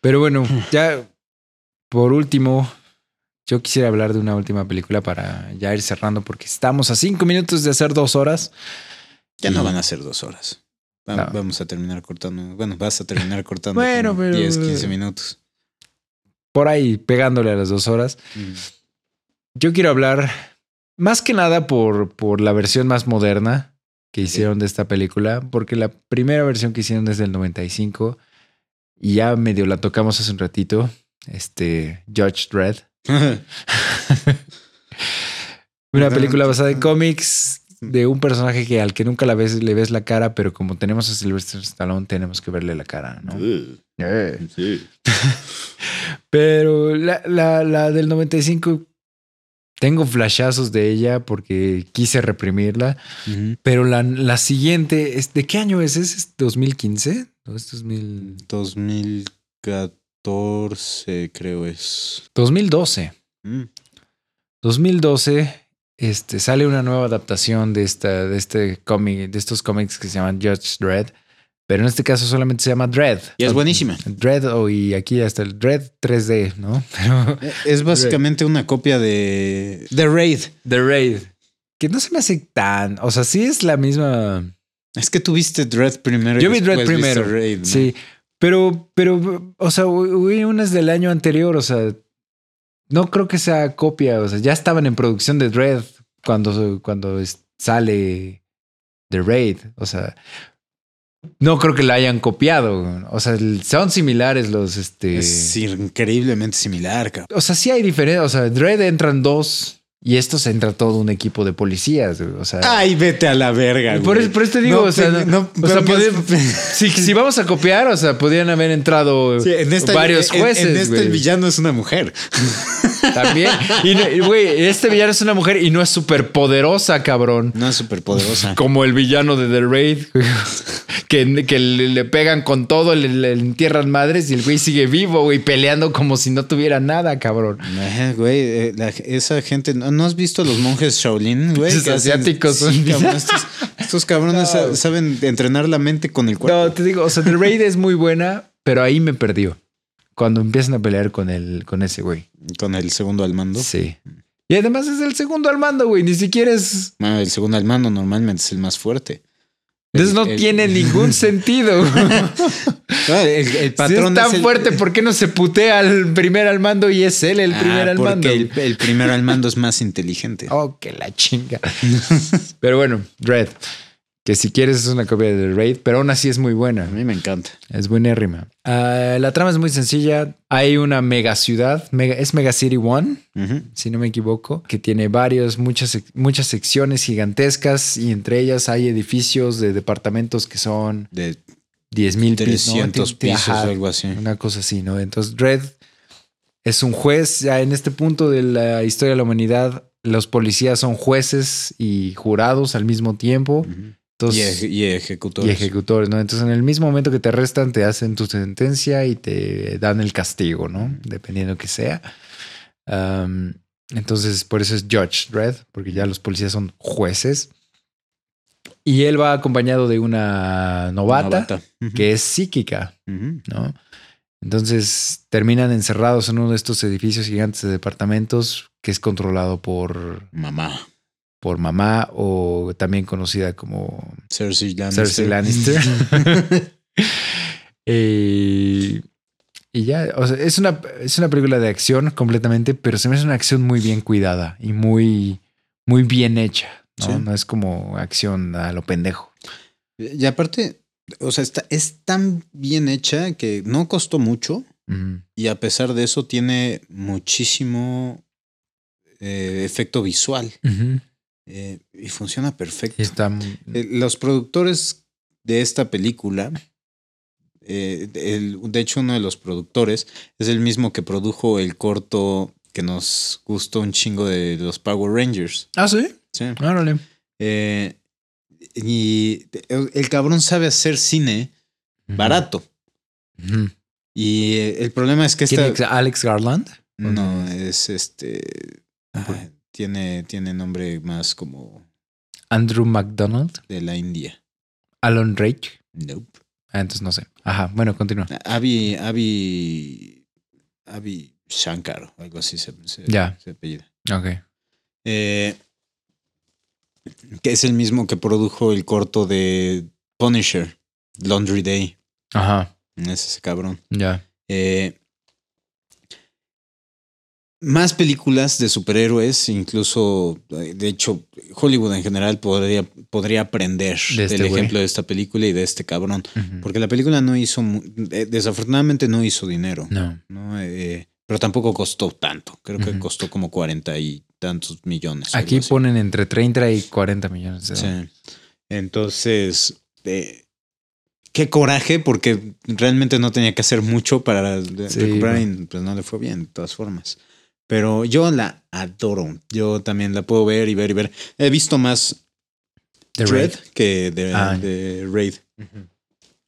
Pero bueno, ya por último, yo quisiera hablar de una última película para ya ir cerrando, porque estamos a cinco minutos de hacer dos horas. Ya no van a ser dos horas. Va- No. Vamos a terminar cortando. Bueno, vas a terminar cortando Bueno, pero- 10, 15 minutos. Por ahí pegándole a las dos horas. Mm. Yo quiero hablar más que nada por, por la versión más moderna que hicieron de esta película, porque la primera versión que hicieron es del 95 y ya medio la tocamos hace un ratito. Este Judge Dredd. Una película basada en cómics de un personaje que al que nunca la ves, le ves la cara, pero como tenemos a Sylvester Stallone, tenemos que verle la cara, ¿no? Eh. Sí. Pero la, la, la del 95, tengo flashazos de ella porque quise reprimirla, pero la, la siguiente, es, ¿de qué año es? ¿Es 2015? ¿No es 2000? 2014, creo es. 2012. Mm. 2012 este, sale una nueva adaptación de, esta, de este cómic, de estos cómics que se llaman Judge Dredd, pero en este caso solamente se llama Dredd. Y es buenísima. Dredd, oh, y aquí hasta el Dredd 3D, ¿no? Pero Es básicamente una copia de The Raid. The Raid, que no se me hace tan, o sea, sí es la misma. Es que tú viste Dread primero. Yo vi viste primero, Raid, ¿no? sí, pero, pero, o sea, hubo unas del año anterior, o sea, no creo que sea copia, o sea, ya estaban en producción de Dredd cuando, cuando sale The Raid, o sea, no creo que la hayan copiado, o sea, son similares los, este, Es increíblemente similar, cabrón. o sea, sí hay diferencia, o sea, Dredd entran dos y estos entra todo un equipo de policías, güey, o sea. Ay, vete a la verga, güey. Por eso, por eso te digo, No, o sea, no, no o sea, pongas- podía- si, si vamos a copiar, o sea, podían haber entrado Sí, en esta- varios en- jueces. En, este güey. el villano es una mujer. También. Y, güey, este villano es una mujer y no es súper poderosa, cabrón. No es súper poderosa. Como el villano de The Raid, que, que le, le pegan con todo, le, le entierran madres y el güey sigue vivo, güey, peleando como si no tuviera nada, cabrón. Ajá, Güey, eh, la- esa gente, ¿no, no has visto los monjes Shaolin, güey? Hacen- asiáticos Sí, son- cabrón, estos, estos cabrones sa- saben entrenar la mente con el cuerpo. No, te digo, o sea, The Raid es muy buena, pero ahí me perdió. Cuando empiezan a pelear con el, con ese güey. Con el segundo al mando. Sí. Y además es el segundo al mando, güey. Ni siquiera es. Bueno, el segundo al mando normalmente es el más fuerte. Entonces no El- el- tiene ningún sentido. Ah, el, el si patrón es tan fuerte, ¿por qué no se putea al primer al mando y es él el Ah, primer al porque mando? El, el primero al mando es más inteligente. Oh, que la chinga. pero bueno, Dread. Que si quieres es una copia de Raid, pero aún así es muy buena. A mí me encanta. Es buenérrima. Ah, la trama es muy sencilla. Hay una mega ciudad, mega, es Mega City One, si no me equivoco, que tiene varios, muchas, muchas secciones gigantescas y entre ellas hay edificios de departamentos que son De 10 mil 300 pisos o algo así. Una cosa así, ¿no? Entonces, Dredd es un juez. Ya en este punto de la historia de la humanidad, los policías son jueces y jurados al mismo tiempo. Ujú. Entonces, y, ej- y ejecutores. y ejecutores, ¿no? Entonces, en el mismo momento que te arrestan, te hacen tu sentencia y te dan el castigo, ¿no? Dependiendo que sea. Entonces, por eso es Judge Dredd, porque ya los policías son jueces. Y él va acompañado de una novata, que es psíquica. ¿no? Entonces terminan encerrados en uno de estos edificios gigantes de departamentos que es controlado por, Mamá. Por mamá o también conocida como Cersei Lannister. Cersei Lannister. Eh, y ya, o sea, es una, es una película de acción completamente, pero se me hace una acción muy bien cuidada y muy, muy bien hecha. ¿no? Sí. no es como acción a lo pendejo. Y aparte, o sea, está, es tan bien hecha que no costó mucho y a pesar de eso tiene muchísimo eh, efecto visual Ujú. Eh, y funciona perfecto. Y está muy- Eh, Los productores de esta película, eh, el- de hecho uno de los productores es el mismo que produjo el corto que nos gustó un chingo de los Power Rangers. Ah, sí. Sí. Órale. Eh, y el, el cabrón sabe hacer cine barato. Y eh, el problema es que ¿Quién esta... es Alex Garland? No, es este... ah, tiene, tiene nombre más como Andrew McDonald, de la India. Alan Rake. Nope. Ah, entonces no sé. Ajá, bueno, continúa. Avi, Avi, Avi Shankar, algo así se, se, Ya. se apellida. Ok. Eh, que es el mismo que produjo el corto de Punisher, Laundry Day. Ajá, Es ese cabrón. ya. Eh, más películas de superhéroes, incluso, eh, de hecho, Hollywood en general podría, podría aprender De este del ejemplo de esta película y de este cabrón. Porque la película no hizo, eh, desafortunadamente no hizo dinero, No. ¿no? Eh, pero tampoco costó tanto. Creo que costó como cuarenta y tantos millones. Aquí ponen entre 30 y 40 millones de dólares. Sí. Entonces, eh, qué coraje, porque realmente no tenía que hacer mucho para Sí, recuperar y pues no le fue bien, de todas formas. Pero yo la adoro. Yo también la puedo ver y ver y ver. He visto más The Dread Raid. que de, Ah. de Raid. Ujú.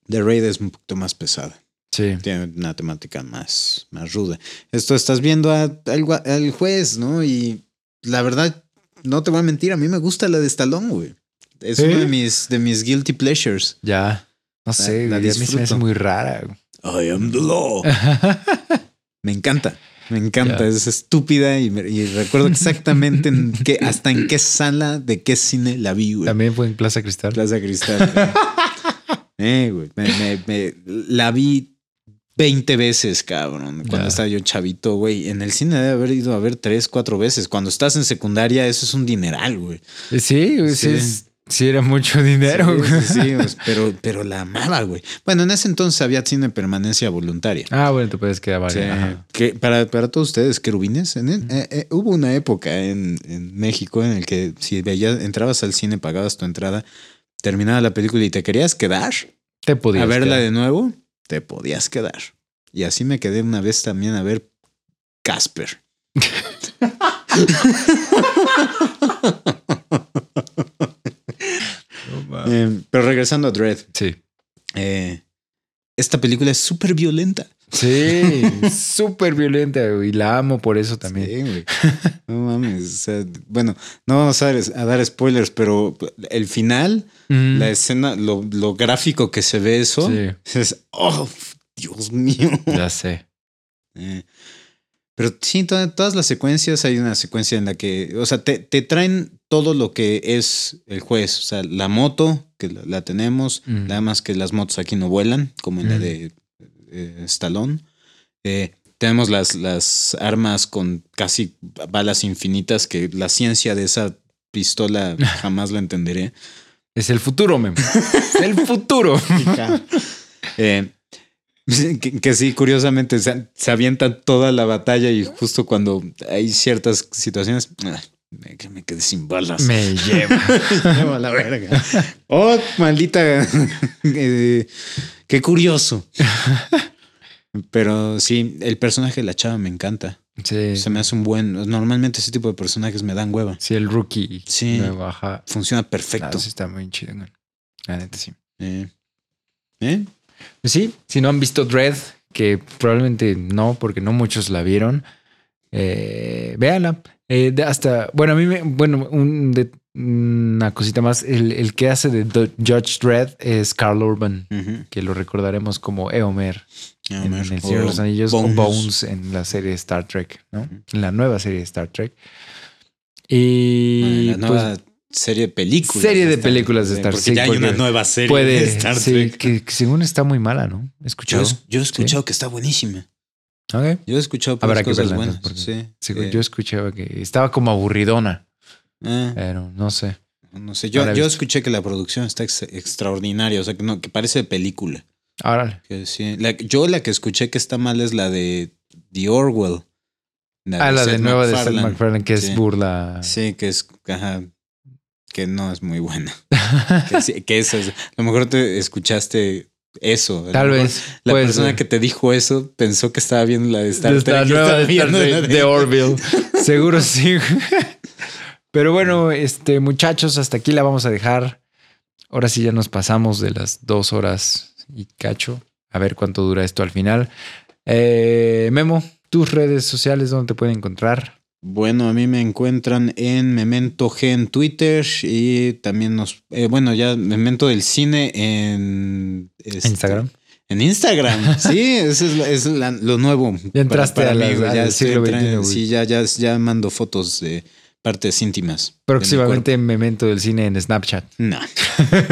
The Raid es un poquito más pesada. Sí. Tiene una temática más, más ruda. Esto estás viendo a- al, al juez, ¿no? Y la verdad, no te voy a mentir, a mí me gusta la de Stallone, güey. Es ¿Sí? uno de mis, de mis guilty pleasures. Ya. No sé, la güey, a mí se me hace disfruto. muy rara. güey. I am the law. Me encanta. Me encanta, es estúpida y, y recuerdo exactamente en qué, hasta en qué sala de qué cine la vi, güey. También fue en Plaza Cristal. Plaza Cristal. eh, güey. Me, me- me- la vi 20 veces, cabrón. Cuando estaba yo chavito, güey. En el cine debe haber ido a ver tres, cuatro veces. Cuando estás en secundaria, eso es un dineral, güey. Sí, güey, Sí. es- sí era mucho dinero. Sí, güey. sí, sí, pues, pero, pero la amaba, güey. Bueno, en ese entonces había cine permanencia voluntaria. Ah, bueno, te puedes quedar Sí. Ajá. que para, para todos ustedes, querubines, en eh, eh, hubo una época en, en México en el que si veías, entrabas al cine, pagabas tu entrada, terminaba la película y te querías quedar Te podías a verla quedar. de nuevo, te podías quedar. Y así me quedé una vez también a ver Casper. Eh, pero regresando a Dread, Sí. eh, esta película es súper violenta. Sí, súper violenta, güey. Y la amo por eso también. Sí, güey. No mames. o sea, bueno, no vamos a dar, a dar spoilers, pero el final, Mm. la escena, lo, lo gráfico que se ve eso, Sí, es, oh, Dios mío. ya sé. Eh, pero sí, to- todas las secuencias, hay una secuencia en la que, o sea, te, te traen todo lo que es el juez, o sea, la moto, que la, la tenemos, Mm. nada más que las motos aquí no vuelan, como en la Mm. de eh, Stallone. Eh, tenemos las, las armas con casi balas infinitas, que la ciencia de esa pistola jamás la entenderé. Es el futuro, Memo. Es el futuro. Eh, que, que sí, curiosamente se, se avienta toda la batalla y justo cuando hay ciertas situaciones, ah, me, que me quedé sin balas. Me lleva. Lleva la verga. Oh, maldita. eh, qué curioso. Pero sí, el personaje de la chava me encanta. Sí. Se me hace un buen. Normalmente ese tipo de personajes me dan hueva. Sí, el rookie. Sí. Nuevo, ajá. Funciona Ah, perfecto. sí está muy chido. La neta, sí. Eh, ¿Eh? Pues sí, si no han visto Dread, que probablemente no, porque no muchos la vieron, eh, véanla. Eh, hasta, bueno, a mí me, bueno, un de- una cosita más, el, el que hace de Judge Dredd es Carl Urban, que lo recordaremos como Eomer Ya, en, El Señor de los Anillos o Bones. Bones en la serie Star Trek, ¿no? En la nueva serie de Star Trek. Y Ah, la pues, nueva serie de películas. serie de películas de Trek, Star Porque sí, ya hay porque una nueva serie puede, de Star sí, Trek. que, que según está muy mala, ¿no? He escuchado. yo he escuchado que está buenísima. Ok. Yo he escuchado Habrá que cosas buenas. Sí. Eh, yo escuchaba que estaba como aburridona, ah, pero no sé. no sé. Yo, yo escuché que la producción está ex- extraordinaria. O sea, que, no, que parece de película. Árale. Que sí. La- yo la que escuché que está mal es la de The Orwell. Ah, la de nueva de Seth. MacFarlane, que Sí. es burla. Sí, que es. Ajá, que no es muy buena. que, que eso es. A lo mejor te escuchaste eso. Tal vez. La puede persona ser. que te dijo eso pensó que estaba viendo la de Star De Trek. esta y nueva estaba de, Star viendo Trek la de- de Orville. Seguro sí. Pero bueno, este, muchachos, hasta aquí la vamos a dejar. Ahora sí ya nos pasamos de las dos horas y cacho. A ver cuánto dura esto al final. Eh, Memo, tus redes sociales, ¿dónde te pueden encontrar? Bueno, a mí me encuentran en Memento G en Twitter y también nos, eh, bueno, ya Memento del Cine en este, Instagram. En Instagram, sí, eso es, es la- lo nuevo. Ya entraste para, para a la- al siglo XXI. Sí, ya, ya, ya mando fotos de partes íntimas. de Próximamente Memento del Cine en Snapchat. No.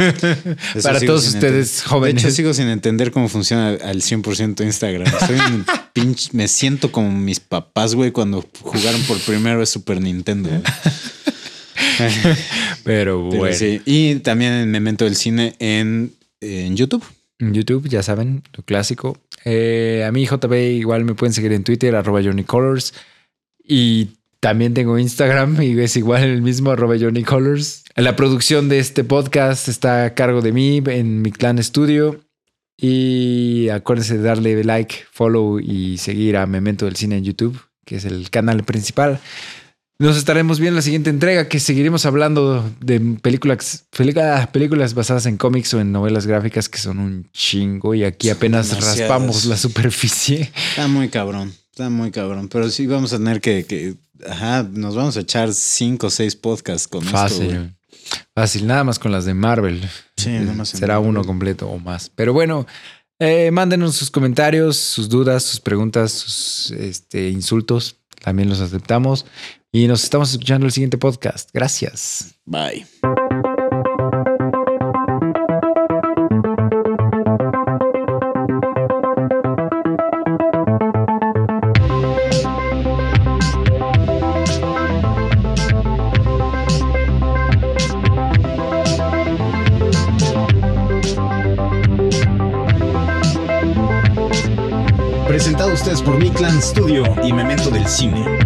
Para todos ustedes jóvenes. De hecho, sigo sin entender cómo funciona al 100% Instagram. Soy un pinche, me siento como mis papás, güey, cuando jugaron por primera vez Super Nintendo. Pero Pero bueno. sí. Y también en Memento del Cine en, en YouTube. En YouTube, ya saben, lo clásico. Eh, a mí, JB, igual me pueden seguir en Twitter, arroba Johnny Colors. Y también tengo Instagram y es igual el mismo, arroba Johnny Colors. La producción de este podcast está a cargo de mí en mi clan estudio. Y acuérdense de darle like, follow y seguir a Memento del Cine en YouTube, que es el canal principal. Nos estaremos viendo en la siguiente entrega, que seguiremos hablando de películas, películas, películas basadas en cómics o en novelas gráficas que son un chingo y aquí apenas demasiadas. raspamos la superficie. Está muy cabrón. Está muy cabrón. Pero sí vamos a tener que. que- ajá, nos vamos a echar cinco o seis podcasts con esto. güey. Fácil. Fácil, nada más con las de Marvel. Sí, nada más Será Marvel. uno completo o más. Pero bueno, eh, mándenos sus comentarios, sus dudas, sus preguntas, sus este, insultos. También los aceptamos. Y nos estamos escuchando el siguiente podcast. Gracias. Bye. Y Memento del Cine.